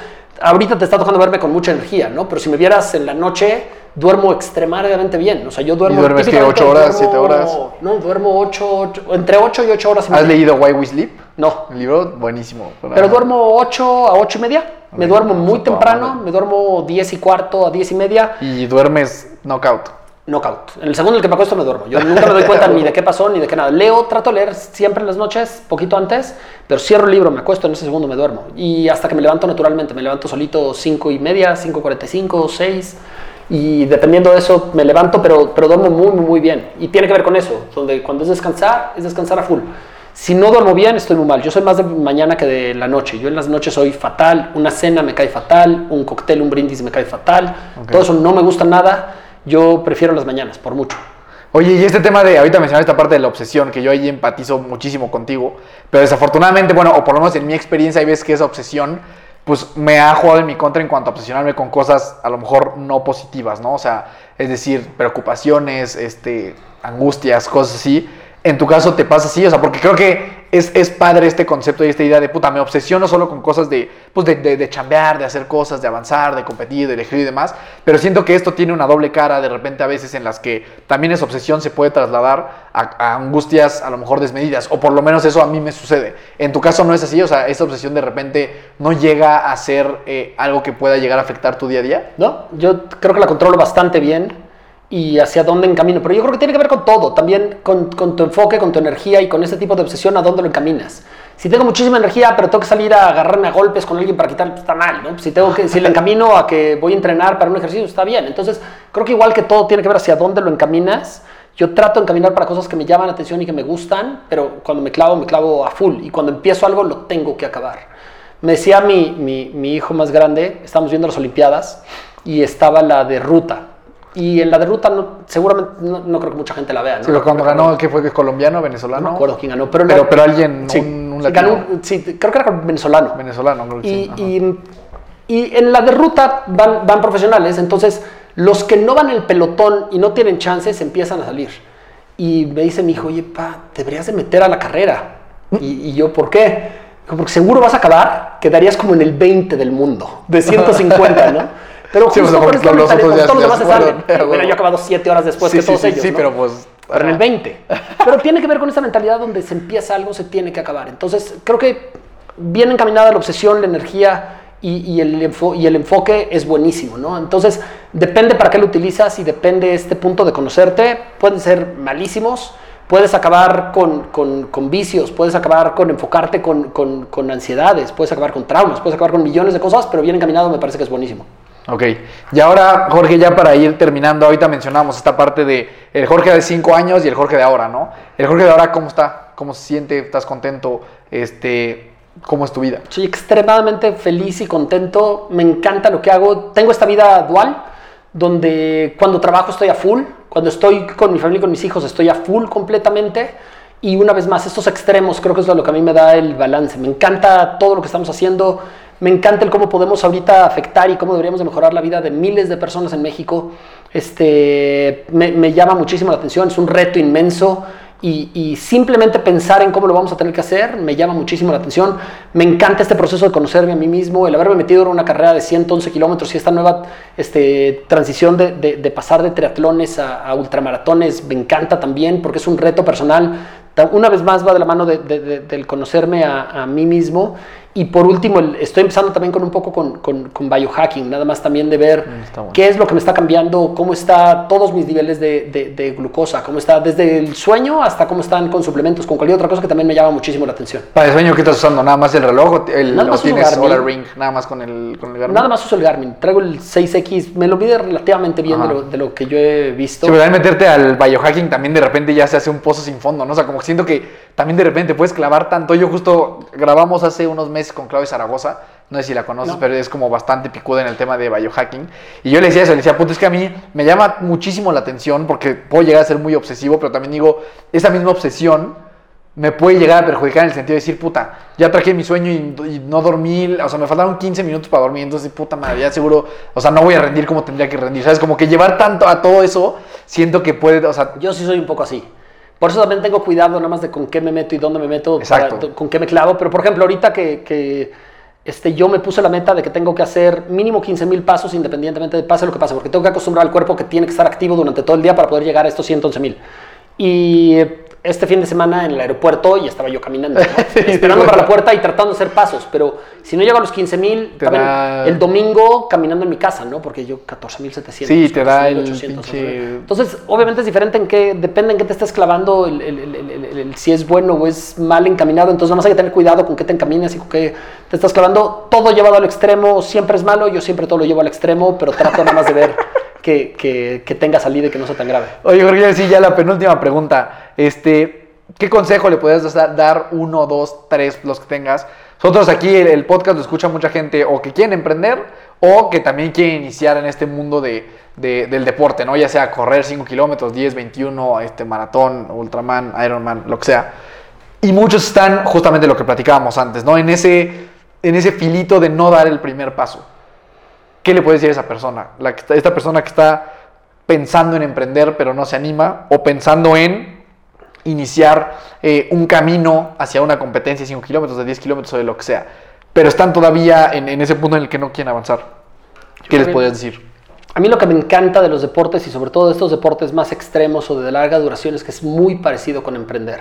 ahorita te está tocando verme con mucha energía, ¿no? Pero si me vieras en la noche, duermo extremadamente bien. O sea, yo duermo...
¿Y duermes
típicamente
ocho horas,
duermo-
siete horas?
No, duermo ocho, ocho- entre 8 y 8 horas. y
¿Has
media.
leído Why We Sleep?
No,
El libro, buenísimo.
pero duermo 8 a 8 y media. Me
Ok,
duermo muy temprano. Me duermo 10 y cuarto a 10 y media.
Y duermes knockout.
Knockout. En el segundo en el que me acuesto me duermo. Yo nunca me doy cuenta ni de qué pasó ni de qué nada. Leo, trato de leer siempre en las noches, poquito antes, pero cierro el libro, me acuesto, en ese segundo me duermo. Y hasta que me levanto naturalmente. Me levanto solito 5 y media, 5.45, 6. Y dependiendo de eso me levanto, pero, pero duermo muy, muy, muy bien. Y tiene que ver con eso. Donde cuando es descansar, es descansar a full. Si no duermo bien, estoy muy mal. Yo soy más de mañana que de la noche. Yo en las noches soy fatal. Una cena me cae fatal. Un cóctel, un brindis me cae fatal. Todo eso no me gusta nada. Yo prefiero las mañanas, por mucho.
Oye, y este tema de, ahorita mencionaste esta parte de la obsesión, que yo ahí empatizo muchísimo contigo, pero desafortunadamente, bueno, o por lo menos en mi experiencia hay veces que esa obsesión, pues me ha jugado en mi contra en cuanto a obsesionarme con cosas a lo mejor no positivas, ¿no? O sea, es decir, preocupaciones, este, angustias, cosas así. En tu caso te pasa así, o sea, porque creo que es, es padre este concepto y esta idea de puta, me obsesiono solo con cosas de, pues de, de, de chambear, de hacer cosas, de avanzar, de competir, de elegir y demás, pero siento que esto tiene una doble cara de repente a veces en las que también esa obsesión se puede trasladar a, angustias a lo mejor desmedidas, o por lo menos eso a mí me sucede. En tu caso no es así, o sea, esa obsesión de repente no llega a ser eh, algo que pueda llegar a afectar tu día a día.
¿no? Yo creo que la controlo bastante bien y hacia dónde encamino. Pero yo creo que tiene que ver con todo, también con, con tu enfoque, con tu energía y con este tipo de obsesión, a dónde lo encaminas. Si tengo muchísima energía, pero tengo que salir a agarrarme a golpes con alguien para quitar, está mal, ¿no? Si, tengo que, si le encamino a que voy a entrenar para un ejercicio, está bien. Entonces, creo que igual que todo tiene que ver hacia dónde lo encaminas. Yo trato de encaminar para cosas que me llaman la atención y que me gustan, pero cuando me clavo, me clavo a full. Y cuando empiezo algo, lo tengo que acabar. Me decía mi, mi, mi hijo más grande, estábamos viendo las Olimpiadas y estaba la de ruta. Y en la de ruta no, seguramente no, no creo que mucha gente la vea. ¿no?
Sí, pero cuando ganó, ¿qué fue? ¿Colombiano, venezolano?
No me acuerdo quién ganó, pero,
Pero,
la-
pero alguien,
sí,
un, un latino,
ganó sí, creo que era venezolano.
venezolano, creo que
Y,
sí.
y- y en la de ruta van, van profesionales, entonces los que no van el pelotón y no tienen chances empiezan a salir. Y me dice mi hijo, oye, pa, deberías de meter a la carrera. Y, y yo, ¿por qué? Porque seguro vas a acabar, quedarías como en el 20 del mundo, de 150, ¿no? Pero
Sí,
justo por
los otros
todos los demás se salen. Bueno, yo he acabado 7 horas después
sí,
que todos
sí,
ellos,
sí,
¿no?
pero pues...
pero en el
ajá.
20. Pero tiene que ver con esa mentalidad donde se empieza algo, se tiene que acabar. Entonces, creo que bien encaminada la obsesión, la energía y, y el, enfo- y el enfoque es buenísimo, ¿no? Entonces, depende para qué lo utilizas y depende este punto de conocerte. Pueden ser malísimos, puedes acabar con, con- con vicios, puedes acabar con enfocarte con- con ansiedades, puedes acabar con traumas, puedes acabar con millones de cosas, pero bien encaminado me parece que es buenísimo.
Ok, y ahora Jorge, ya para ir terminando, ahorita mencionamos esta parte de el Jorge de 5 años y el Jorge de ahora, ¿no? El Jorge de ahora, ¿cómo está? ¿Cómo se siente? ¿Estás contento? Este, ¿Cómo es tu vida?
Soy extremadamente feliz y contento. Me encanta lo que hago. Tengo esta vida dual, donde cuando trabajo estoy a full, cuando estoy con mi familia y con mis hijos estoy a full completamente. Y una vez más, estos extremos creo que es lo que a mí me da el balance. Me encanta todo lo que estamos haciendo. Me encanta el cómo podemos ahorita afectar y cómo deberíamos de mejorar la vida de miles de personas en México. Este, me, llama muchísimo la atención. Es un reto inmenso y, simplemente pensar en cómo lo vamos a tener que hacer me llama muchísimo la atención. Me encanta este proceso de conocerme a mí mismo, el haberme metido en una carrera de 111 kilómetros y esta nueva este, transición de, pasar de triatlones a, a, ultramaratones me encanta también porque es un reto personal. Una vez más va de la mano de, del conocerme a mí mismo y por último, estoy empezando también con un poco con, con, con biohacking, nada más también de ver mm, bueno. qué es lo que me está cambiando, cómo está todos mis niveles de, de, de, glucosa, cómo está desde el sueño hasta cómo están con suplementos, con cualquier otra cosa que también me llama muchísimo la atención.
Para el sueño, ¿qué estás usando? ¿Nada más el reloj o, el, nada más tienes Ring? Nada más con el, con el Garmin.
Nada más uso el Garmin. Traigo el 6X, me lo mide relativamente bien de lo, de lo, que yo he visto.
Sí, pero meterte al biohacking también de repente ya se hace un pozo sin fondo, ¿no? O sea, como siento que también de repente puedes clavar tanto. Yo justo grabamos hace unos meses con Claudia Zaragoza, no sé si la conoces, no. pero es como bastante picuda en el tema de biohacking. Y yo le decía eso, le decía, puto, es que a mí me llama muchísimo la atención porque puedo llegar a ser muy obsesivo, pero también digo, esa misma obsesión me puede llegar a perjudicar en el sentido de decir, puta, ya traje mi sueño y, y, no dormí, o sea, me faltaron 15 minutos para dormir, entonces, puta madre, ya seguro, o sea, no voy a rendir como tendría que rendir, ¿sabes? Como que llevar tanto a todo eso, siento que puede, o sea...
Yo sí soy un poco así. Por eso también tengo cuidado nada más de con qué me meto y dónde me meto, para, con qué me clavo. Pero por ejemplo, ahorita que, que, este, yo me puse la meta de que tengo que hacer mínimo 15 mil pasos independientemente de pase lo que pase, porque tengo que acostumbrar al cuerpo que tiene que estar activo durante todo el día para poder llegar a estos 111 mil. Y este fin de semana en el aeropuerto y estaba yo caminando, ¿no? esperando para la puerta y tratando de hacer pasos, pero si no llego a los 15 mil, da... el domingo caminando en mi casa, ¿no? Porque yo 14 mil 700.
Sí, te da el pinche...
Entonces, obviamente es diferente en qué, depende en qué te estés clavando, el, el, el, si es bueno o es mal encaminado, entonces nada más hay que tener cuidado con qué te encaminas y con qué te estás clavando. Todo llevado al extremo siempre es malo, yo siempre todo lo llevo al extremo, pero trato nada más de ver que, que, que, tenga salida y que no sea tan grave.
Oye, Jorge, sí, ya la penúltima pregunta. Este, ¿Qué consejo le podrías dar? Uno, dos, tres, los que tengas. Nosotros aquí el, el, podcast lo escucha mucha gente o que quieren emprender o que también quieren iniciar en este mundo de, de, del deporte, ¿no? Ya sea correr 5 kilómetros, 10, 21, este, maratón, ultraman, Ironman, lo que sea. Y muchos están justamente lo que platicábamos antes, ¿no? En ese, en ese filito de no dar el primer paso. ¿Qué le puedes decir a esa persona? La que está, esta persona que está pensando en emprender pero no se anima o pensando en iniciar eh, un camino hacia una competencia de 5 kilómetros, de 10 kilómetros o de lo que sea, pero están todavía en, en, ese punto en el que no quieren avanzar. ¿Qué les puedes decir?
A mí lo que me encanta de los deportes y sobre todo de estos deportes más extremos o de larga duración es que es muy parecido con emprender.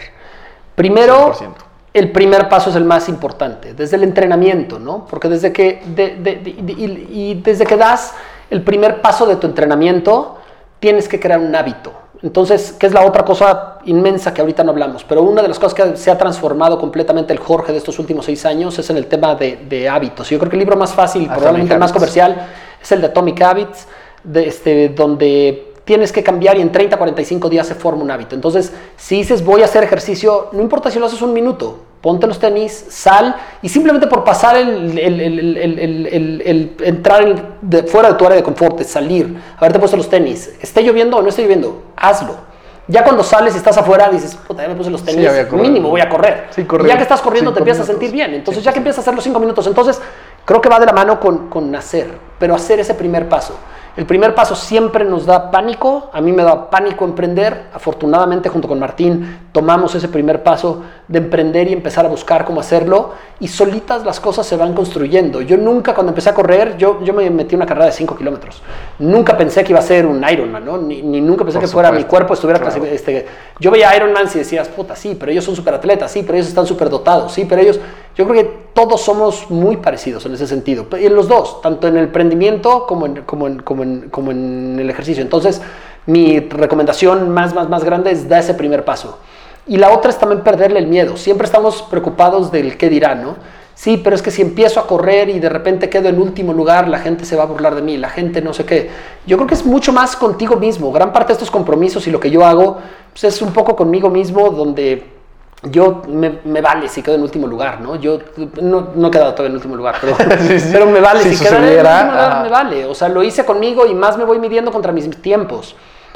Primero, 100% el primer paso es el más importante, desde el entrenamiento, ¿no? Porque desde que, de, de, de, y, y desde que das el primer paso de tu entrenamiento, tienes que crear un hábito. Entonces, ¿qué es la otra cosa inmensa que ahorita no hablamos? Pero una de las cosas que se ha transformado completamente el Jorge de estos últimos seis años es en el tema de, de hábitos. Yo creo que el libro más fácil, Atomic probablemente el más comercial, es el de Atomic Habits, de este, donde tienes que cambiar y en 30, 45 días se forma un hábito. Entonces, si dices voy a hacer ejercicio, no importa si lo haces un minuto, ponte los tenis, sal y simplemente por pasar el, el, el, el entrar de, fuera de tu área de confort, salir, haberte puesto los tenis, esté lloviendo o no esté lloviendo, hazlo. Ya cuando sales y estás afuera, dices, puta, ya me puse los tenis, sí, mínimo voy a correr.
Sí,
y ya que estás corriendo, te empiezas minutos. a sentir bien. Entonces, ya que empiezas a hacer los cinco minutos, entonces creo que va de la mano con, con hacer, pero hacer ese primer paso. El primer paso siempre nos da pánico, a mí me da pánico emprender, afortunadamente junto con Martín tomamos ese primer paso de emprender y empezar a buscar cómo hacerlo y solitas las cosas se van construyendo. Yo nunca cuando empecé a correr, yo, yo me metí una carrera de 5 kilómetros, nunca pensé que iba a ser un Ironman, ¿no? ni, ni nunca pensé Por que supuesto. fuera mi cuerpo estuviera claro. este, yo veía Ironman y decías, puta, sí, pero ellos son súper atletas, sí, pero ellos están súper dotados, sí, pero ellos, yo creo que todos somos muy parecidos en ese sentido, en los dos, tanto en el emprendimiento como en, como en, como en, como en el ejercicio. Entonces, mi recomendación más, más, más grande es dar ese primer paso. Y la otra es también perderle el miedo. Siempre estamos preocupados del qué dirán, ¿no? Sí, pero es que si empiezo a correr y de repente quedo en último lugar, la gente se va a burlar de mí, la gente no sé qué. Yo creo que es mucho más contigo mismo. Gran parte de estos compromisos y lo que yo hago pues es un poco conmigo mismo, donde yo me, me, vale si quedo en último lugar, ¿no? Yo no, no he quedado todavía en último lugar, pero, sí, sí. pero me vale si, si quedar en último lugar, ah. me vale. O sea, lo hice conmigo y más me voy midiendo contra mis tiempos.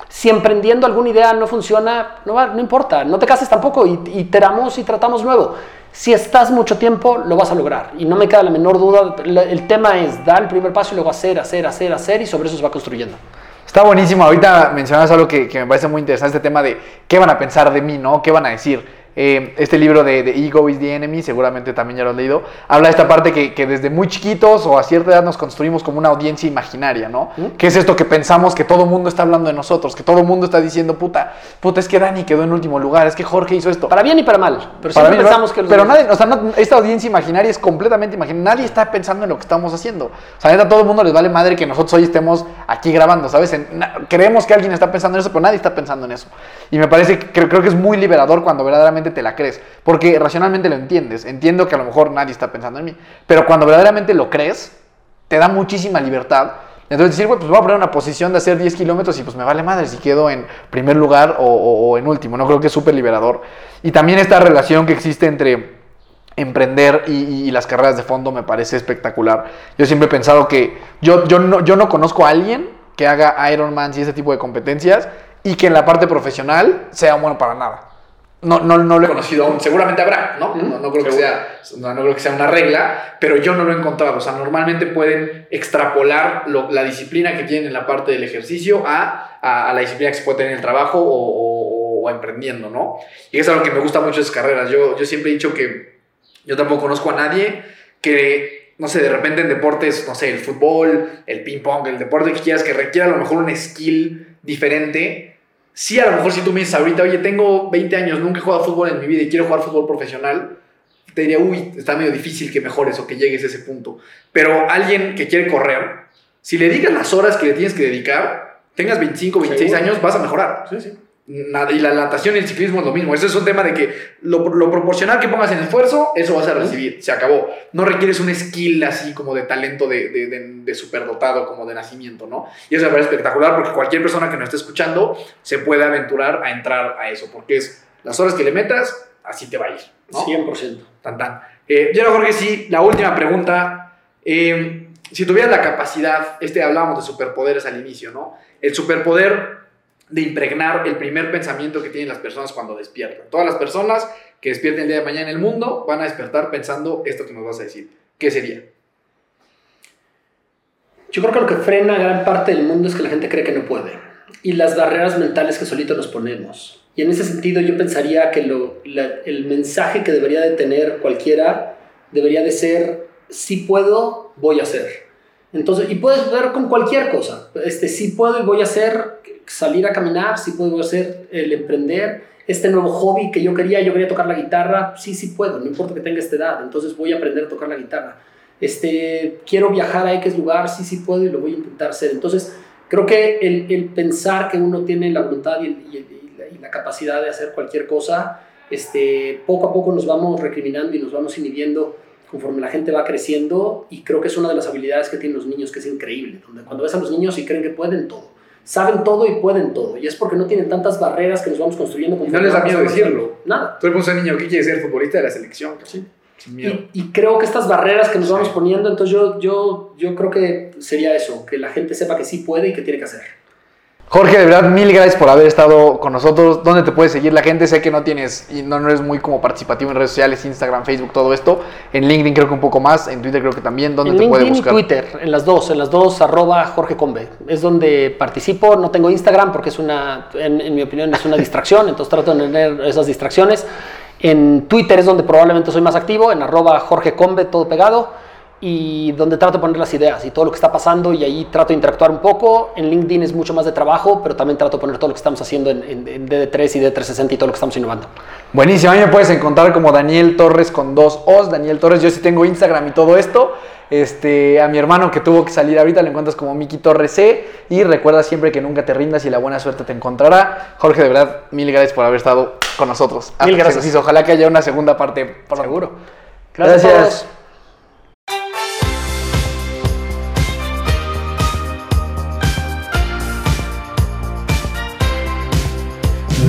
Si emprendiendo alguna idea no funciona, no, va, no importa, no te cases tampoco, y, iteramos y tratamos nuevo. Si estás mucho tiempo, lo vas a lograr. Y no me queda la menor duda, el tema es dar el primer paso y luego hacer, hacer, hacer, hacer, y sobre eso se va construyendo.
Está buenísimo. Ahorita mencionas algo que, que me parece muy interesante, este tema de qué van a pensar de mí, ¿no? ¿Qué van a decir? Eh, este libro de, de, Ego is the Enemy, seguramente también ya lo has leído, habla de esta parte que, que, desde muy chiquitos o a cierta edad nos construimos como una audiencia imaginaria, ¿no? ¿Mm? Que es esto que pensamos que todo el mundo está hablando de nosotros, que todo el mundo está diciendo, puta, puta, es que Dani quedó en último lugar, es que Jorge hizo esto.
Para bien y para mal,
pero para siempre pensamos que... Pero nadie, o sea, no, esta audiencia imaginaria es completamente imaginaria, nadie está pensando en lo que estamos haciendo. O sea, a todo el mundo les vale madre que nosotros hoy estemos aquí grabando, ¿sabes? En, na, creemos que alguien está pensando en eso, pero nadie está pensando en eso. Y me parece, que, creo que es muy liberador cuando verdaderamente te la crees. Porque racionalmente lo entiendes. Entiendo que a lo mejor nadie está pensando en mí. Pero cuando verdaderamente lo crees, te da muchísima libertad. Entonces decir, pues voy a poner una posición de hacer 10 kilómetros y pues me vale madre si quedo en primer lugar o en último. No creo que es súper liberador. Y también esta relación que existe entre emprender y, y, las carreras de fondo me parece espectacular. Yo siempre he pensado que yo, yo, no, yo no conozco a alguien que haga Ironman y ese tipo de competencias y que en la parte profesional sea bueno para nada. No, no, no lo he conocido aún. Seguramente habrá, ¿no? No, no, creo, que sea, no, no creo que sea una regla, pero yo no lo he encontrado. O sea, normalmente pueden extrapolar lo, la disciplina que tienen en la parte del ejercicio a, a, a, la disciplina que se puede tener en el trabajo o, o, o emprendiendo, ¿no? Y eso es algo que me gusta mucho de esas carreras. Yo, yo siempre he dicho que yo tampoco conozco a nadie que, no sé, de repente en deportes, no sé, el fútbol, el ping pong, el deporte que quieras, que requiera a lo mejor un skill diferente sí, a lo mejor si tú me dices ahorita, oye, tengo 20 años, nunca he jugado fútbol en mi vida y quiero jugar fútbol profesional, te diría, uy, está medio difícil que mejores o que llegues a ese punto. Pero alguien que quiere correr, si le digas las horas que le tienes que dedicar, tengas 25, 26 ¿Seguro? años, vas a mejorar. Sí, sí. Y la natación y el ciclismo es lo mismo. Ese es un tema de que lo, lo, proporcional que pongas en esfuerzo, eso vas a recibir. Se acabó. No requieres un skill así como de talento de, de, de, de superdotado, como de nacimiento, ¿no? Y eso me parece espectacular porque cualquier persona que nos esté escuchando se puede aventurar a entrar a eso. Porque es las horas que le metas, así te va a ir. ¿no?
100%.
Tan, tan. Eh, yo, Jorge, sí, la última pregunta. Eh, si tuvieras la capacidad, este hablábamos de superpoderes al inicio, ¿no? El superpoder de impregnar el primer pensamiento que tienen las personas cuando despiertan. Todas las personas que despierten el día de mañana en el mundo van a despertar pensando esto que nos vas a decir. ¿Qué sería?
Yo creo que lo que frena a gran parte del mundo es que la gente cree que no puede. Y las barreras mentales que solito nos ponemos. Y en ese sentido yo pensaría que lo, la, el mensaje que debería de tener cualquiera debería de ser, si puedo, voy a hacer. Entonces, y puedes ver con cualquier cosa. Este, si puedo y voy a hacer salir a caminar, si puedo hacer el emprender, este nuevo hobby que yo quería, yo quería tocar la guitarra, sí, sí puedo, no importa que tenga esta edad, entonces voy a aprender a tocar la guitarra. Este, quiero viajar a X lugar, sí, sí puedo y lo voy a intentar hacer. Entonces, creo que el, pensar que uno tiene la voluntad y, la, y, la, capacidad de hacer cualquier cosa, este, poco a poco nos vamos recriminando y nos vamos inhibiendo conforme la gente va creciendo y creo que es una de las habilidades que tienen los niños que es increíble, donde cuando ves a los niños y creen que pueden todo, saben todo y pueden todo, y es porque no tienen tantas barreras que nos vamos construyendo.
Y no les da miedo decirlo.
Nada.
Tú eres un niño que quiere ser futbolista de la selección.
Sí. Sin miedo. Y, y, creo que estas barreras que nos sí. vamos poniendo, entonces yo, yo, yo creo que sería eso, que la gente sepa que sí puede y que tiene que hacer.
Jorge, de verdad, mil gracias por haber estado con nosotros. ¿Dónde te puede seguir la gente? Sé que no tienes y no, no eres muy como participativo en redes sociales, Instagram, Facebook, todo esto. En LinkedIn creo que un poco más, en Twitter creo que también. ¿Dónde
en
te
LinkedIn
puede buscar?
y Twitter, en las dos, en las dos, arroba Jorge Combe. Es donde participo. No tengo Instagram porque es una, en, en mi opinión, es una distracción, entonces trato de tener esas distracciones. En Twitter es donde probablemente soy más activo, en arroba Jorge Combe, todo pegado y donde trato de poner las ideas y todo lo que está pasando y ahí trato de interactuar un poco. En LinkedIn es mucho más de trabajo, pero también trato de poner todo lo que estamos haciendo en, en, en DD3 y D360 y todo lo que estamos innovando.
Buenísimo, a mí me puedes encontrar como Daniel Torres con dos O's, Daniel Torres, yo sí tengo Instagram y todo esto. Este, a mi hermano que tuvo que salir ahorita lo encuentras como Miki Torres C y recuerda siempre que nunca te rindas y la buena suerte te encontrará. Jorge, de verdad, mil gracias por haber estado con nosotros.
Mil gracias.
Ojalá que haya una segunda parte. Por
Seguro.
Gracias. gracias.